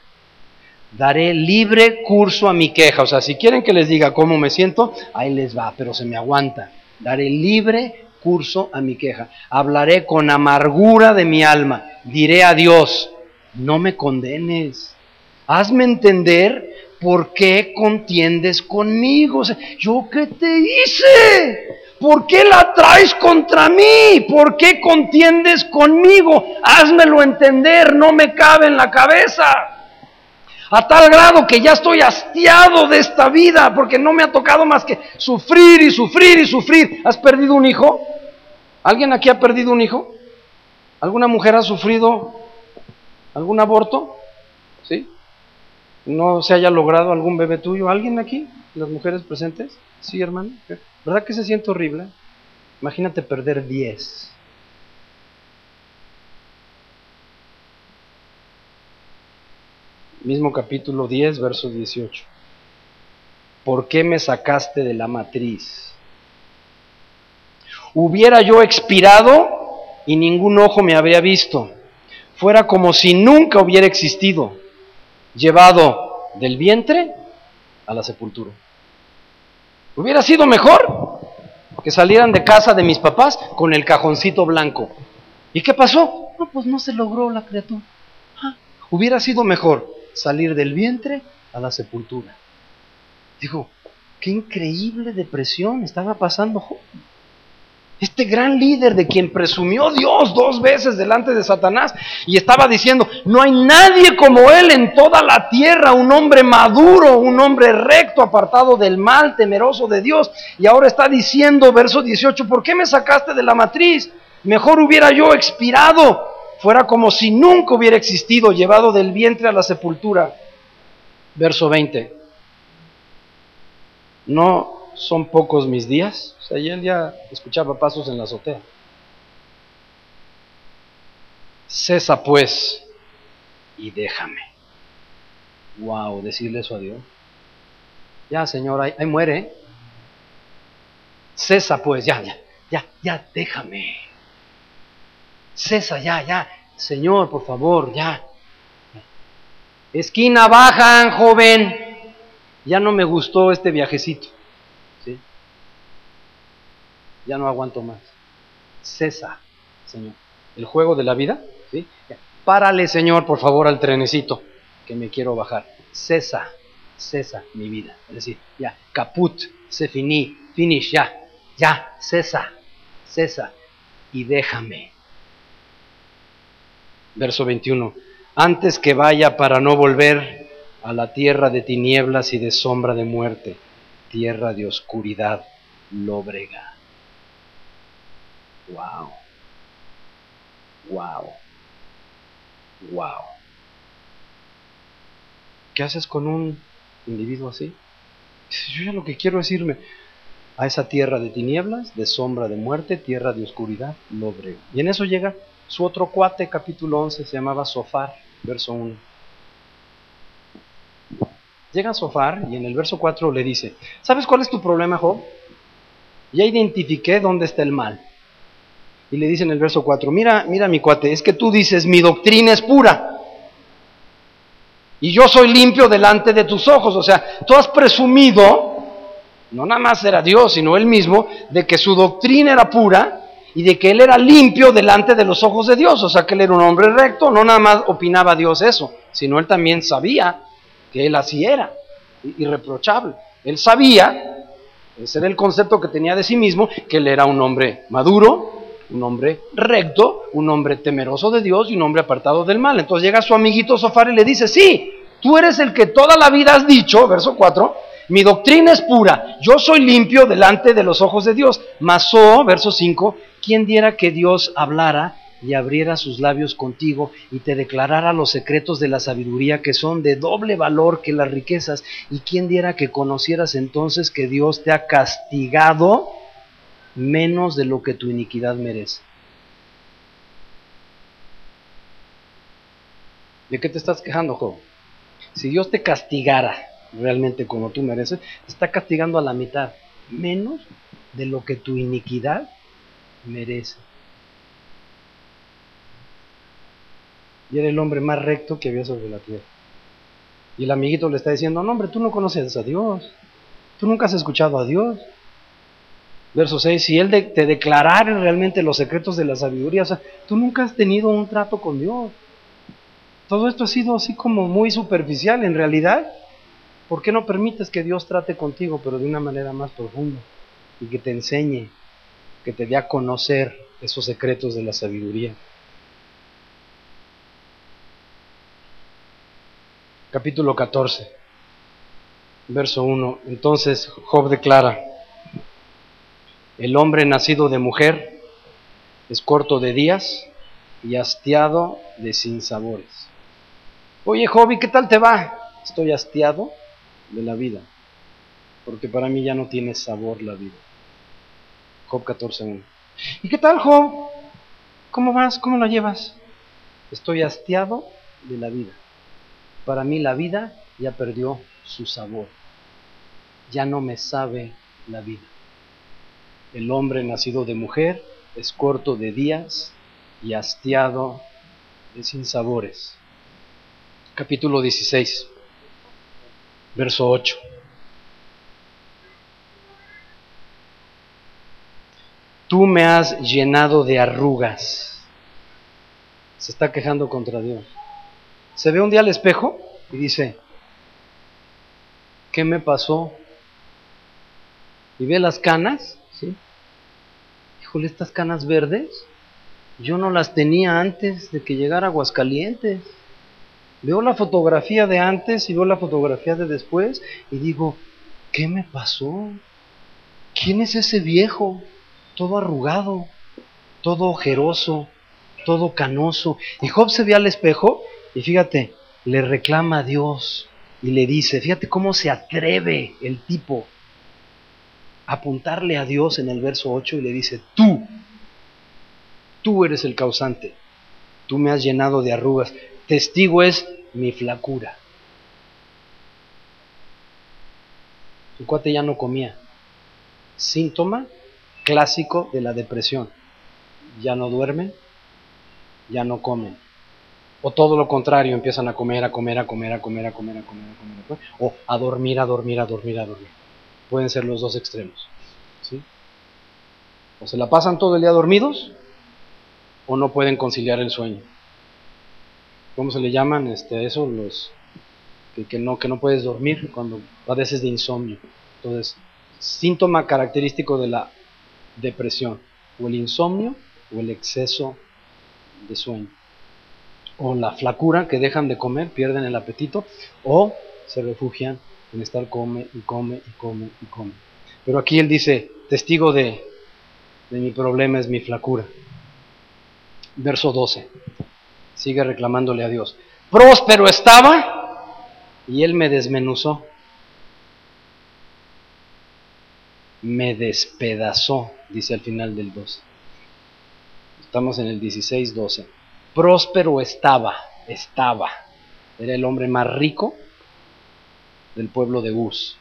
Daré libre curso a mi queja. O sea, si quieren que les diga cómo me siento, ahí les va, pero se me aguanta. Daré libre curso a mi queja. Hablaré con amargura de mi alma. Diré a Dios, no me condenes. Hazme entender ¿por qué contiendes conmigo? ¿Yo qué te hice? ¿Por qué la traes contra mí? ¿Por qué contiendes conmigo? Házmelo entender, no me cabe en la cabeza. A tal grado que ya estoy hastiado de esta vida porque no me ha tocado más que sufrir y sufrir y sufrir. ¿Has perdido un hijo? ¿Alguien aquí ha perdido un hijo? ¿Alguna mujer ha sufrido algún aborto? ¿Sí? No se haya logrado algún bebé tuyo. ¿Alguien aquí? ¿Las mujeres presentes? Sí, hermano. ¿Verdad que se siente horrible? Imagínate perder 10. Mismo capítulo 10, verso 18. ¿Por qué me sacaste de la matriz? Hubiera yo expirado y ningún ojo me habría visto. Fuera como si nunca hubiera existido llevado del vientre a la sepultura. Hubiera sido mejor que salieran de casa de mis papás con el cajoncito blanco. ¿Y qué pasó? No, pues no se logró la criatura. Ah, hubiera sido mejor salir del vientre a la sepultura. Dijo, qué increíble depresión estaba pasando este gran líder de quien presumió Dios dos veces delante de Satanás y estaba diciendo, no hay nadie como él en toda la tierra, un hombre maduro, un hombre recto, apartado del mal, temeroso de Dios. Y ahora está diciendo, verso 18, ¿por qué me sacaste de la matriz? Mejor hubiera yo expirado, fuera como si nunca hubiera existido, llevado del vientre a la sepultura. Verso 20. No son pocos mis días. O sea, él ya escuchaba pasos en la azotea. Cesa pues y déjame. Wow, decirle eso a Dios. Ya, Señor, ahí, muere. Cesa pues, ya, ya, ya, ya, déjame. Cesa, ya, ya. Señor, por favor, ya. Esquina bajan, joven. Ya no me gustó este viajecito ya no aguanto más. Cesa, Señor. El juego de la vida, ¿sí? Párale, Señor, por favor, al trenecito, que me quiero bajar. Cesa, cesa mi vida. Es decir, ya, caput, se finí, finish, ya, ya, cesa, cesa y déjame. Verso 21. Antes que vaya para no volver a la tierra de tinieblas y de sombra de muerte, tierra de oscuridad lóbrega. Wow. Wow. Wow. ¿Qué haces con un individuo así? Yo ya lo que quiero es irme a esa tierra de tinieblas, de sombra de muerte, tierra de oscuridad, lobre. Y en eso llega su otro cuate, capítulo 11, se llamaba Sofar, verso 1. Llega Sofar y en el verso 4 le dice, ¿sabes cuál es tu problema, Job? Ya identifiqué dónde está el mal. Y le dice en el verso 4, mira, mira mi cuate, es que tú dices, mi doctrina es pura. Y yo soy limpio delante de tus ojos. O sea, tú has presumido, no nada más era Dios, sino él mismo, de que su doctrina era pura y de que él era limpio delante de los ojos de Dios. O sea, que él era un hombre recto. No nada más opinaba Dios eso, sino él también sabía que él así era, irreprochable. Él sabía, ese era el concepto que tenía de sí mismo, que él era un hombre maduro, un hombre recto, un hombre temeroso de Dios y un hombre apartado del mal. Entonces llega su amiguito Sofar y le dice, sí, tú eres el que toda la vida has dicho, verso 4, mi doctrina es pura, yo soy limpio delante de los ojos de Dios. Mas, oh, verso 5, ¿quién diera que Dios hablara y abriera sus labios contigo y te declarara los secretos de la sabiduría que son de doble valor que las riquezas? ¿Y quién diera que conocieras entonces que Dios te ha castigado? Menos de lo que tu iniquidad merece. ¿De qué te estás quejando, Job? Si Dios te castigara realmente como tú mereces, te está castigando a la mitad, menos de lo que tu iniquidad merece. Y era el hombre más recto que había sobre la tierra. Y el amiguito le está diciendo, no hombre, tú no conoces a Dios, tú nunca has escuchado a Dios, Verso 6, si Él te declarara realmente los secretos de la sabiduría, o sea, tú nunca has tenido un trato con Dios. Todo esto ha sido así como muy superficial. En realidad, ¿por qué no permites que Dios trate contigo, pero de una manera más profunda? Y que te enseñe, que te dé a conocer esos secretos de la sabiduría. Capítulo 14, verso 1. Entonces Job declara, el hombre nacido de mujer es corto de días y hastiado de sinsabores. Oye, Joby, ¿qué tal te va? Estoy hastiado de la vida, porque para mí ya no tiene sabor la vida. Job 14.1. ¿Y qué tal, Job? ¿Cómo vas? ¿Cómo lo llevas? Estoy hastiado de la vida. Para mí la vida ya perdió su sabor. Ya no me sabe la vida. El hombre nacido de mujer es corto de días y hastiado de sinsabores. Capítulo 16, verso 8. tú me has llenado de arrugas. Se está quejando contra Dios. Se ve un día al espejo y dice, ¿qué me pasó? Y ve las canas. Híjole, estas canas verdes, yo no las tenía antes de que llegara Aguascalientes. Veo la fotografía de antes y veo la fotografía de después y digo, ¿qué me pasó? ¿Quién es ese viejo? Todo arrugado, todo ojeroso, todo canoso. Y Job se ve al espejo y fíjate, le reclama a Dios y le dice, fíjate cómo se atreve el tipo apuntarle a Dios en el verso 8 y le dice, tú, tú eres el causante, tú me has llenado de arrugas, testigo es mi flacura. Su cuate ya no comía. Síntoma clásico de la depresión. Ya no duermen, ya no comen. O todo lo contrario, empiezan a comer, a comer, a comer, a comer, a comer, a comer, a comer. O a dormir, a dormir, a dormir, a dormir. Pueden ser los dos extremos. ¿sí? O se la pasan todo el día dormidos, o no pueden conciliar el sueño. ¿Cómo se le llaman este, eso? Los que, no, que no puedes dormir cuando padeces de insomnio. Entonces, síntoma característico de la depresión, o el insomnio o el exceso de sueño, o la flacura que dejan de comer, pierden el apetito, o se refugian en estar come y come y come y come. Pero aquí él dice, testigo de, de mi problema es mi flacura. Verso 12, sigue reclamándole a Dios. Próspero estaba y él me desmenuzó. me despedazó, dice al final del 12. Estamos en el 16, 12. Próspero estaba, estaba. Era el hombre más rico del pueblo de Uz.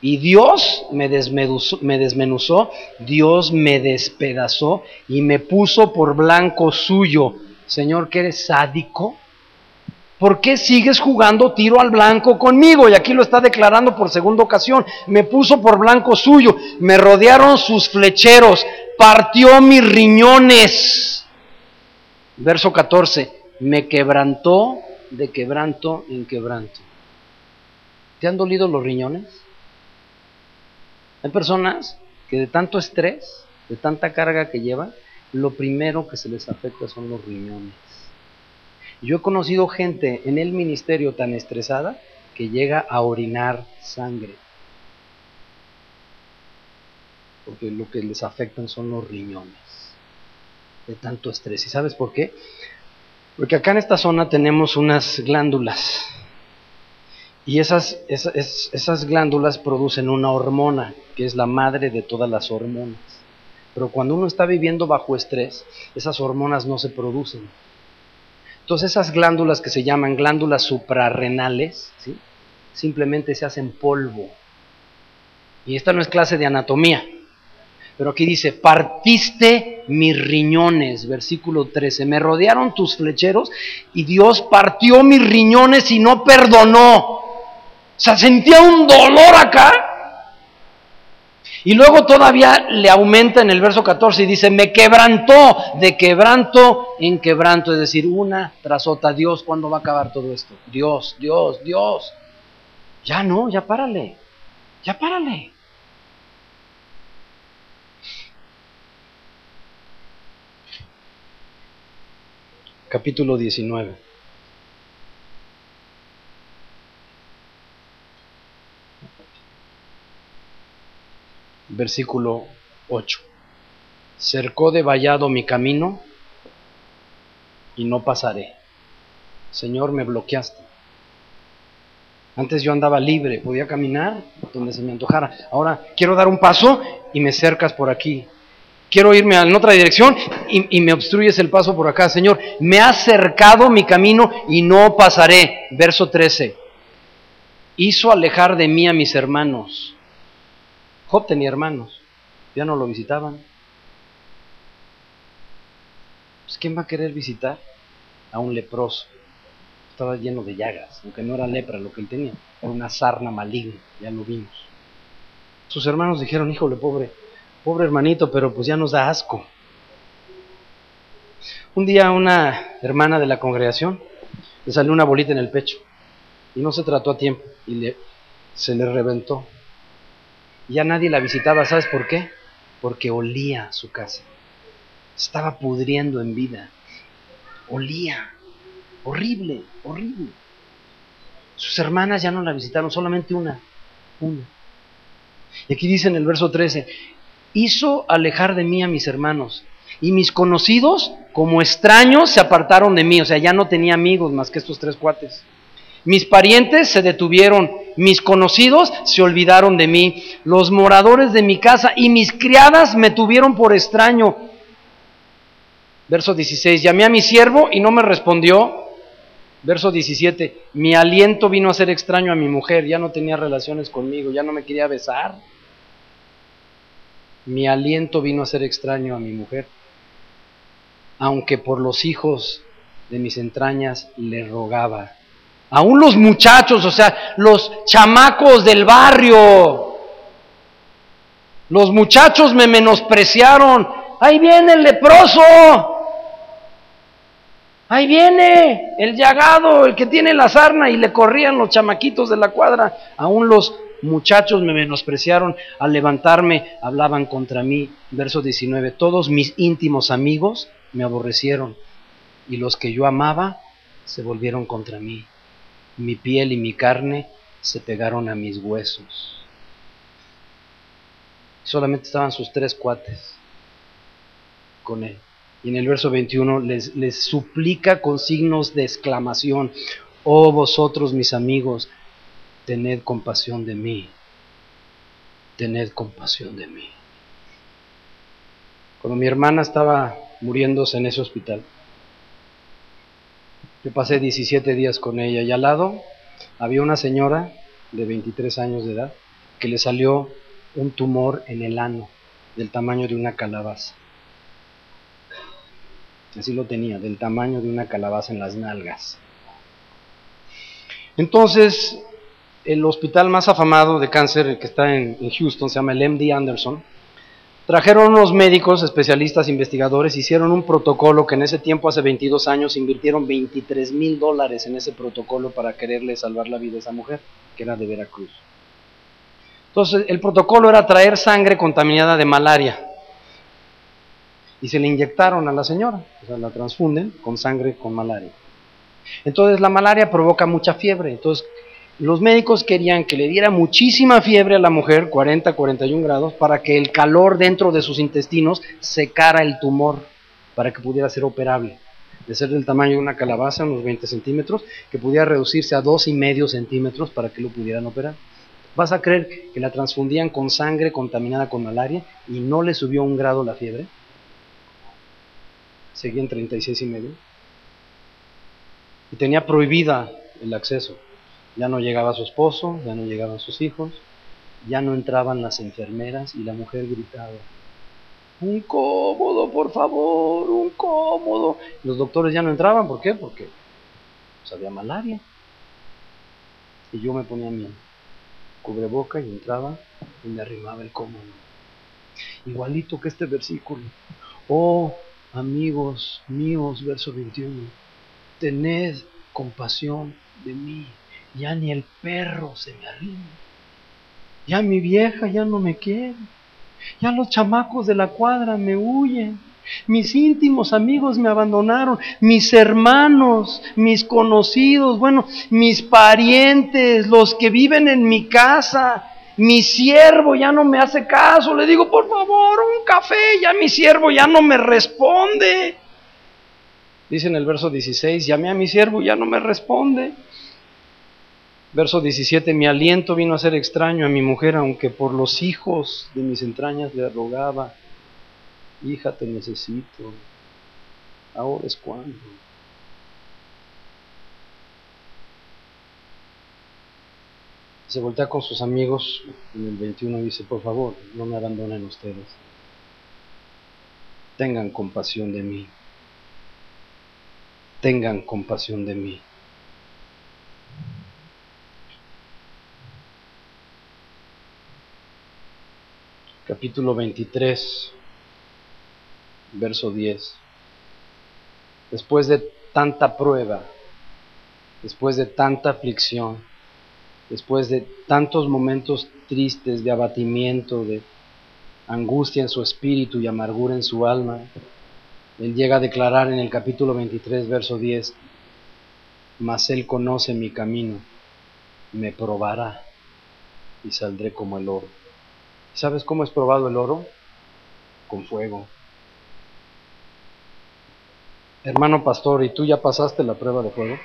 Y Dios me desmenuzó, me desmenuzó, Dios me despedazó y me puso por blanco suyo. Señor, que eres sádico, ¿Por qué sigues jugando tiro al blanco conmigo? Y aquí lo está declarando por segunda ocasión. Me puso por blanco suyo, me rodearon sus flecheros, partió mis riñones. Verso 14, me quebrantó de quebranto en quebranto. ¿Te han dolido los riñones? Hay personas que de tanto estrés, de tanta carga que llevan, lo primero que se les afecta son los riñones. Yo he conocido gente en el ministerio tan estresada que llega a orinar sangre. Porque lo que les afectan son los riñones de tanto estrés. ¿Y sabes por qué? Porque acá en esta zona tenemos unas glándulas. Y esas, esas, esas glándulas producen una hormona, que es la madre de todas las hormonas. Pero cuando uno está viviendo bajo estrés, esas hormonas no se producen entonces esas glándulas que se llaman glándulas suprarrenales, ¿sí? simplemente se hacen polvo. Y esta no es clase de anatomía, pero aquí dice, partiste mis riñones, versículo 13, me rodearon tus flecheros y Dios partió mis riñones y no perdonó. Sea, sentía un dolor acá y luego todavía le aumenta en el verso 14 y dice, me quebrantó de quebranto en quebranto, es decir, una tras otra. Dios, ¿cuándo va a acabar todo esto? Dios, Dios, Dios. Ya no, ya párale, ya párale. Capítulo 19. Versículo 8. Cercó de vallado mi camino y no pasaré. Señor, me bloqueaste. Antes yo andaba libre, podía caminar donde se me antojara. Ahora quiero dar un paso y me cercas por aquí. Quiero irme en otra dirección y, y, me obstruyes el paso por acá. Señor, me has cercado mi camino y no pasaré. Verso 13. Hizo alejar de mí a mis hermanos Job tenía hermanos, ya no lo visitaban. Pues ¿quién va a querer visitar a un leproso? Estaba lleno de llagas, aunque no era lepra lo que él tenía, era una sarna maligna, ya lo vimos. Sus hermanos dijeron, híjole pobre, Pobre hermanito, pero pues ya nos da asco. Un día una hermana de la congregación le salió una bolita en el pecho y no se trató a tiempo y le, se le reventó. Ya nadie la visitaba, ¿sabes por qué? Porque olía su casa. Estaba pudriendo en vida. Olía. Horrible, horrible. Sus hermanas ya no la visitaron, solamente una. Una. Y aquí dice en el verso 13, hizo alejar de mí a mis hermanos, y mis conocidos, como extraños, se apartaron de mí, o sea, ya no tenía amigos más que estos tres cuates. Mis parientes se detuvieron, mis conocidos se olvidaron de mí, los moradores de mi casa y mis criadas me tuvieron por extraño. Verso 16, llamé a mi siervo y no me respondió. Verso 17, mi aliento vino a ser extraño a mi mujer, ya no tenía relaciones conmigo, ya no me quería besar. Mi aliento vino a ser extraño a mi mujer, aunque por los hijos de mis entrañas le rogaba. Aún los muchachos, o sea, los chamacos del barrio, los muchachos me menospreciaron. Ahí viene el leproso. Ahí viene el llagado, el que tiene la sarna, y le corrían los chamaquitos de la cuadra. Aún los muchachos me menospreciaron, al levantarme hablaban contra mí. Verso 19, todos mis íntimos amigos me aborrecieron, y los que yo amaba se volvieron contra mí. Mi piel y mi carne se pegaron a mis huesos. Solamente estaban sus tres cuates con él. Y en el verso 21 les, les suplica con signos de exclamación, oh vosotros mis amigos, tened compasión de mí, tened compasión de mí. Cuando mi hermana estaba muriéndose en ese hospital, yo pasé 17 días con ella y al lado había una señora de 23 años de edad que le salió un tumor en el ano del tamaño de una calabaza. Así lo tenía, del tamaño de una calabaza en las nalgas. Entonces, el hospital más afamado de cáncer que está en, Houston se llama el MD Anderson. Trajeron unos médicos, especialistas, investigadores, hicieron un protocolo que en ese tiempo, hace 22 años, invirtieron 23 mil dólares en ese protocolo para quererle salvar la vida a esa mujer, que era de Veracruz. Entonces, el protocolo era traer sangre contaminada de malaria y se le inyectaron a la señora, o sea, la transfunden con sangre con malaria. Entonces la malaria provoca mucha fiebre, entonces los médicos querían que le diera muchísima fiebre a la mujer, 40, 41 grados, para que el calor dentro de sus intestinos secara el tumor, para que pudiera ser operable. De ser del tamaño de una calabaza, unos 20 centímetros, que pudiera reducirse a dos y medio centímetros para que lo pudieran operar. ¿Vas a creer que la transfundían con sangre contaminada con malaria y no le subió un grado la fiebre? seguía en 36 y medio. Y tenía prohibida el acceso. Ya no llegaba su esposo, ya no llegaban sus hijos, ya no entraban las enfermeras y la mujer gritaba, un cómodo, por favor, un cómodo. Los doctores ya no entraban, ¿por qué? Porque pues, había malaria. Y yo me ponía mi cubreboca y entraba y me arrimaba el cómodo. Igualito que este versículo. Oh, amigos míos, verso 21, tened compasión de mí, ya ni el perro se me arrima, ya mi vieja ya no me quiere, ya los chamacos de la cuadra me huyen, mis íntimos amigos me abandonaron, mis hermanos, mis conocidos, bueno, mis parientes, los que viven en mi casa, mi siervo ya no me hace caso, le digo, por favor, un café, ya mi siervo ya no me responde. Dice en el verso 16, llamé a mi siervo, ya no me responde. Verso 17, mi aliento vino a ser extraño a mi mujer, aunque por los hijos de mis entrañas le rogaba, hija, te necesito, ahora es cuando. se voltea con sus amigos en el 21 y dice, por favor, no me abandonen ustedes. Tengan compasión de mí. Tengan compasión de mí. Capítulo 23, verso 10. Después de tanta prueba, después de tanta aflicción, después de tantos momentos tristes de abatimiento, de angustia en su espíritu y amargura en su alma, él llega a declarar en el capítulo 23, verso 10, mas él conoce mi camino, me probará y saldré como el oro. ¿Sabes cómo es probado el oro? Con fuego. Hermano pastor, ¿y tú ya pasaste la prueba de fuego?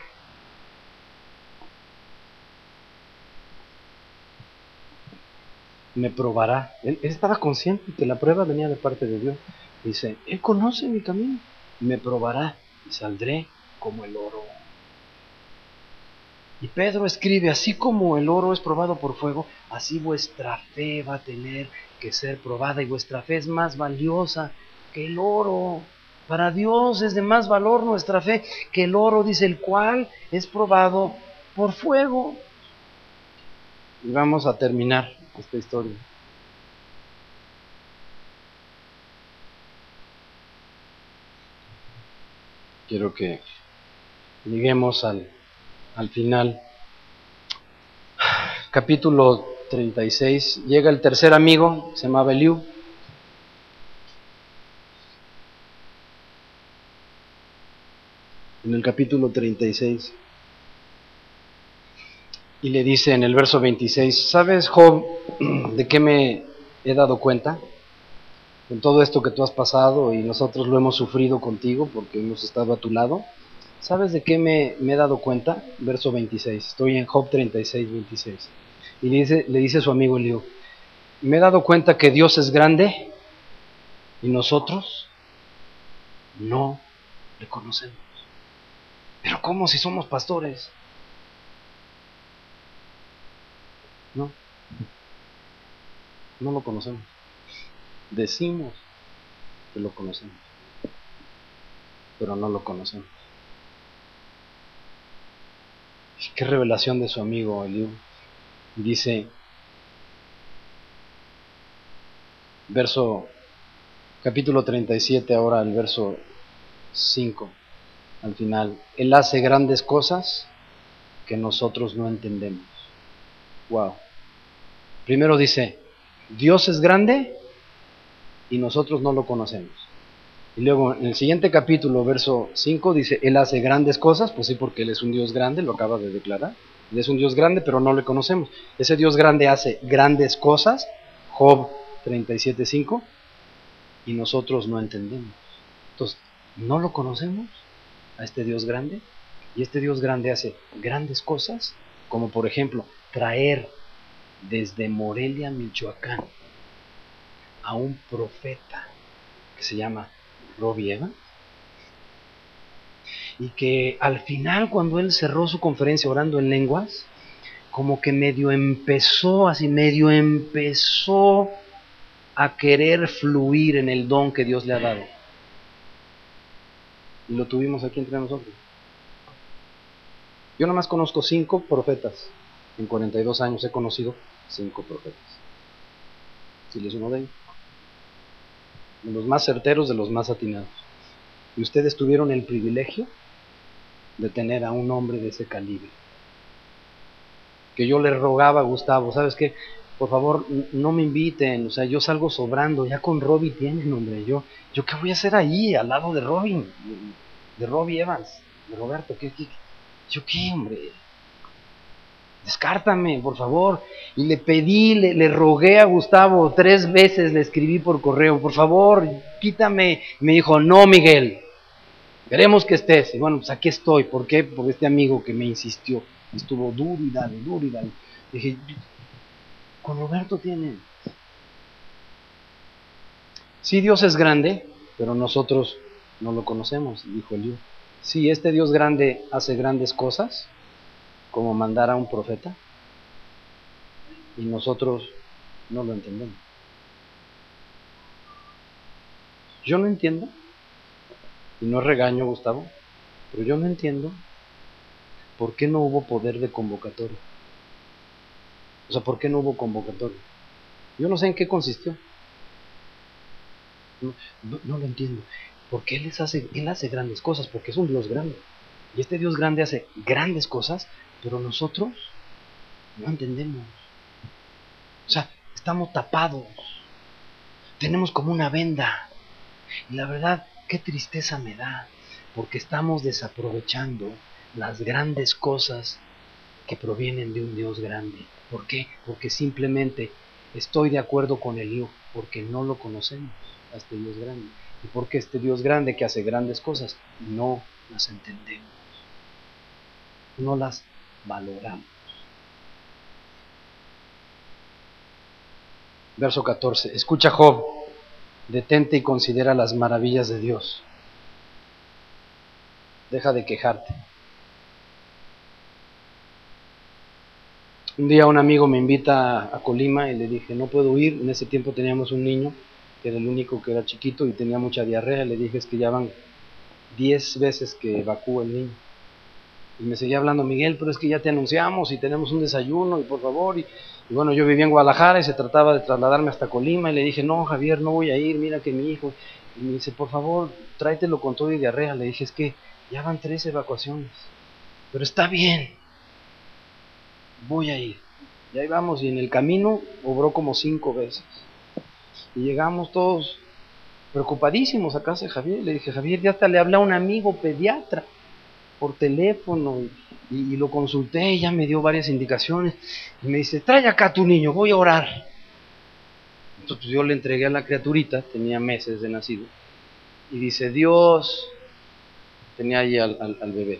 Me probará. Él, estaba consciente que la prueba venía de parte de Dios. Dice, Él conoce mi camino, me probará y saldré como el oro. Y Pedro escribe, así como el oro es probado por fuego, así vuestra fe va a tener que ser probada y vuestra fe es más valiosa que el oro. Para Dios es de más valor nuestra fe que el oro, dice el cual es probado por fuego. Y vamos a terminar esta historia. Quiero que lleguemos al al final. Capítulo 36. Llega el tercer amigo, se llamaba Eliú. En el capítulo 36. Y le dice en el verso 26, ¿sabes, Job, de qué me he dado cuenta? Con todo esto que tú has pasado y nosotros lo hemos sufrido contigo porque hemos estado a tu lado. ¿Sabes de qué me, he dado cuenta? Verso 26. Estoy en Job 36, 26. Y le dice, le dice a su amigo Eliú, me he dado cuenta que Dios es grande y nosotros no le conocemos. Pero ¿cómo si somos pastores? No, no lo conocemos. Decimos que lo conocemos, pero no lo conocemos. Qué revelación de su amigo Eliú. Dice, verso, capítulo 37, ahora el verso 5, al final. Él hace grandes cosas que nosotros no entendemos. Wow. Primero dice, Dios es grande y nosotros no lo conocemos. Y luego en el siguiente capítulo, verso 5, dice, Él hace grandes cosas, pues sí, porque Él es un Dios grande, lo acaba de declarar. Él es un Dios grande, pero no le conocemos. Ese Dios grande hace grandes cosas, Job 37.5, y nosotros no entendemos. Entonces, no lo conocemos a este Dios grande, y este Dios grande hace grandes cosas, como por ejemplo, traer desde Morelia, Michoacán, a un profeta que se llama Y que al final cuando él cerró su conferencia orando en lenguas, como que medio empezó, así medio empezó a querer fluir en el don que Dios le ha dado. Y lo tuvimos aquí entre nosotros. Yo más conozco cinco profetas. En 42 años he conocido cinco profetas. Si les uno de ellos de los más certeros, de los más atinados. Y ustedes tuvieron el privilegio de tener a un hombre de ese calibre. Que yo le rogaba a Gustavo, ¿sabes qué? Por favor, no me inviten, o sea, yo salgo sobrando, ya con Robbie tienen, hombre, yo, yo qué voy a hacer ahí, al lado de Robin, de Robbie Evans, de Roberto, ¿qué, qué, yo qué, hombre? Descártame, por favor. Y le pedí, le, rogué a Gustavo, tres veces le escribí por correo, por favor, quítame. Me dijo, no, Miguel, queremos que estés. Y bueno, pues aquí estoy. ¿Por qué? Por este amigo que me insistió. Estuvo duro y dale, y dale. Dije, con Roberto tiene. Sí, Dios es grande, pero nosotros no lo conocemos, dijo Eliú. Sí, este Dios grande hace grandes cosas, como mandar a un profeta y nosotros no lo entendemos. Yo no entiendo, y no regaño Gustavo, pero yo no entiendo por qué no hubo poder de convocatoria. O sea, ¿por qué no hubo convocatoria? Yo no sé en qué consistió. No, lo entiendo. Porque Él, hace, él hace grandes cosas, porque es un Dios grande. Y este Dios grande hace grandes cosas, pero nosotros no entendemos. O sea, estamos tapados. Tenemos como una venda. Y la verdad, qué tristeza me da, porque estamos desaprovechando las grandes cosas que provienen de un Dios grande. ¿Por qué? Porque simplemente estoy de acuerdo con el Hijo, porque no lo conocemos a este Dios grande. Y porque este Dios grande que hace grandes cosas, no las entendemos. No las valoramos. Verso 14. Escucha Job, detente y considera las maravillas de Dios. Deja de quejarte. Un día un amigo me invita a Colima y le dije, no puedo ir. En ese tiempo teníamos un niño, que era el único que era chiquito y tenía mucha diarrea. Le dije, es que ya van 10 veces que evacúa el niño. Y me seguía hablando, Miguel, pero es que ya te anunciamos y tenemos un desayuno y por favor. Y, bueno, yo vivía en Guadalajara y se trataba de trasladarme hasta Colima y le dije, no, Javier, no voy a ir, mira que mi hijo. Y me dice, por favor, tráetelo con todo y diarrea. Le dije, es que ya van tres evacuaciones. Pero está bien, voy a ir. Y ahí vamos, y en el camino obró como cinco veces. Y llegamos todos preocupadísimos a casa de Javier. Le dije, Javier, ya hasta le hablé a un amigo pediatra por teléfono y, lo consulté ya me dio varias indicaciones. Y me dice, trae acá a tu niño, voy a orar. Entonces yo le entregué a la criaturita, tenía meses de nacido, y dice, Dios, tenía ahí al, al bebé,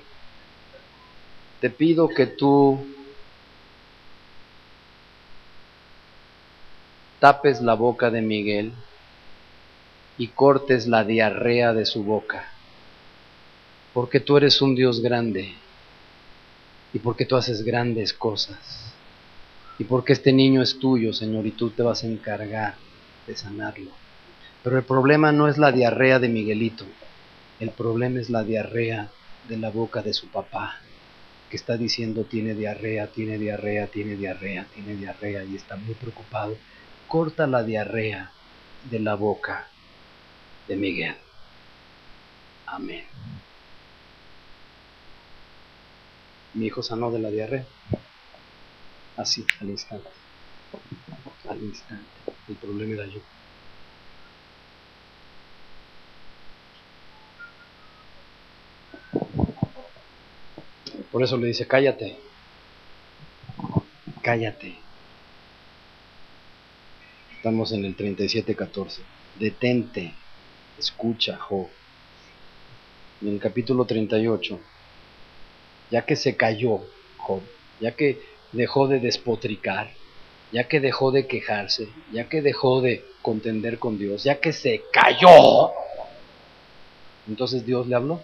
te pido que tú tapes la boca de Miguel y cortes la diarrea de su boca porque tú eres un Dios grande y porque tú haces grandes cosas y porque este niño es tuyo, Señor, y tú te vas a encargar de sanarlo. Pero el problema no es la diarrea de Miguelito, el problema es la diarrea de la boca de su papá, que está diciendo tiene diarrea, tiene diarrea, tiene diarrea, tiene diarrea y está muy preocupado. Corta la diarrea de la boca de Miguel. Amén. Mi hijo sanó de la diarrea. Así, al instante. Al instante. El problema era yo. Por eso le dice, cállate. Cállate. Estamos en el 37.14. Detente. Escucha, Job. En el capítulo 38 ya que se cayó Job, ya que dejó de despotricar, ya que dejó de quejarse, ya que dejó de contender con Dios, ya que se cayó, entonces Dios le habló.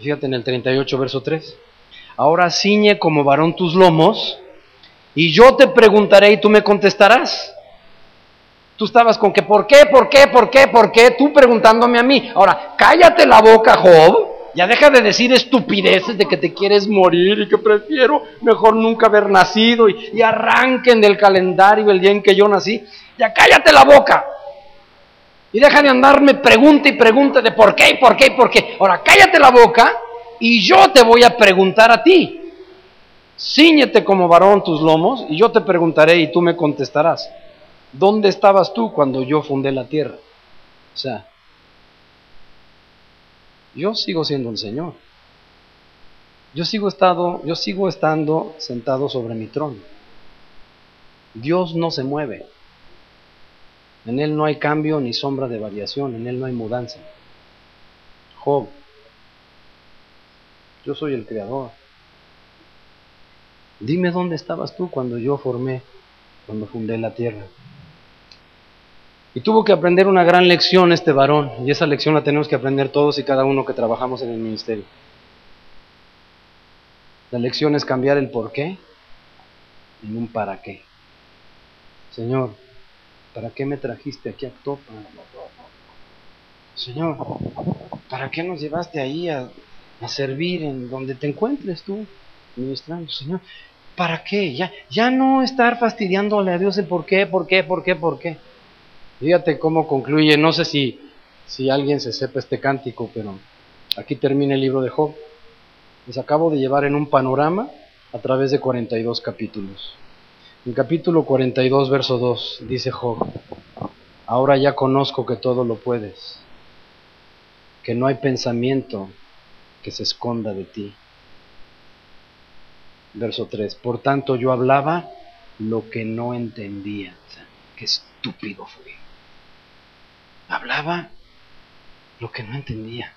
Fíjate en el 38, verso 3. Ahora ciñe como varón tus lomos, y yo te preguntaré y tú me contestarás. Tú estabas con que, ¿por qué? ¿Por qué? ¿Por qué? ¿Por qué? Tú preguntándome a mí. Ahora, cállate la boca, Job, ya deja de decir estupideces de que te quieres morir y que prefiero mejor nunca haber nacido y, arranquen del calendario el día en que yo nací. Ya cállate la boca. Y deja de andarme pregunta y pregunta de por qué y por qué y por qué. Ahora cállate la boca y yo te voy a preguntar a ti. Cíñete como varón tus lomos y yo te preguntaré y tú me contestarás. ¿Dónde estabas tú cuando yo fundé la tierra? O sea, yo sigo siendo el Señor. Yo sigo, estado, yo sigo estando sentado sobre mi trono. Dios no se mueve. En Él no hay cambio ni sombra de variación, en Él no hay mudanza. Job, yo soy el creador. Dime dónde estabas tú cuando yo formé, cuando fundé la tierra. Y tuvo que aprender una gran lección este varón, y esa lección la tenemos que aprender todos y cada uno que trabajamos en el ministerio. La lección es cambiar el por qué en un para qué. Señor, ¿para qué me trajiste aquí a Topa? Señor, ¿para qué nos llevaste ahí a, servir en donde te encuentres tú, ministrando? Señor, ¿para qué? Ya, ya no estar fastidiándole a Dios el por qué, por qué, por qué, por qué. Fíjate cómo concluye, no sé si, si alguien se sepa este cántico, pero aquí termina el libro de Job. Les acabo de llevar en un panorama a través de 42 capítulos. En capítulo 42, verso 2, dice Job, ahora ya conozco que todo lo puedes, que no hay pensamiento que se esconda de ti. Verso 3, por tanto yo hablaba lo que no entendía. qué estúpido fui. Hablaba lo que no entendía.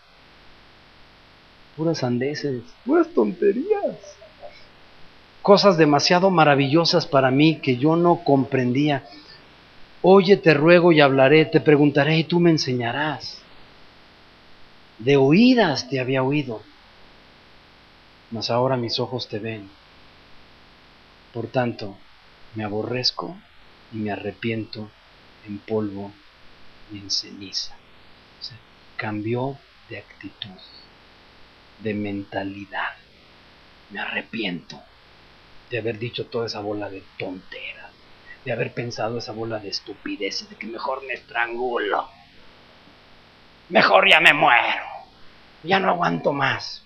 Puras andeses, puras tonterías. Cosas demasiado maravillosas para mí que yo no comprendía. Oye, te ruego y hablaré, te preguntaré y tú me enseñarás. De oídas te había oído, mas ahora mis ojos te ven. Por tanto, me aborrezco y me arrepiento en polvo en ceniza. cambió de actitud, de mentalidad. Me arrepiento de haber dicho toda esa bola de tonteras, de haber pensado esa bola de estupideces, de que mejor me estrangulo, mejor ya me muero, ya no aguanto más.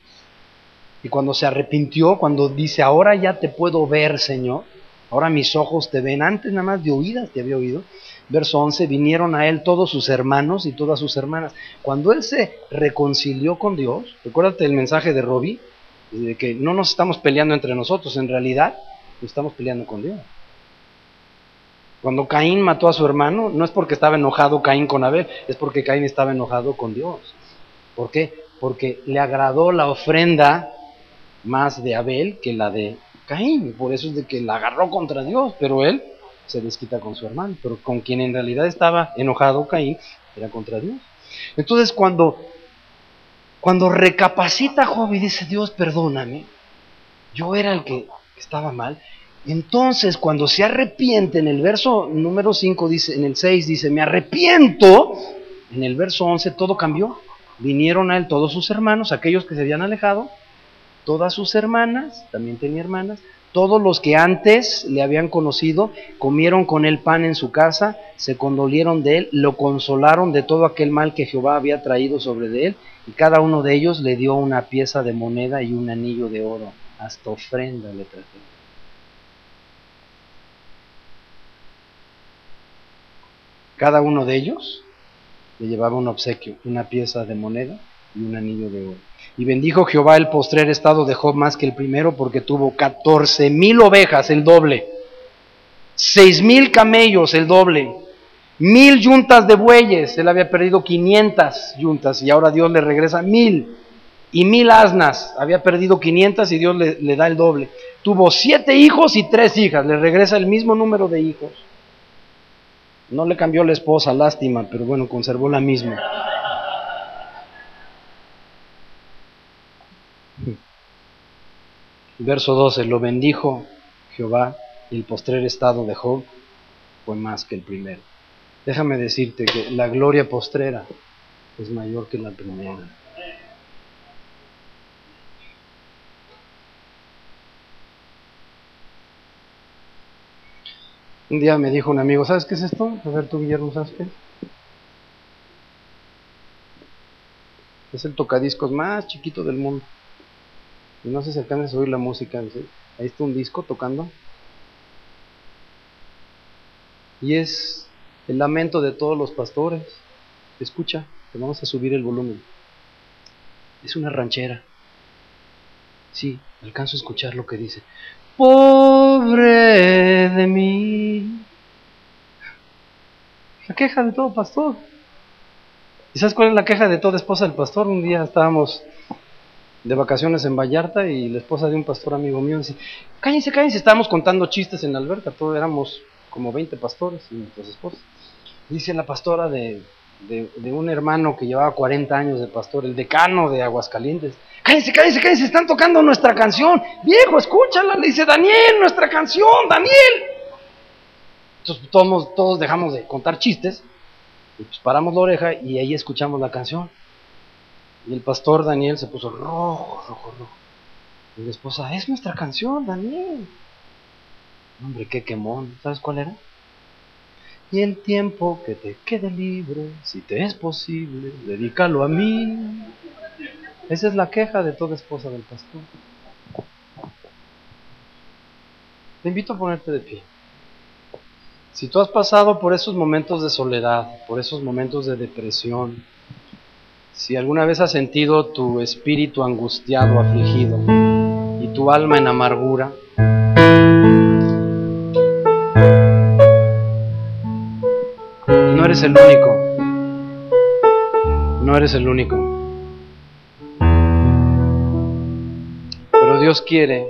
Y cuando se arrepintió, cuando dice, ahora ya te puedo ver, Señor, ahora mis ojos te ven, antes nada más de oídas te había oído, verso 11, vinieron a él todos sus hermanos y todas sus hermanas. Cuando él se reconcilió con Dios, recuérdate el mensaje de Robbie, de que no nos estamos peleando entre nosotros, en realidad estamos peleando con Dios. Cuando Caín mató a su hermano, no es porque estaba enojado Caín con Abel, es porque Caín estaba enojado con Dios. ¿Por qué? Porque le agradó la ofrenda más de Abel que la de Caín. Por eso es de que la agarró contra Dios, pero él se desquita con su hermano. Pero con quien en realidad estaba enojado Caín era contra Dios. Entonces cuando, cuando recapacita Job y dice, Dios, perdóname, yo era el que estaba mal. Entonces, cuando se arrepiente, en el verso número 5 dice, en el 6 dice, me arrepiento, en el verso 11 todo cambió. Vinieron a él todos sus hermanos, aquellos que se habían alejado, todas sus hermanas, también tenía hermanas, todos los que antes le habían conocido comieron con él pan en su casa, se condolieron de él, lo consolaron de todo aquel mal que Jehová había traído sobre de él, y cada uno de ellos le dio una pieza de moneda y un anillo de oro, hasta ofrenda le trajeron. Cada uno de ellos le llevaba un obsequio, una pieza de moneda y un anillo de oro. Y bendijo Jehová el postrer estado de Job más que el primero, porque tuvo catorce mil ovejas, el doble, seis mil camellos, el doble, mil yuntas de bueyes, él había perdido quinientas yuntas y ahora Dios le regresa mil, y mil asnas, había perdido quinientas y Dios le, le da el doble. Tuvo siete hijos y tres hijas, le regresa el mismo número de hijos. No le cambió la esposa, lástima, pero bueno, conservó la misma. Verso 12, lo bendijo Jehová y el postrer estado de Job fue más que el primero. Déjame decirte que la gloria postrera es mayor que la primera. Un día me dijo un amigo, ¿sabes qué es esto? A ver tú, Guillermo, ¿sabes? Es el tocadiscos más chiquito del mundo. Y no sé si alcanzas a oír la música. Ahí está un disco tocando. Y es el lamento de todos los pastores. Escucha, te vamos a subir el volumen. Es una ranchera. Sí, alcanzo a escuchar lo que dice. Pobre de mí. La queja de todo pastor. ¿Y sabes cuál es la queja de toda esposa del pastor? Un día estábamos de vacaciones en Vallarta y la esposa de un pastor amigo mío dice, cállense, cállense, estábamos contando chistes en la alberca, todos éramos como 20 pastores y nuestras esposas. Dice la pastora de, de, un hermano que llevaba 40 años de pastor, el decano de Aguascalientes, cállense, cállense, cállense, están tocando nuestra canción, viejo, escúchala, le dice Daniel, nuestra canción, Daniel. Entonces todos, todos dejamos de contar chistes, y pues paramos la oreja y ahí escuchamos la canción. Y el pastor Daniel se puso rojo, rojo, rojo. Y la esposa, es nuestra canción, Daniel. Hombre, qué quemón. ¿Sabes cuál era? Y el tiempo que te quede libre, si te es posible, dedícalo a mí. Esa es la queja de toda esposa del pastor. Te invito a ponerte de pie. Si tú has pasado por esos momentos de soledad, por esos momentos de depresión, si alguna vez has sentido tu espíritu angustiado, afligido y tu alma en amargura, no eres el único. No eres el único. Pero Dios quiere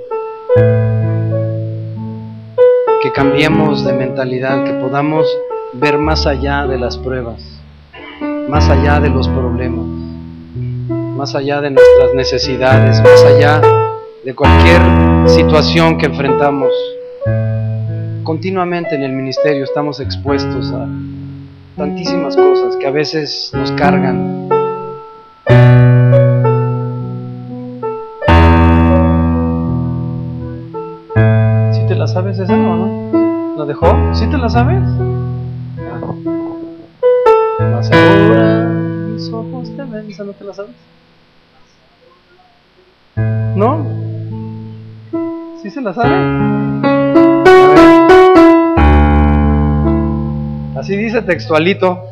que cambiemos de mentalidad, que podamos ver más allá de las pruebas, más allá de los problemas, más allá de nuestras necesidades, más allá de cualquier situación que enfrentamos. Continuamente en el ministerio estamos expuestos a tantísimas cosas que a veces nos cargan. ¿Sí te la sabes esa o no? ¿La dejó? ¿Sí te la sabes? Más ahora mis ojos te ven, ¿esa no te la sabes? ¿Sí se la sabe? A ver. Así dice textualito.